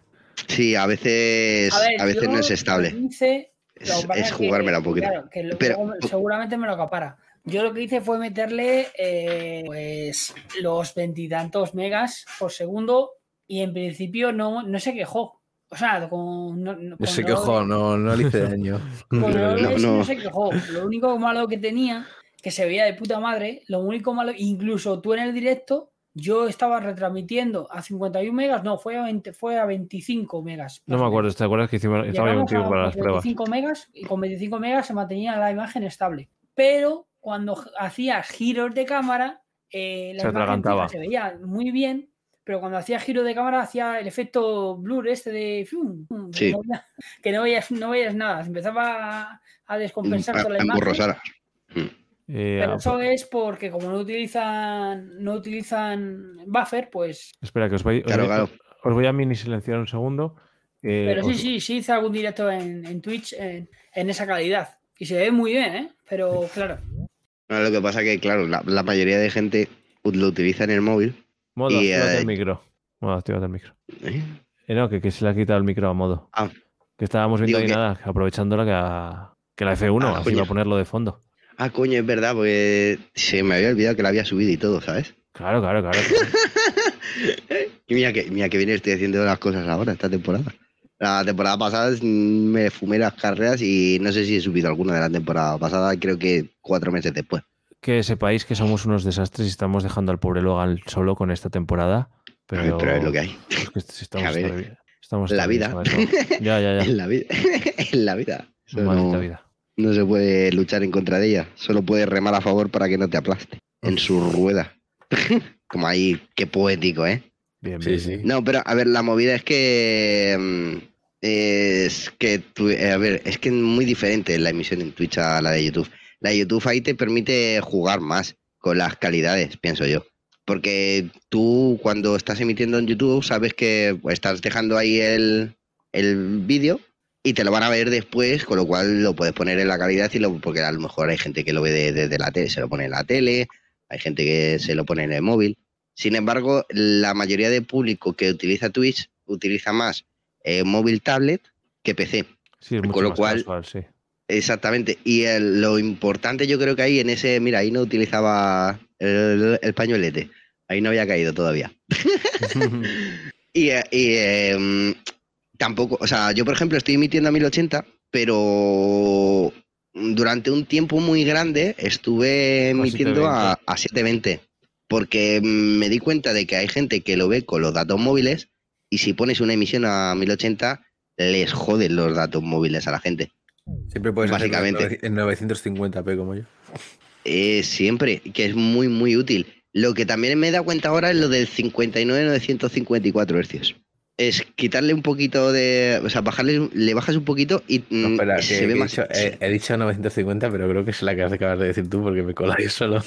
Sí, a veces, a, veces no es estable. hice- Es, es que, jugármela un poquito. claro, que luego Pero- seguramente me lo acapara. Yo lo que hice fue meterle eh, pues los veintitantos megas por segundo y en principio no, no se quejó. O sea, con, no, no- con de- ojo, no, no le hice daño. <laughs> con No, no. no se quejó. Lo único malo que tenía, que se veía de puta madre, lo único malo, incluso tú en el directo, yo estaba retransmitiendo a 51 megas, no, fue a, 20 fue a 25 megas. No me acuerdo. ¿te acuerdas que hicimos, estaba contigo para las pruebas? 25 megas y con 25 megas se mantenía la imagen estable. Pero cuando j- hacía giros de cámara, eh, la Se imagen se veía muy bien, pero cuando hacía giro de cámara hacía el efecto blur este de fium, Sí. que, no veías, no veías nada, se empezaba a, descompensar A- toda la imagen. Eh, Pero ah, eso es porque como no utilizan no utilizan buffer, pues. Espera, que os voy, os Claro, voy- claro. os voy a mini silenciar un segundo. Eh, Pero sí, os- sí, sí hice algún directo en, en Twitch en, en esa calidad. Y se ve muy bien, ¿eh? Pero claro. No, lo que pasa que, claro, la, la mayoría de gente lo utiliza en el móvil. Modo, y, actívate eh, el micro. Modo, actívate el micro. ¿eh? Eh, no, que, que se le ha quitado el micro a modo. Ah. Que estábamos viendo ahí que- nada, aprovechándola que, a- que la F1, Ah, así va a ponerlo de fondo. Ah, coño, es verdad, porque se me había olvidado que la había subido y todo, ¿sabes? Claro, claro, claro. claro. <laughs> Y mira que, mira que bien estoy haciendo las cosas ahora, esta temporada. La temporada pasada me fumé las carreras y no sé si he subido alguna de la temporada pasada, creo que cuatro meses después. Que sepáis que somos unos desastres y estamos dejando al pobre Logan solo con esta temporada. Pero, Pero es lo que hay. es que estamos A ver, estamos la vida. Ya, ya, ya. <laughs> <laughs> En la vida. en la vida. No, vida. no se puede luchar en contra de ella. Solo puedes remar a favor para que no te aplaste en su rueda. <laughs> Como ahí, qué poético, ¿eh? Bien, Sí, bien. sí. No, pero a ver, la movida es que. mm, Es que, eh, a ver, es que es muy diferente la emisión en Twitch a la de YouTube. La de YouTube ahí te permite jugar más. con las calidades, pienso yo. Porque tú cuando estás emitiendo en YouTube sabes que estás dejando ahí el, el vídeo y te lo van a ver después, con lo cual lo puedes poner en la calidad y lo, porque a lo mejor hay gente que lo ve desde la tele, se lo pone en la tele, hay gente que se lo pone en el móvil. Sin embargo, la mayoría de público que utiliza Twitch utiliza más eh, móvil tablet que PC. Sí, es mucho Con lo más cual- casual, sí. Exactamente. Y el- lo importante yo creo que ahí en ese, mira, ahí no utilizaba el, el pañuelete. Ahí no había caído todavía. <laughs> Y, eh, y, eh, tampoco, o sea, yo por ejemplo estoy emitiendo a 1080, pero durante un tiempo muy grande estuve emitiendo a, a 720, porque me di cuenta de que hay gente que lo ve con los datos móviles y si pones una emisión a 1080 les joden los datos móviles a la gente. Siempre puedes Básicamente. en 950p como yo. Eh, siempre, que es muy, muy útil. Lo que también me he dado cuenta ahora es lo del 59-954 hercios. Es quitarle un poquito de. O sea, bajarle, le bajas un poquito y No, mm, espera, se que ve más. dicho, he- he dicho 950, pero creo que es la que acabas de decir tú porque me cola yo solo.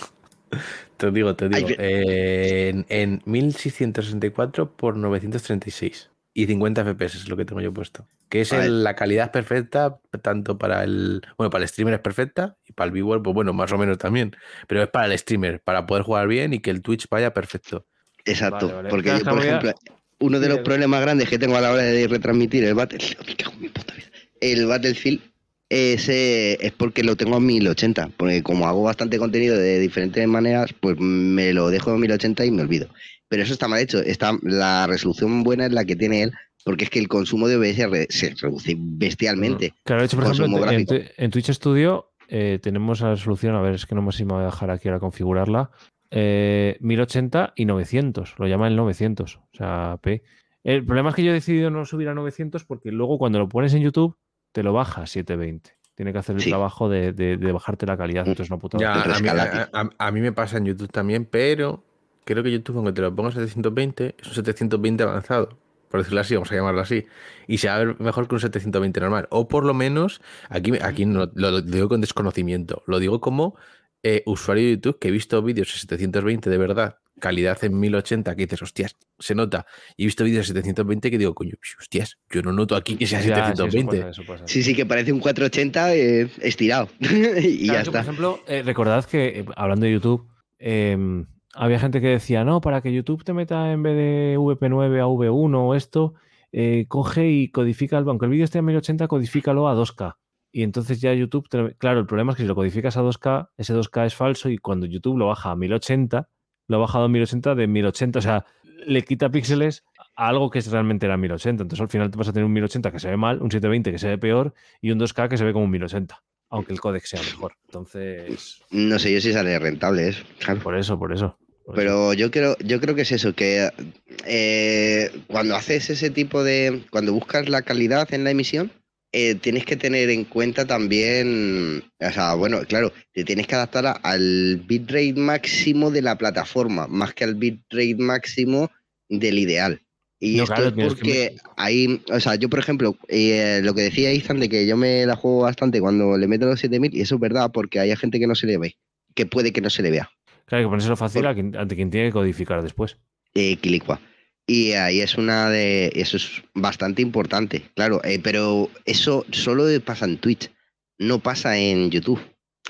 <laughs> te digo, te Ay, digo. eh, en, en 1664 por 936. Y 50 FPS es lo que tengo yo puesto. Que es el- la calidad perfecta, tanto para el. Bueno, para el streamer es perfecta. Y para el viewer, pues bueno, más o menos también. Pero es para el streamer, para poder jugar bien y que el Twitch vaya perfecto. Exacto. Vale, vale. Porque yo, por ejemplo, uno de los problemas grandes que tengo a la hora de retransmitir el Battlefield. <laughs> me cago en mi puta vida. El Battlefield ese es porque lo tengo a 1080. Porque como hago bastante contenido de diferentes maneras, pues me lo dejo a 1080 y me olvido. Pero eso está mal hecho. Está, la resolución buena es la que tiene él, porque es que el consumo de OBS re- se reduce bestialmente. Claro, de hecho, por ejemplo, en, Twitch Studio eh, tenemos la resolución, a ver, es que no sé si me voy a dejar aquí ahora configurarla, eh, 1080 y 900, lo llaman el 900, o sea, P. El problema es que yo he decidido no subir a 900 porque luego cuando lo pones en YouTube te lo baja a 720. Tiene que hacer el Sí. trabajo de, de- de bajarte la calidad, entonces no puta. Ya, el a mí, rescalate. a- a- a mí me pasa en YouTube también, pero creo que YouTube, aunque te lo pongas a 720, es un 720 avanzado, por decirlo así, vamos a llamarlo así, y se va a ver mejor que un 720 normal. O por lo menos, aquí, aquí no, lo, lo digo con desconocimiento, lo digo como eh, usuario de YouTube que he visto vídeos en 720 de verdad, calidad en 1080, que dices, hostias, se nota, y he visto vídeos en 720 que digo, coño, hostias, yo no noto aquí que sea Ya, sí, eso 720. pasa, eso pasa. Sí, sí, que parece un 480 eh, estirado. <laughs> y Claro, ya que, Por ejemplo, eh, recordad que, eh, hablando de YouTube, eh, había gente que decía, no, para que YouTube te meta en vez de VP9 a V1 o esto, eh, coge y codifica, el- aunque el vídeo esté en 1080, codifícalo a 2K. Y entonces ya YouTube, te claro, el problema es que si lo codificas a 2K, ese 2K es falso y cuando YouTube lo baja a 1080, lo ha bajado a 1080 de 1080, o sea, le quita píxeles a algo que realmente era 1080. Entonces al final te vas a tener un 1080 que se ve mal, un 720 que se ve peor y un 2K que se ve como un 1080, aunque el códec sea mejor. Entonces, No sé yo si sale rentable eso. Claro. por eso, por eso. Pero yo creo, yo creo que es eso, que eh, cuando haces ese tipo de. Cuando buscas la calidad en la emisión, eh, tienes que tener en cuenta también. O sea, bueno, claro, te tienes que adaptar a- al bitrate máximo de la plataforma, más que al bitrate máximo del ideal. Y No, esto claro, es porque ahí, o sea, yo por ejemplo, eh, lo que decía Ethan de que yo me la juego bastante cuando le meto los 7000, y eso es verdad, porque hay gente que no se le ve, que puede que no se le vea. Claro, hay que ponérselo fácil por- a quien- ante quien tiene que codificar después. eh, Quilicua. Y ahí es una de. Eso es bastante importante, claro. eh, pero eso solo pasa en Twitch, no pasa en YouTube.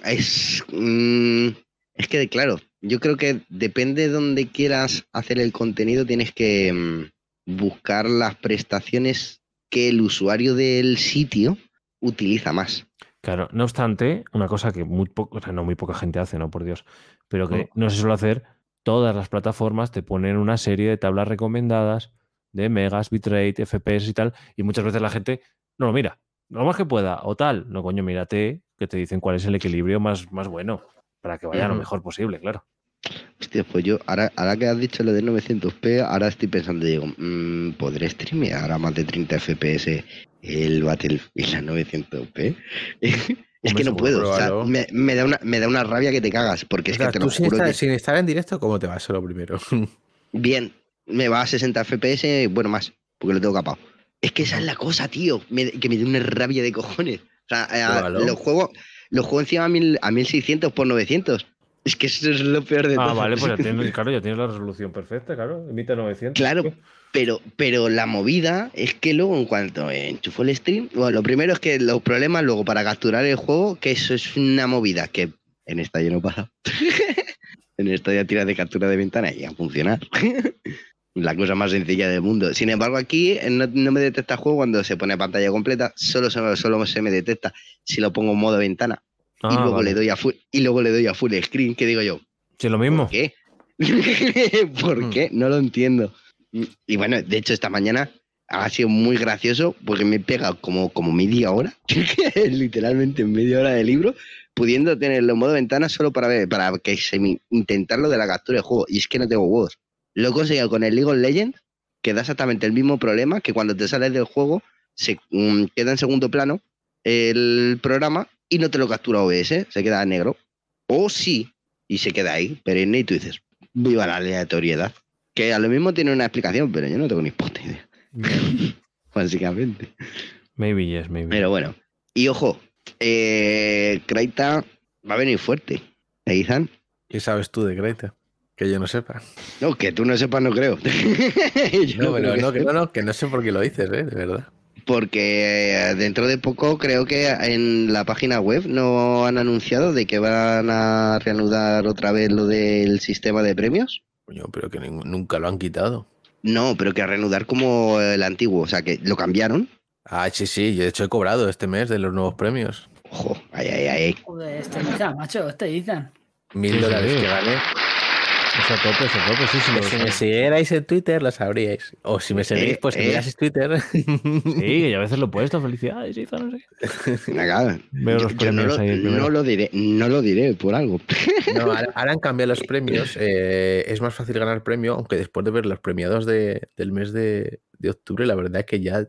Es. mm, es que, claro, yo creo que depende de donde quieras hacer el contenido, tienes que mm, buscar las prestaciones que el usuario del sitio utiliza más. Claro, no obstante, una cosa que muy poco, o sea, no muy poca gente hace, no por Dios, pero que No. se suele hacer, todas las plataformas te ponen una serie de tablas recomendadas de megas, bitrate, FPS y tal, y muchas veces la gente no lo mira, lo más que pueda, o tal, no coño, mírate, que te dicen cuál es el equilibrio más, más bueno, para que vaya lo mejor posible, claro. Hostia, pues yo, ahora, ahora que has dicho lo de 900p, ahora estoy pensando, digo, mm, ¿podré streamear a más de 30 FPS el Battlefield a 900p? Es que no puedo, o sea, me, me da una, me da una rabia que te cagas, porque es que te lo tú sin juro estar, que sin estar en directo, ¿cómo te va eso lo primero? <laughs> bien, me va a 60 FPS, bueno, más, porque lo tengo capado. Es que esa es la cosa, tío, me- que me da una rabia de cojones. O sea, eh, los juegos los juego encima a, mil, a 1600 por 900. Es que eso es lo peor de Ah, todo. vale, pues ya <laughs> tienes, claro, ya tienes la resolución perfecta, claro. Emite 900. Claro, pero, pero la movida es que luego en cuanto enchufo el stream, bueno, lo primero es que los problemas luego para capturar el juego, que eso es una movida que en esta ya no pasa. <laughs> en esta ya tiras de captura de ventana y a funcionar. <laughs> la cosa más sencilla del mundo. Sin embargo, aquí eh, no, no me detecta el juego cuando se pone pantalla completa, solo, solo, solo se me detecta si lo pongo en modo ventana y Ah, luego vale. le doy a full, y luego le doy a full screen, que digo yo, Sí, lo mismo. ¿Por qué? <laughs> ¿Por Mm. qué? No lo entiendo. Y bueno, de hecho, esta mañana ha sido muy gracioso porque me he pegado como, como media hora, <laughs> literalmente media hora de libro, pudiendo tenerlo en modo ventana solo para ver, para que se me, intentarlo de la captura de juego. Y es que no tengo huevos. Lo he conseguido con el League of Legends, que da exactamente el mismo problema que cuando te sales del juego, se mm, queda en segundo plano el programa y no te lo captura OBS, se queda negro. O sí, y se queda ahí, perenne, y tú dices, viva la aleatoriedad. Que a lo mismo tiene una explicación, pero yo no tengo ni puta idea, <laughs> básicamente. Maybe yes, maybe. Pero bueno, y ojo, eh, Kraita va a venir fuerte. ¿Eh, Izan? ¿Qué sabes tú de Greta? Que yo no sepa. No, que tú no sepas, no creo. <laughs> Yo No, creo pero no, que no, no, que no sé por qué lo dices, ¿eh? De verdad. Porque eh, dentro de poco creo que en la página web no han anunciado de que van a reanudar otra vez lo del sistema de premios. Coño, pero que nunca lo han quitado. No, pero que a reanudar como el antiguo, o sea que lo cambiaron. Ah, sí, sí, yo de hecho he cobrado este mes de los nuevos premios. Ojo, ay, ay, ay. Joder, este Ethan, macho, este Ethan. Mil dólares que gané. Es a tope, es a tope, sí, sí. Que lo- si me siguierais en Twitter lo sabríais. O si me seguís, Eh, pues que eh. Twitter. Sí, <laughs> y a veces lo he puesto. Felicidades, Izan, no sé. Venga, Veo los yo premios no, lo, ahí primero. no lo diré, no lo diré por algo. No, <laughs> ahora, ahora han cambiado los premios. eh, es más fácil ganar premio, aunque después de ver los premiados de- del mes de, de octubre, la verdad es que ya,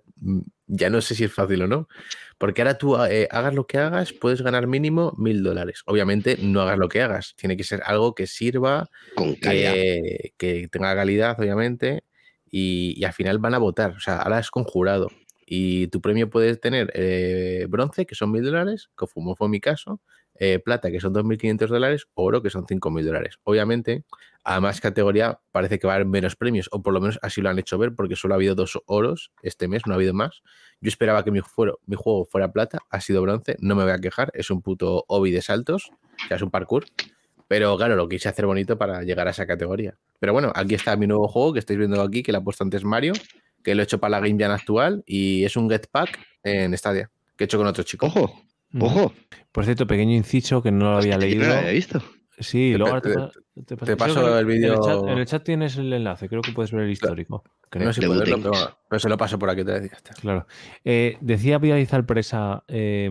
ya no sé si es fácil o no. Porque ahora tú eh, hagas lo que hagas, puedes ganar mínimo mil dólares. Obviamente no hagas lo que hagas. Tiene que ser algo que sirva, Con que, que tenga calidad, obviamente. Y, y al final van a votar. O sea, ahora es conjurado. Y tu premio puede tener eh, bronce, que son mil dólares, como fue mi caso, eh, plata, que son 2.500 dólares, oro, que son 5.000 dólares. Obviamente, a más categoría parece que va a haber menos premios, o por lo menos así lo han hecho ver, porque solo ha habido dos oros este mes, no ha habido más. Yo esperaba que mi, fuero- mi juego fuera plata, ha sido bronce, no me voy a quejar, es un puto hobby de saltos, o sea, es un parkour. Pero claro, lo quise hacer bonito para llegar a esa categoría. Pero bueno, aquí está mi nuevo juego que estáis viendo aquí, que le he puesto antes Mario, que lo he hecho para la Game Jam actual y es un Get Pack en Stadia, que he hecho con otro chico. Ojo, Mm. ojo. Por cierto, pequeño inciso que no lo había leído. No lo había visto. Sí, Te- luego ahora te- te, pa- te te creo paso el vídeo- En el, chat, tienes el enlace, creo que puedes ver el histórico. creo. No sé si pero, pero se lo paso por aquí. Te decía. Claro. Eh, decía David Alpresa, eh,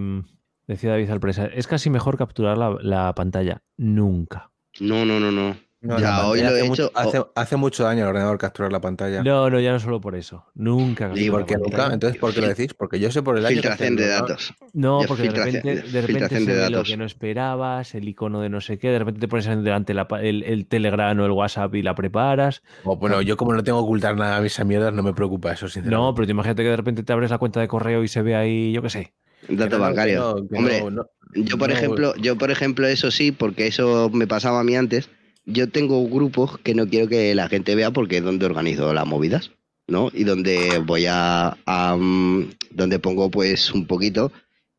decía David Alpresa, es casi mejor capturar la, la pantalla. Nunca. No, no, no, no. No, Ya, hoy lo he hace, hecho- mucho, hace, hace mucho daño al ordenador capturar la pantalla. No, no, ya no solo por eso. Nunca. ¿Y capturar por la qué nunca? Entonces, ¿por qué lo decís? Porque yo sé por el hace Filtración el de datos. No, porque de repente, de repente se de ve lo que no esperabas, el icono de no sé qué, de repente te pones en delante la el, el Telegram o el WhatsApp y la preparas. O, bueno, yo como no tengo que ocultar nada a esas mierdas, no me preocupa eso, sinceramente. No, pero te imagínate que de repente te abres la cuenta de correo y se ve ahí, yo qué sé. Que Datos no, Hombre, no, no. yo por no, ejemplo, yo por ejemplo, eso sí, porque eso me pasaba a mí antes. Yo tengo grupos que no quiero que la gente vea porque es donde organizo las movidas, ¿no? Y donde voy a, mm, donde pongo pues un poquito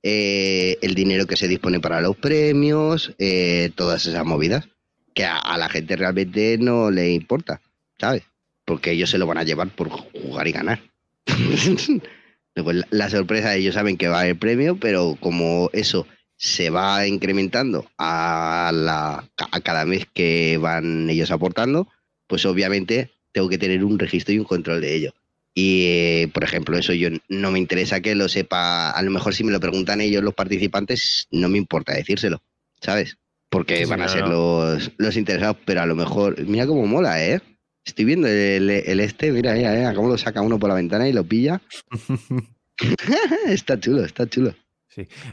eh, el dinero que se dispone para los premios, eh, todas esas movidas, que a, a la gente realmente no le importa, ¿sabes? Porque ellos se lo van a llevar por jugar y ganar. <laughs> Después la, la sorpresa, ellos saben que va a haber premio, pero como eso se va incrementando a, la, a cada mes que van ellos aportando, pues obviamente tengo que tener un registro y un control de ello. Y, eh, por ejemplo, eso yo no me interesa que lo sepa, a lo mejor si me lo preguntan ellos los participantes, no me importa decírselo, ¿sabes? Porque Sí, van a ser no. los, los interesados, pero a lo mejor, mira cómo mola, ¿eh? Estoy viendo el, el este, mira, mira, mira, cómo lo saca uno por la ventana y lo pilla. <laughs> <laughs> está chulo, está chulo.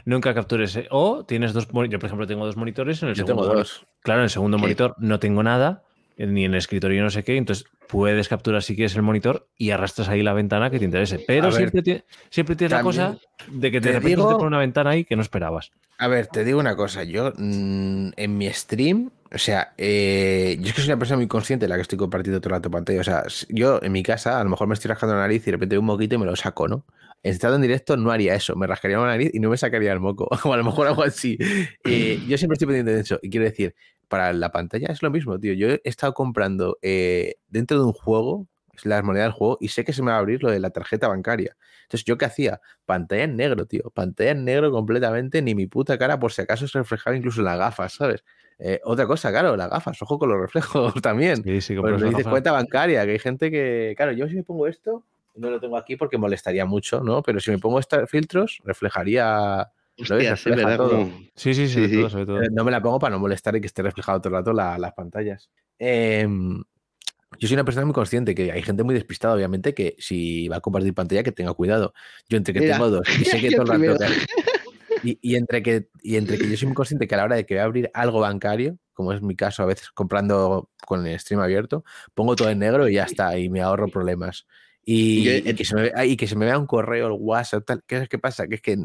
Nunca captures. eh. O tienes dos monitores. Yo, por ejemplo, tengo dos monitores. En el Yo segundo tengo dos. Claro, en el segundo Sí. monitor no tengo nada, eh, ni en el escritorio no sé qué. Entonces puedes capturar si quieres el monitor y arrastras ahí la ventana que te interese. Pero A ver, siempre, tie- siempre tienes la cosa de que de te repente se te pone una ventana ahí que no esperabas. A ver, te digo una cosa. Yo mm, en mi stream O sea, eh, yo es que soy una persona muy consciente de la que estoy compartiendo todo el rato pantalla. O sea, yo en mi casa a lo mejor me estoy rascando la nariz y de repente veo un moquito y me lo saco, ¿no? Estando en directo no haría eso, me rascaría la nariz y no me sacaría el moco. <laughs> O a lo mejor algo así. Eh, <laughs> yo siempre estoy pendiente de eso. Y quiero decir, para la pantalla es lo mismo, tío. Yo he estado comprando eh, dentro de un juego las monedas del juego y sé que se me va a abrir lo de la tarjeta bancaria. Entonces, ¿yo qué hacía? Pantalla en negro, tío. Pantalla en negro completamente, ni mi puta cara, por si acaso se reflejaba incluso en las gafas, ¿sabes? Eh, otra cosa, claro, las gafas, ojo con los reflejos <laughs> también. Sí, sí, la dices cuenta bancaria, que hay gente que, claro, yo si me pongo esto, no lo tengo aquí porque molestaría mucho, ¿no? Pero si me pongo estos filtros, reflejaría, ¿lo ves? Hostia, sí, Refleja ¿verdad? todo. Como- Sí, sí, Sí, sí. todo, sobre todo. No me la pongo para no molestar y que esté reflejado todo el rato la- las pantallas. Em, yo soy una persona muy consciente que hay gente muy despistada, obviamente, que si va a compartir pantalla, que tenga cuidado. Yo entre que Mira, tengo dos y sé que <laughs> todo el rato... primero. Y, y entre que, y entre que yo soy muy consciente que a la hora de que voy a abrir algo bancario, como es mi caso a veces comprando con el stream abierto, pongo todo en negro y ya está, y me ahorro problemas. Y, Yo- y que, se me, ve- y que se me vea un correo, el WhatsApp, tal. ¿Qué, qué pasa? Que es que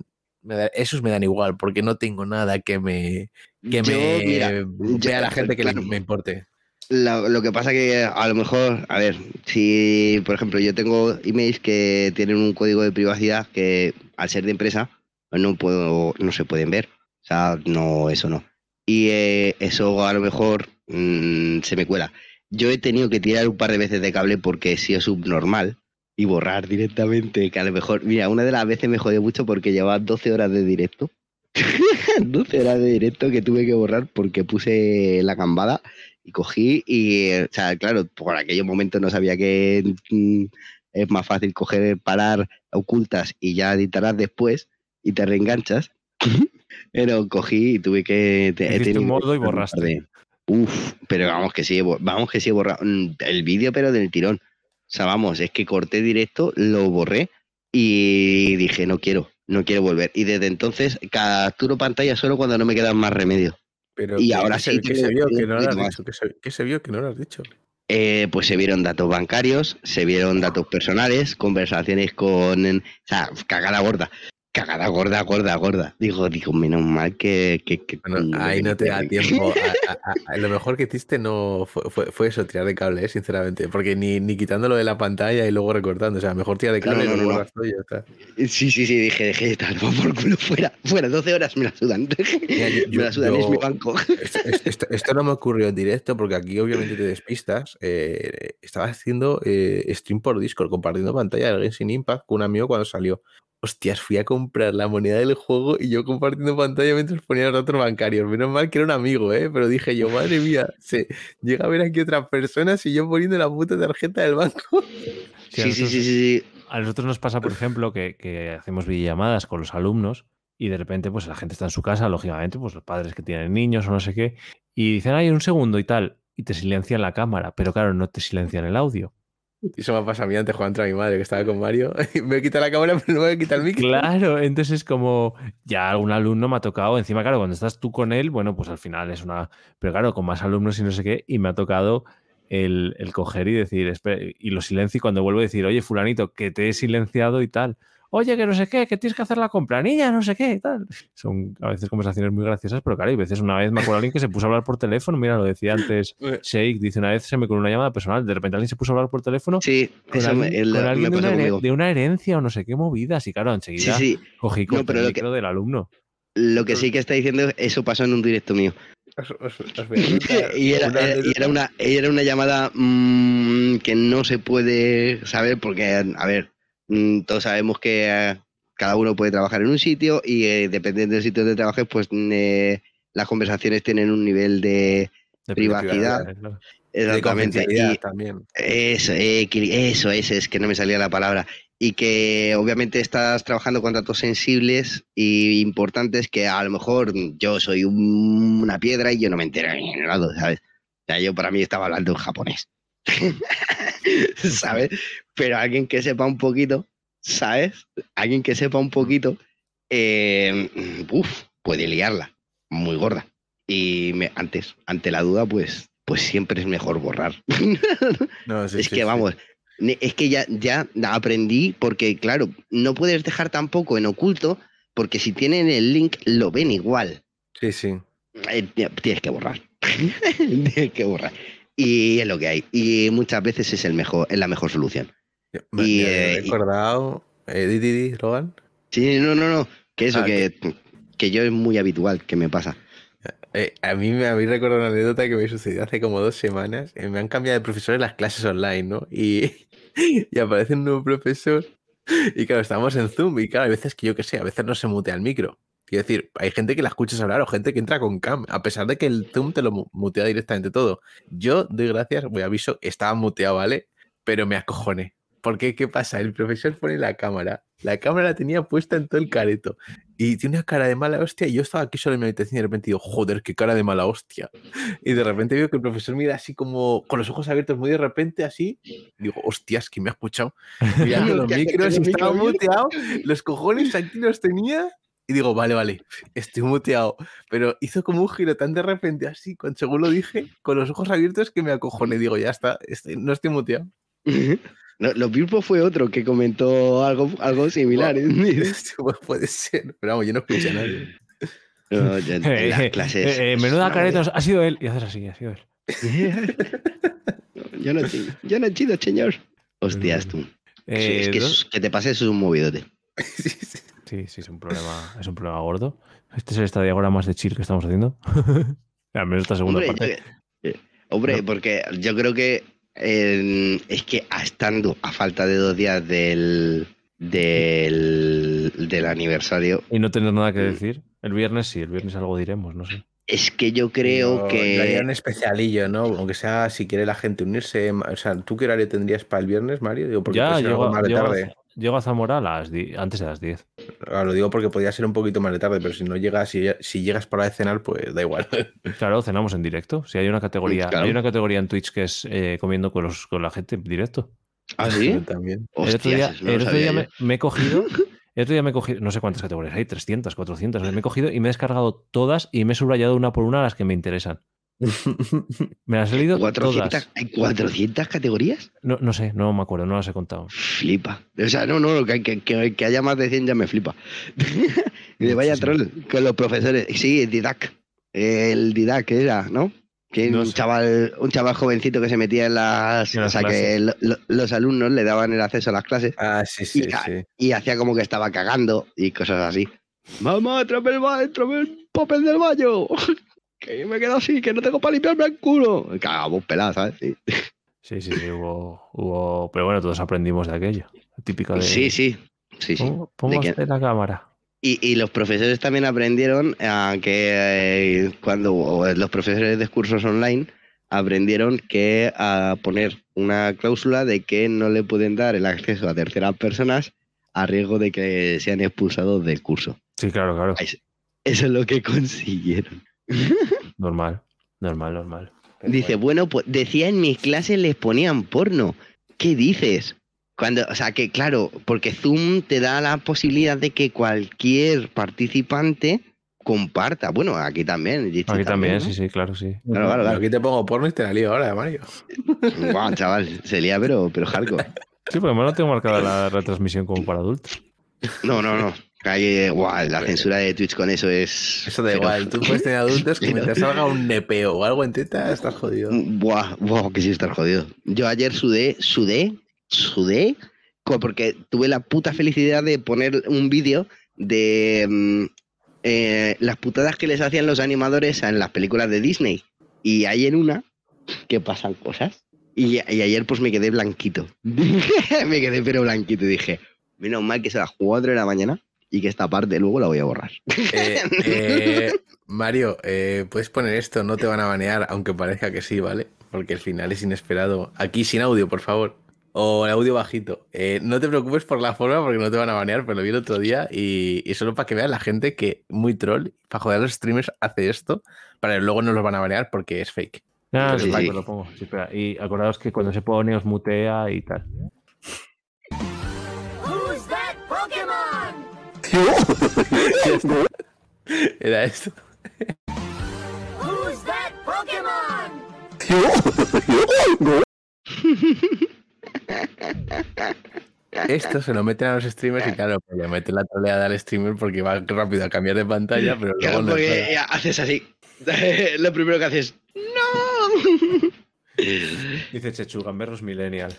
me da- esos me dan igual, porque no tengo nada que me, que Yo, me mira, vea yo- la gente que le- claro. me importe. Lo, lo que pasa que a lo mejor, a ver, si por ejemplo yo tengo emails que tienen un código de privacidad que al ser de empresa no puedo, no se pueden ver. O sea, no, eso no. Y eh, eso a lo mejor mm, se me cuela. Yo he tenido que tirar un par de veces de cable porque he sido subnormal y borrar directamente, que a lo mejor, mira, una de las veces me jodió mucho porque llevaba 12 horas de directo. <laughs> 12 horas de directo que tuve que borrar porque puse la cambada y cogí y, eh, o sea, claro, por aquellos momentos no sabía que mm, es más fácil coger, parar, ocultas y ya editarás después y te reenganchas. <laughs> Pero cogí y tuve que... te- un modo y borraste. Uf, pero vamos que sí, vamos que sí he borrado mm, el vídeo, pero del tirón. O sea, vamos, es que corté directo, lo borré y dije, no quiero, no quiero volver. Y desde entonces capturo pantalla solo cuando no me quedan más remedio. Pero Y ¿qué- ahora sí ¿qué tengo se vio que no <laughs> lo has dicho? ¿Qué se, qué se vio que no lo has dicho? Eh, pues se vieron datos bancarios, se vieron datos personales, conversaciones con... O sea, cagada gorda. Cagada gorda, gorda, gorda. Digo, digo, menos mal que... que, que- Bueno, que ahí no te da tiempo. A- a- a- lo mejor que hiciste no fue, fue, fue eso, tirar de cable, ¿eh? sinceramente. Porque ni, ni quitándolo de la pantalla y luego recortando. O sea, mejor tirar de cable No, y no, no, y ya está. Sí, sí, sí, dije, dejé tal, va por culo, fuera, fuera, 12 horas me la sudan. <laughs> Mira, yo- me la yo- sudan, es mi banco. Esto, esto- esto no me ocurrió en directo porque aquí obviamente te despistas. Eh, estaba haciendo eh, stream por Discord, compartiendo pantalla del Genshin Impact con un amigo cuando salió. Hostias, fui a comprar la moneda del juego y yo compartiendo pantalla mientras ponía los datos bancarios. Menos mal que era un amigo, ¿eh? Pero dije yo, madre mía, se llega a ver aquí otras personas y yo poniendo la puta tarjeta del banco. Sí, nosotros- sí, sí, sí. A nosotros nos pasa, por ejemplo, que, que hacemos videollamadas con los alumnos y de repente, pues la gente está en su casa, lógicamente, pues los padres que tienen niños o no sé qué, y dicen, ay, un segundo y tal, y te silencian la cámara, pero claro, no te silencian el audio. Y eso me pasa a mí antes cuando entra mi madre, que estaba con Mario. <laughs> Y me quita la cámara, pero no me quita el micro. Claro, entonces es como, ya algún alumno me ha tocado, encima, claro, cuando estás tú con él, bueno, pues al final es una, pero claro, con más alumnos y no sé qué, y me ha tocado el, el coger y decir, y lo silencio y cuando vuelvo a decir, oye, fulanito, que te he silenciado y tal. Oye, que no sé qué, que tienes que hacer la compra, niña, no sé qué, y tal. Son a veces conversaciones muy graciosas, pero claro, hay veces una vez me acuerdo alguien que se puso a hablar por teléfono, mira, lo decía antes <laughs> Eh. Sheik, dice una vez se me con una llamada personal, de repente alguien se puso a hablar por teléfono Sí, con me, alguien, el- con alguien de, una de herencia o no sé qué movidas, y claro, Sí, enseguida sí, cogí No, corté pero el lo que- micro del alumno. lo que sí que está diciendo, eso pasó en un directo mío. Os- os- os voy a contar y, era, una era- y anécdota. era una, era una llamada mm, que no se puede saber porque, a ver, todos sabemos que eh, cada uno puede trabajar en un sitio y eh, dependiendo del sitio donde trabajes, pues eh, las conversaciones tienen un nivel de... De Privacidad. Exactamente. y- también. Eso, eh, que- eso es, es que no me salía la palabra. Y que obviamente estás trabajando con datos sensibles e importantes que a lo mejor yo soy un- una piedra y yo no me entero ni en lado, ¿sabes? O sea, yo para mí estaba hablando en japonés. <laughs> ¿Sabes? Pero alguien que sepa un poquito, ¿sabes? Alguien que sepa un poquito, eh, uf, puede liarla muy gorda. Y me- antes, ante la duda, pues, pues siempre es mejor borrar. No, <laughs> sí, es sí, que sí. vamos, es que ya, ya aprendí porque, claro, no puedes dejar tampoco en oculto porque si tienen el link lo ven igual. Sí, sí. Eh, tienes que borrar. <laughs> Qué burra. Y es lo que hay. Y muchas veces es el mejor, es la mejor solución. Me, Y, me eh, he recordado. Eh, di, di, di, Logan. Sí, no, no, no. Que eso, Ah, que, que yo es muy habitual que me pasa. Eh, a mí me habéis recordado una anécdota que me sucedió hace como dos semanas. Eh, me han cambiado de profesor en las clases online, ¿no? Y, <laughs> y aparece un nuevo profesor. Y claro, estamos en Zoom. Y claro, hay veces que yo qué sé, a veces no se mutea el micro. Quiero decir, hay gente que la escuchas hablar o gente que entra con cam, a pesar de que el Zoom te lo mu- mutea directamente todo. Yo doy gracias, voy aviso, estaba muteado, ¿vale? Pero me acojoné. Porque, ¿qué pasa? El profesor pone la cámara. La cámara la tenía puesta en todo el careto. Y tiene una cara de mala hostia. Y yo estaba aquí solo en mi habitación y de repente digo, joder, qué cara de mala hostia. Y de repente veo que el profesor mira así como con los ojos abiertos, muy de repente así. Y digo, hostias, que me ha escuchado. <laughs> Mirando los micros estaba muteado. Los cojones aquí los tenía. Y digo, vale, vale, estoy muteado. Pero hizo como un giro tan de repente así, cuando según lo dije, con los ojos abiertos que me acojoné. Digo, ya está, estoy- no estoy muteado. <laughs> No, Los Bilbo fue otro que comentó algo, algo similar. <laughs> <laughs> Esto puede ser. Pero vamos, yo no escuché a nadie. No, ya en Eh, las eh, clases. eh, eh, menuda careta, ha sido él. Y haces así, ha sido él. Yo no he chido, yo no chido, señor. Hostias, tú. Eh, es que, te pases es un movidote. Sí, sí. Sí, sí, es un problema, es un problema gordo. Este es el estadio ahora más de chill que estamos haciendo. <laughs> Al menos esta segunda Hombre, parte. eh, eh, hombre, No. porque yo creo que eh, es que estando a falta de dos días del, del, del aniversario, Y no tener nada que Mm. decir. El viernes sí, el viernes algo diremos, no sé. es que yo creo que... haría un especialillo, ¿no? Aunque sea si quiere la gente unirse. O sea, ¿tú qué horario tendrías para el viernes, Mario? Digo, porque Ya, llego, más de tarde. Llego a Zamora a las antes de las 10. Ah, Lo digo porque podría ser un poquito más de tarde, pero si no llegas, si, si llegas para de cenar, pues da igual. <laughs> Claro, cenamos en directo. Si hay una categoría, Claro. hay una categoría en Twitch que es eh, comiendo con, los, con la gente en directo. ¿Ah, sí? <laughs> También. el otro día, Hostias, no lo el otro sabía día yo. me, me he cogido, <laughs> el otro día me he cogido, no sé cuántas categorías hay, 300, 400, me he cogido y me he descargado todas y me he subrayado una por una las que me interesan. <laughs> Me las he leído 400, todas. ¿Hay 400 categorías? No, no sé, no me acuerdo, no las he contado. Flipa. O sea, no, no, que, que- que- que haya más de 100 ya me flipa. <laughs> y de vaya troll con los profesores. Sí, Didac. El Didac era, ¿no? Que No un sé. chaval, un chaval jovencito que se metía en las. En las o sea, que lo- lo- los alumnos le daban el acceso a las clases Ah, sí, sí, Y- sí. y hacía como que estaba cagando y cosas así. Mamá, tráeme el, el papel del baño. Que me quedo así, que no tengo para limpiarme el culo. Cagamos peladas, ¿sabes? Sí. Sí, sí, sí, hubo, hubo. Pero bueno, todos aprendimos de aquello. Típico de. sí, sí. Sí, sí. ¿Cómo, cómo que- hace la cámara? Y, y los profesores también aprendieron a que eh, cuando o los profesores de cursos online aprendieron que a poner una cláusula de que no le pueden dar el acceso a terceras personas a riesgo de que sean expulsados del curso. Sí, claro, claro. Eso es lo que consiguieron. <laughs> Normal, normal, normal. Dice, bueno, pues decía en mis clases les ponían porno. ¿Qué dices? Cuando, o sea, que claro, porque Zoom te da la posibilidad de que cualquier participante comparta. Bueno, aquí también. Aquí también, ¿no? sí, sí, claro, sí. Claro, claro, claro. Aquí te pongo porno y te la lío ahora, Mario. <laughs> Guau, chaval, se lía, pero, pero hardcore. Sí, porque no tengo marcada la retransmisión como para adultos. No, no, no. Ahí, eh, guau, la censura de Twitch con eso es. Eso da igual. Tú puedes tener adultos que <laughs> mientras salga un nepeo o algo en teta, estás jodido. Buah, buah, que sí estar jodido. Yo ayer sudé, sudé, sudé, porque tuve la puta felicidad de poner un vídeo de mm, eh, las putadas que les hacían los animadores en las películas de Disney. Y hay en una que pasan cosas. Y, y ayer pues me quedé blanquito. <laughs> me quedé pero blanquito y dije, menos mal que son las 4 de la mañana y que esta parte luego la voy a borrar. Eh, eh, <laughs> Mario, eh, puedes poner esto, no te van a banear, aunque parezca que sí, ¿vale? Porque el final es inesperado. Aquí sin audio, por favor. O el audio bajito. Eh, no te preocupes por la forma porque no te van a banear, pero lo vi el otro día y, y solo para que vean la gente que muy troll, para joder a los streamers, hace esto, para que luego no los van a banear porque es fake. Ah, Sí, sí, sí. lo pongo. Sí, espera. Y acordaos que cuando se pone os mutea y tal. Era esto. Who's that Pokemon? Esto se lo meten a los streamers y claro, pues le meten la troleada al streamer porque va rápido a cambiar de pantalla, pero luego Claro, no porque haces así. <laughs> Lo primero que haces, <laughs> Dice Chechu, Gamberros Millennial.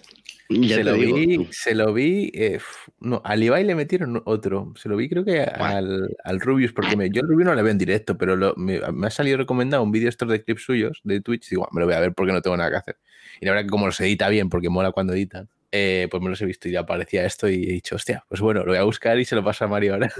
Ya se, lo vi, se lo vi, eh, no, al Ibai le metieron otro. Se lo vi creo que al, al Rubius, porque me- yo al Rubius no le veo en directo, pero lo- me, me ha salido recomendado un vídeo estos de clips suyos de Twitch. Digo, "Ah, me lo voy a ver porque no tengo nada que hacer. Y la verdad que como los edita bien, porque mola cuando editan, eh, pues me los he visto y ya aparecía esto y he dicho, hostia, pues bueno, lo voy a buscar y se lo paso a Mario ahora.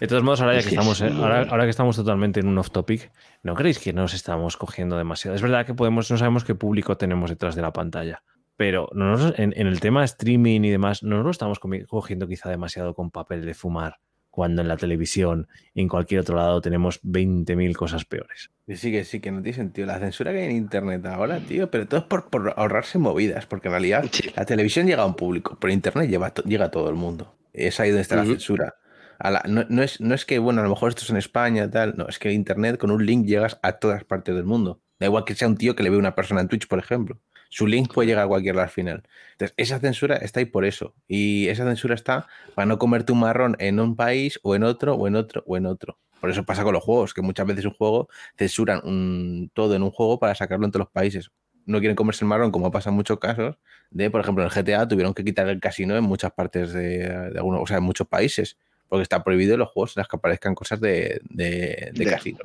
De todos modos, ahora ya que estamos, eh, ahora, ahora que estamos totalmente en un off topic, ¿no creéis que nos estamos cogiendo demasiado? Es verdad que podemos, no sabemos qué público tenemos detrás de la pantalla, pero no nos- en, en el tema streaming y demás, no nos lo estamos cogiendo quizá demasiado con papel de fumar, cuando en la televisión y en cualquier otro lado tenemos 20.000 cosas peores. Sí, que sí, que no tiene sentido. La censura que hay en internet ahora, tío, pero todo es por, por ahorrarse movidas, porque en realidad Sí. la televisión llega a un público, pero internet lleva llega a todo el mundo. Es ahí donde está la censura. A la- no, no es, no es que, bueno, a lo mejor esto es en España, tal, no, es que internet con un link llegas a todas partes del mundo. Da igual que sea un tío que le ve una persona en Twitch, por ejemplo. Su link puede llegar a cualquier lado al final. Entonces, esa censura está ahí por eso. Y esa censura está para no comerte un marrón en un país o en otro, o en otro, o en otro. Por eso pasa con los juegos, que muchas veces un juego censuran un- todo en un juego para sacarlo en todos los países. No quieren comerse el marrón, como pasa en muchos casos. De, por ejemplo, en el GTA tuvieron que quitar el casino en muchas partes de, de algunos, o sea, en muchos países, porque está prohibido en los juegos en los que aparezcan cosas de, de, casinos.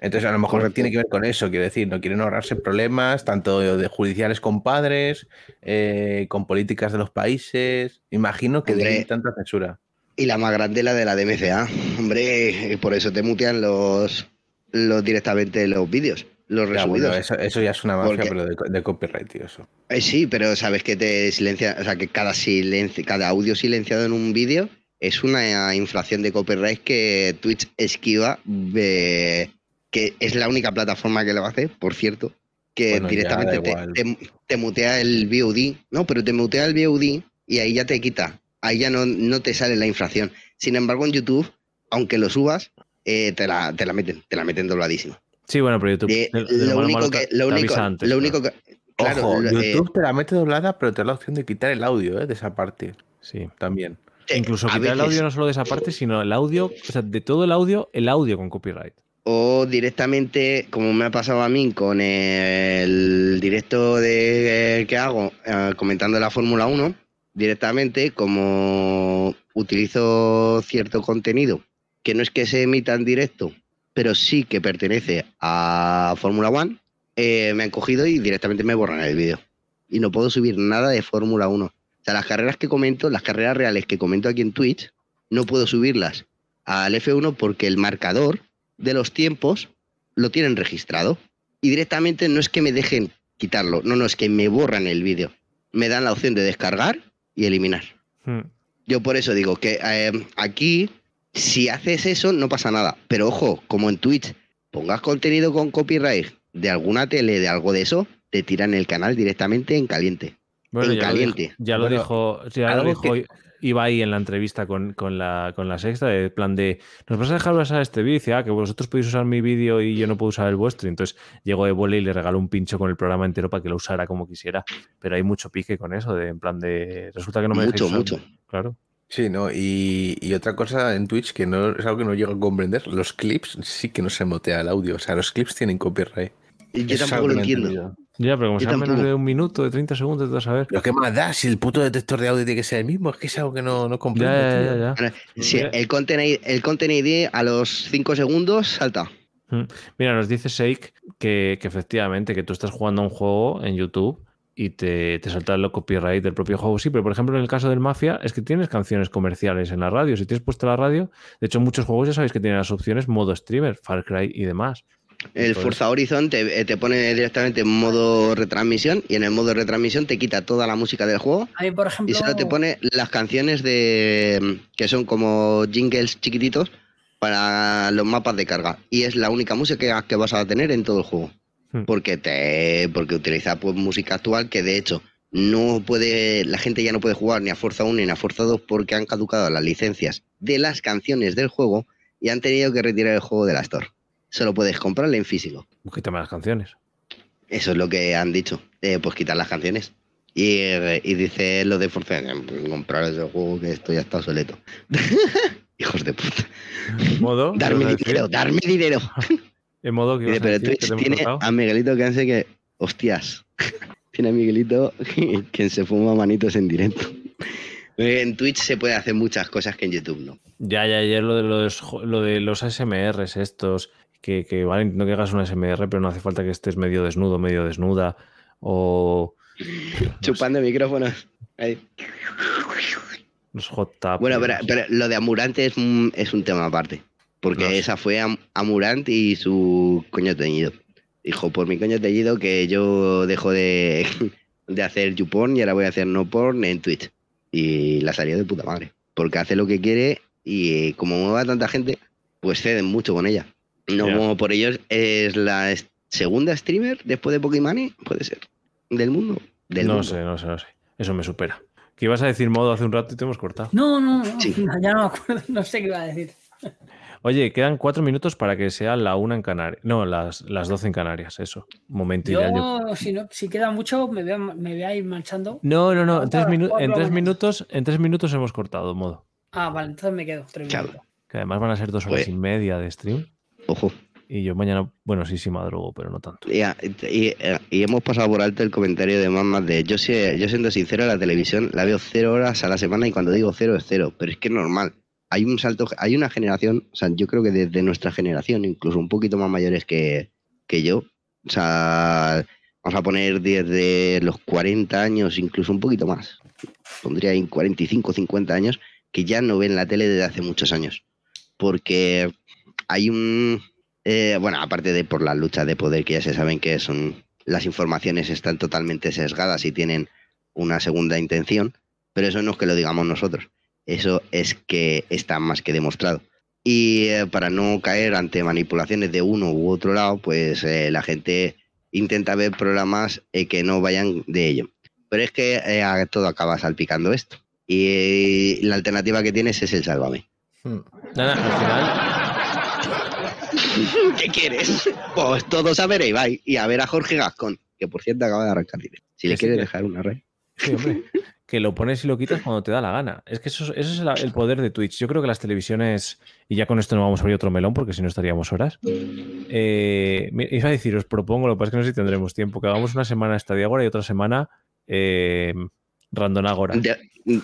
Entonces, a lo mejor tiene que ver con eso, quiero decir, no quieren ahorrarse problemas, tanto de judiciales con padres, eh, con políticas de los países. Imagino que de ahí Hombre. tanta censura. Y la más grande, la de la DMCA. Hombre, por eso te mutean los, los directamente los vídeos, los Ya, bueno, eso, eso ya es una mafia, Porque- pero de, de copyright, tío, eso. Eh, sí, pero sabes que te silencia, o sea, que cada silencio, cada audio silenciado en un vídeo es una infracción de copyright que Twitch esquiva, eh, que es la única plataforma que lo hace, por cierto, que Bueno, directamente te, igual. te- te mutea el VOD, no, pero te mutea el VOD y ahí ya te quita, ahí ya no, no te sale la infracción. Sin embargo, en YouTube, aunque lo subas, eh, te, la, te la meten, te la meten dobladísimo. Sí, bueno, pero YouTube. Lo, único que, lo, único, avisa antes, lo claro. único que... Claro, Ojo, lo- eh, YouTube te la mete doblada, pero te da la opción de quitar el audio ¿eh? de esa parte Sí. también. Eh, Incluso quitar el veces- audio no solo de esa parte, sino el audio, o sea, de todo el audio, el audio con copyright. O directamente, como me ha pasado a mí con el directo de, que hago eh, comentando la Fórmula 1, directamente, como utilizo cierto contenido que no es que se emita en directo, pero sí que pertenece a Fórmula 1, eh, me han cogido y directamente me borran el vídeo. Y no puedo subir nada de Fórmula 1. O sea, las carreras que comento, las carreras reales que comento aquí en Twitch, no puedo subirlas al F1 porque el marcador de los tiempos lo tienen registrado. Y directamente no es que me dejen quitarlo, no, no, es que me borran el vídeo. Me dan la opción de descargar y eliminar. Hmm. Yo por eso digo que eh, aquí, si haces eso, no pasa nada. Pero ojo, como en Twitch, pongas contenido con copyright de alguna tele, de algo de eso, te tiran el canal directamente en caliente. Bueno, En ya caliente. Lo dijo, ya lo Bueno, dijo, ya lo algo dijo que- Ibai en la entrevista con, con la, con la sexta, de plan de, ¿nos vas a dejar usar este vídeo? Y dice, ah, que vosotros podéis usar mi vídeo y yo no puedo usar el vuestro. Y entonces llegó Ebola y le regaló un pincho con el programa entero para que lo usara como quisiera. Pero hay mucho pique con eso, de en plan de, resulta que no me Mucho, usar- mucho. Claro. Sí, ¿no? Y, y otra cosa en Twitch que no es algo que no llego a comprender, los clips sí que no se motea el audio. O sea, los clips tienen copyright. Y Yo Eso es tampoco lo entiendo. entendido. Ya, pero como sea menos de un minuto, de 30 segundos, te vas a ver. Pero qué más da si el puto detector de audio tiene que ser el mismo. Es que es algo que no, no Ya, comprendo. ya, ya, ya. Mira. el content, ID, el content ID a los 5 segundos salta. Mm. Mira, nos dice Shake que, que efectivamente que tú estás jugando a un juego en YouTube y te, te salta el copyright del propio juego. Sí, pero por ejemplo en el caso del Mafia es que tienes canciones comerciales en la radio. Si tienes puesta la radio, de hecho muchos juegos ya sabéis que tienen las opciones modo streamer, Far Cry y demás. El Forza Horizon te, eh, te pone directamente en modo retransmisión y en el modo retransmisión te quita toda la música del juego. Por ejemplo, y solo te pone las canciones de que son como jingles chiquititos para los mapas de carga. Y es la única música que vas a tener en todo el juego. Hmm. porque te porque utiliza pues música actual que de hecho no puede la gente ya no puede jugar ni a Forza 1 ni a Forza 2 porque han caducado las licencias de las canciones del juego y han tenido que retirar el juego de la store solo puedes comprarlo en físico Quítame las canciones. eso es lo que han dicho. Eh, pues quitar las canciones. Y, y dice lo de Forza, pues comprar ese juego que esto ya está obsoleto. <laughs> Hijos de puta. <laughs> <laughs> Modo. ¿qué Darme dinero, darme dinero. En modo que Dice, pero Twitch tiene a Miguelito que hace que. Hostias. tiene a Miguelito quien se fuma manitos en directo. En Twitch se puede hacer muchas cosas que en YouTube no. Ya, ya, ya lo de los, lo de los ASMRs estos, que, que vale, no que hagas un ASMR, pero no hace falta que estés medio desnudo, medio desnuda, o <laughs> Chupando micrófonos. Ahí. los hot tap. Bueno, pero, pero lo de Amurante es un, es un tema aparte. Porque No sé. esa fue Am- Amurant y su coño teñido. Dijo, por mi coño teñido que yo dejo de, <laughs> de hacer YouPorn y ahora voy a hacer no porn en Twitch. Y la salió de puta madre. Porque hace lo que quiere y eh, como mueva tanta gente, pues ceden mucho con ella. No como por ellos es la segunda streamer después de Pokémon, puede ser. Del mundo. Del no mundo. sé, no sé, no sé. Eso me supera. Que ibas a decir modo hace un rato y te hemos cortado. No, no, no, Sí. <laughs> ya no me acuerdo, no sé qué iba a decir. <laughs> Oye, quedan cuatro minutos para que sea la una en Canarias. No, las, las 12 en Canarias, eso. Momento ideal. yo- Yo, si, no, si queda mucho, me voy, a, me voy a ir marchando. No, no, no. En tres, minu- en tres minutos, en tres minutos hemos cortado modo. Ah, vale, entonces me quedo. tres Chao. minutos. Que además van a ser dos horas Pues- y media de stream. Ojo. Y yo mañana, bueno, sí, sí madrugo, pero no tanto. Y, y- y hemos pasado por alto el comentario de mamás de yo sé, yo siendo sincero la televisión la veo cero horas a la semana y cuando digo cero es cero, pero es que es normal. Hay un salto, hay una generación, o sea, yo creo que desde nuestra generación, incluso un poquito más mayores que, que yo, o sea, vamos a poner desde los 40 años, incluso un poquito más, pondría ahí 45, 50 años, que ya no ven la tele desde hace muchos años. Porque hay un, eh, bueno, aparte de por las luchas de poder que ya se saben que son las informaciones están totalmente sesgadas y tienen una segunda intención, pero eso no es que lo digamos nosotros, eso es que está más que demostrado. Y eh, para no caer ante manipulaciones de uno u otro lado, pues eh, la gente intenta ver programas eh, que no vayan de ello. Pero es que eh, todo acaba salpicando esto. Y eh, la alternativa que tienes es el sálvame. Hmm. Nada, al final, <laughs> ¿Qué quieres? Pues todos a ver a Ibai y a ver a Jorge Gascón, que por cierto acaba de arrancar directo. Si le sí quieres dejar una red. sí, hombre, que lo pones y lo quitas cuando te da la gana. Es que eso, es- eso es la- el poder de Twitch. Yo creo que las televisiones, y ya con esto no vamos a abrir otro melón porque si no estaríamos horas. Eh, iba a decir, os propongo, lo que pasa es que no sé si tendremos tiempo, que hagamos una semana Stadia Agora y otra semana eh, Random Agora. De,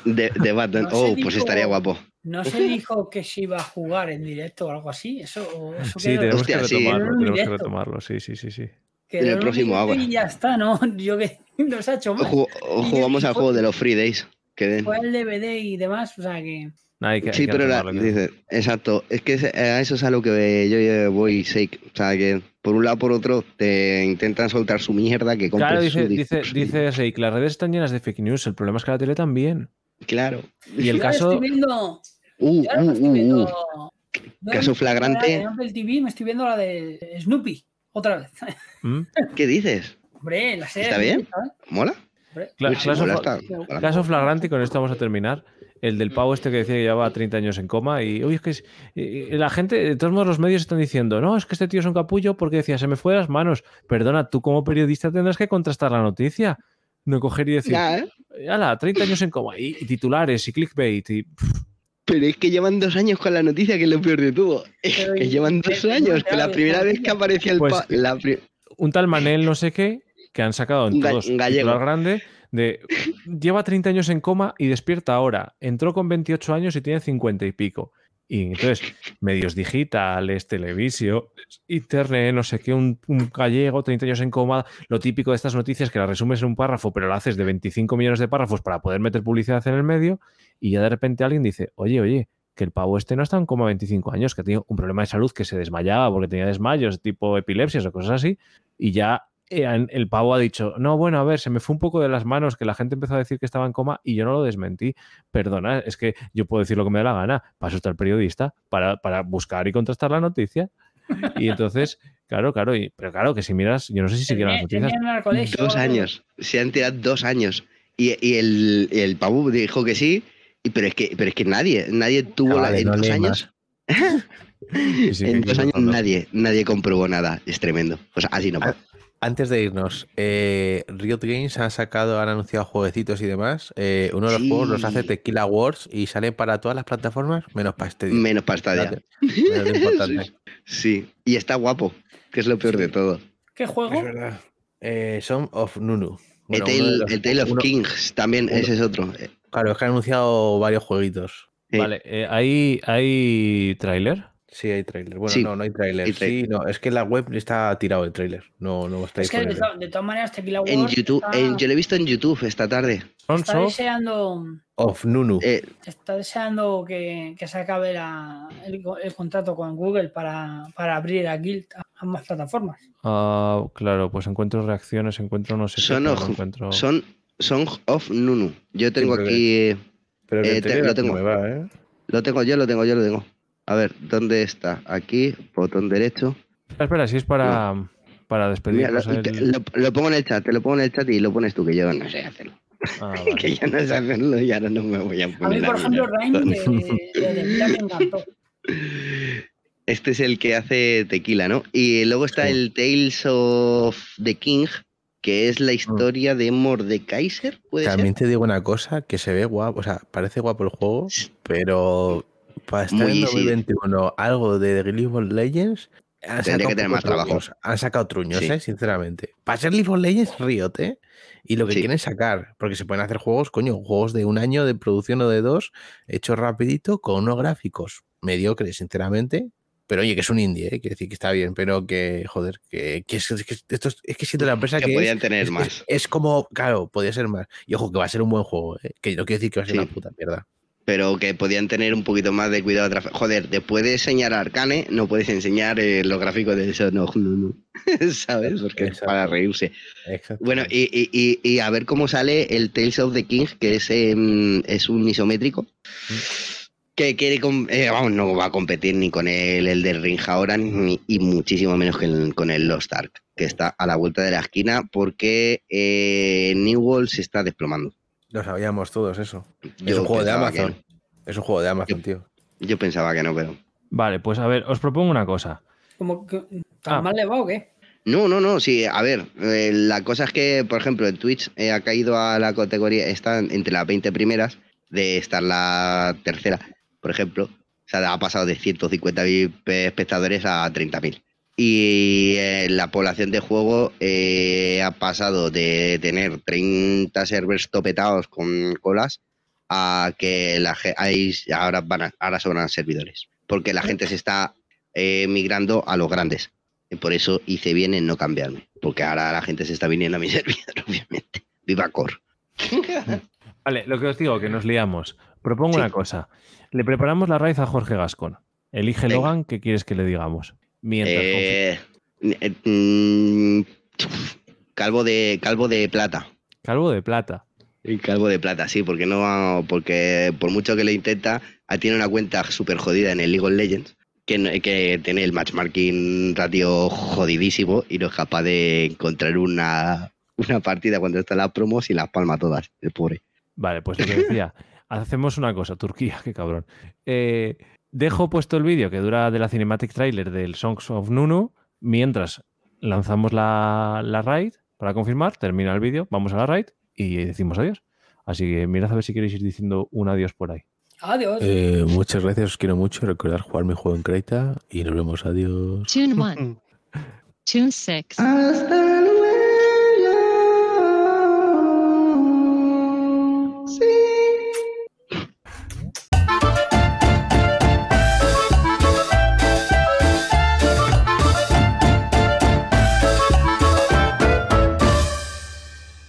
de, de Batman. Oh, pues estaría guapo. ¿No se dijo que se iba a jugar en directo o algo así? Eso, eso Sí, quedó- tenemos Hostia, que retomarlo, tenemos que retomarlo, sí, sí, sí, sí. en el próximo Ágora. Y ya está, ¿no? <laughs> Yo que nos ha hecho O, mal. o jugamos al juego de los Free Days. Que den. Fue el DVD y demás, o sea que. Nada, hay que- hay Sí, que pero la- dice, exacto. Es que a eso es a lo que yo voy shake. O sea, que por un lado por otro te intentan soltar su mierda que compres Claro, dice, dice, su- dice Reik, las redes están llenas de fake news, el problema es que la tele también. Claro. Y el caso, Estoy viendo, Uh, yo ahora uh, estoy uh, viendo- uh. no, Caso flagrante. En Apple TV me estoy viendo la de Snoopy, otra vez. ¿Mm? <laughs> ¿Qué dices? Hombre, la serie. ¿Está bien? ¿Mola? Hombre, Cla- Uy, caso, mola, está- caso flagrante, y con esto vamos a terminar. El del pavo este que decía que llevaba 30 años en coma y, uy, es que es- y- y la gente, de todos modos, los medios están diciendo, no, es que este tío es un capullo porque decía, se me fue de las manos. Perdona, tú como periodista tendrás que contrastar la noticia. No coger y decir, Ya, ¿eh? Ala, 30 años en coma y, y titulares y clickbait y Pero es que llevan dos años con la noticia, que es lo peor de todo. Es que llevan dos años, que la primera vez que aparecía el Pues- la un tal Manel no sé qué que han sacado en todos un titular grande de lleva 30 años en coma y despierta ahora. Entró con 28 años y tiene 50 y pico. Y entonces, medios digitales, televisión, internet, no sé qué, un, un gallego, 30 años en coma, lo típico de estas noticias que las resumes en un párrafo, pero lo haces de 25 millones de párrafos para poder meter publicidad en el medio, y ya de repente alguien dice, oye, oye, que el pavo este no está en coma 25 años, que tiene un problema de salud, que se desmayaba porque tenía desmayos, tipo epilepsias o cosas así, y ya el pavo ha dicho, no, bueno, a ver, se me fue un poco de las manos, que la gente empezó a decir que estaba en coma y yo no lo desmentí. Perdona, es que yo puedo decir lo que me dé la gana, para eso está el periodista, para, para buscar y contrastar la noticia. Y entonces, claro, claro, y- pero claro, que si miras, yo no sé si siguieron las noticias. Dos años. Se han tirado dos años. Y, y el, el pavo dijo que sí, y, pero, es que, pero es que nadie, nadie tuvo la, en no dos años. <laughs> En dos años nadie, nadie comprobó nada. Es tremendo. O sea, así no. puede. Antes de irnos, eh, Riot Games ha sacado, han anunciado jueguecitos y demás. Eh, uno de los Sí. juegos los hace Tequila Wars y sale para todas las plataformas, menos para este. Menos para Stadia. Menos <laughs> importante. Sí, y está guapo, que es lo peor de todo. ¿Qué juego? Eh, Son of Nunu. el Bueno, Tale, de los- el Tale of uno- Kings también, uno- ese es otro. Claro, es que han anunciado varios jueguitos. Sí. Vale, eh, ¿hay, ¿hay tráiler? Sí, hay trailer. Bueno, Sí, no, no hay trailer. Sí, no, es que la web está tirado el trailer. No, no está Es que de, to- de todas maneras, Tequila En Wars YouTube, está, en- yo lo he visto en YouTube esta tarde. Son está soft, deseando, Of Nunu. Eh, está deseando que, que se acabe la- el, co- el contrato con Google para, para abrir a Guild a ambas plataformas. Ah, claro, pues encuentro reacciones, encuentro no sé qué, Son oj- no encuentro... Son Song of Nunu. Yo tengo pero aquí. eh, Pero eh, te- lo tengo. me va, ¿eh? Lo tengo, yo lo tengo, yo lo tengo. A ver, ¿dónde está? Aquí, botón derecho. Espera, espera, si es para, para Mira, despedirnos. lo, te- el- lo- lo pongo en el chat, te lo pongo en el chat y lo pones tú, que yo no sé hacerlo. Ah, <laughs> vale. que yo no sé hacerlo y ahora no me voy a A mí, poner por ejemplo. Rain me encantó. Este es el que hace tequila, ¿no? Y luego está Sí. el Tales of the King, que es la historia de Mordekaiser, ¿puede También ser? te digo una cosa, que se ve guapo, o sea, parece guapo el juego, pero para estar Muy en easy. 2021 algo de League of Legends, han Tendría que tener más trabajo. Han sacado truños, Sí. ¿eh? sinceramente. Para ser League of Legends, Riot, ¿eh? Y lo que Sí. quieren sacar, porque se pueden hacer juegos, coño, juegos de un año de producción o de dos, hechos rapidito, con unos gráficos mediocres, sinceramente. Pero oye, que es un indie, ¿eh? Quiere decir que está bien, pero que, joder, que, que es, que esto es, es que siento la empresa Que que, podían tener es, más. es como, claro, podría ser más. Y ojo, que va a ser un buen juego, ¿eh? que no quiero decir que va a ser Sí. una puta mierda. Pero que podían tener un poquito más de cuidado. Joder, después de enseñar Arcane, no puedes enseñar eh, los gráficos de eso, no, no, <laughs> no. ¿Sabes? Porque es para reírse. Exacto. Bueno, y, y- y- y a ver cómo sale el Tales of the King, que es, em, es un isométrico. Que quiere, eh, vamos, no va a competir ni con el, el de Ring ahora, ni, y muchísimo menos que el- con el Lost Ark, que está a la vuelta de la esquina porque eh, New World se está desplomando. Lo sabíamos todos eso. es Yo un juego de Amazon. Es un juego de Amazon, tío. Yo pensaba que no, pero. Vale, pues a ver, os propongo una cosa. Como que, ¿Tan Ah. mal le va o qué? No, no, no, sí, a ver, eh, la cosa es que, por ejemplo, en Twitch eh, ha caído a la categoría, está entre las 20 primeras de estar la tercera, por ejemplo. O sea, ha pasado de 150.000 pe- espectadores a 30.000. Y eh, la población de juego eh, ha pasado de tener 30 servers topetados con colas a que la, hay, ahora, van a- ahora sobran servidores. Porque la gente se está eh, migrando a los grandes. Y por eso hice bien en no cambiarme. Porque ahora la gente se está viniendo a mi <laughs> servidor, obviamente. Viva Core. <laughs> Vale, lo que os digo, que nos liamos. Propongo Sí. una cosa. Le preparamos la raíz a Jorge Gascón. Elige Venga. Logan, ¿qué quieres que le digamos? Mientras Eh, eh, mm, calvo de calvo de plata. Calvo de plata. Y calvo de plata, sí, porque no, porque por mucho que le intenta, ah, tiene una cuenta súper jodida en el League of Legends, que, que tiene el matchmarking ratio jodidísimo y no es capaz de encontrar una, una partida cuando está en las promos y las palma todas, el pobre. Vale, pues lo que decía. <laughs> hacemos una cosa, Turquía, qué cabrón. Eh, dejo puesto el vídeo que dura de la cinematic trailer del Songs of Nunu mientras lanzamos la, la raid para confirmar, termina el vídeo, vamos a la raid y decimos adiós. Así que mirad a ver si queréis ir diciendo un adiós por ahí. Adiós. Eh, muchas gracias, os quiero mucho. Recordar jugar mi juego en Creta y nos vemos. Adiós. Tune 1. <laughs> Tune 6. Hasta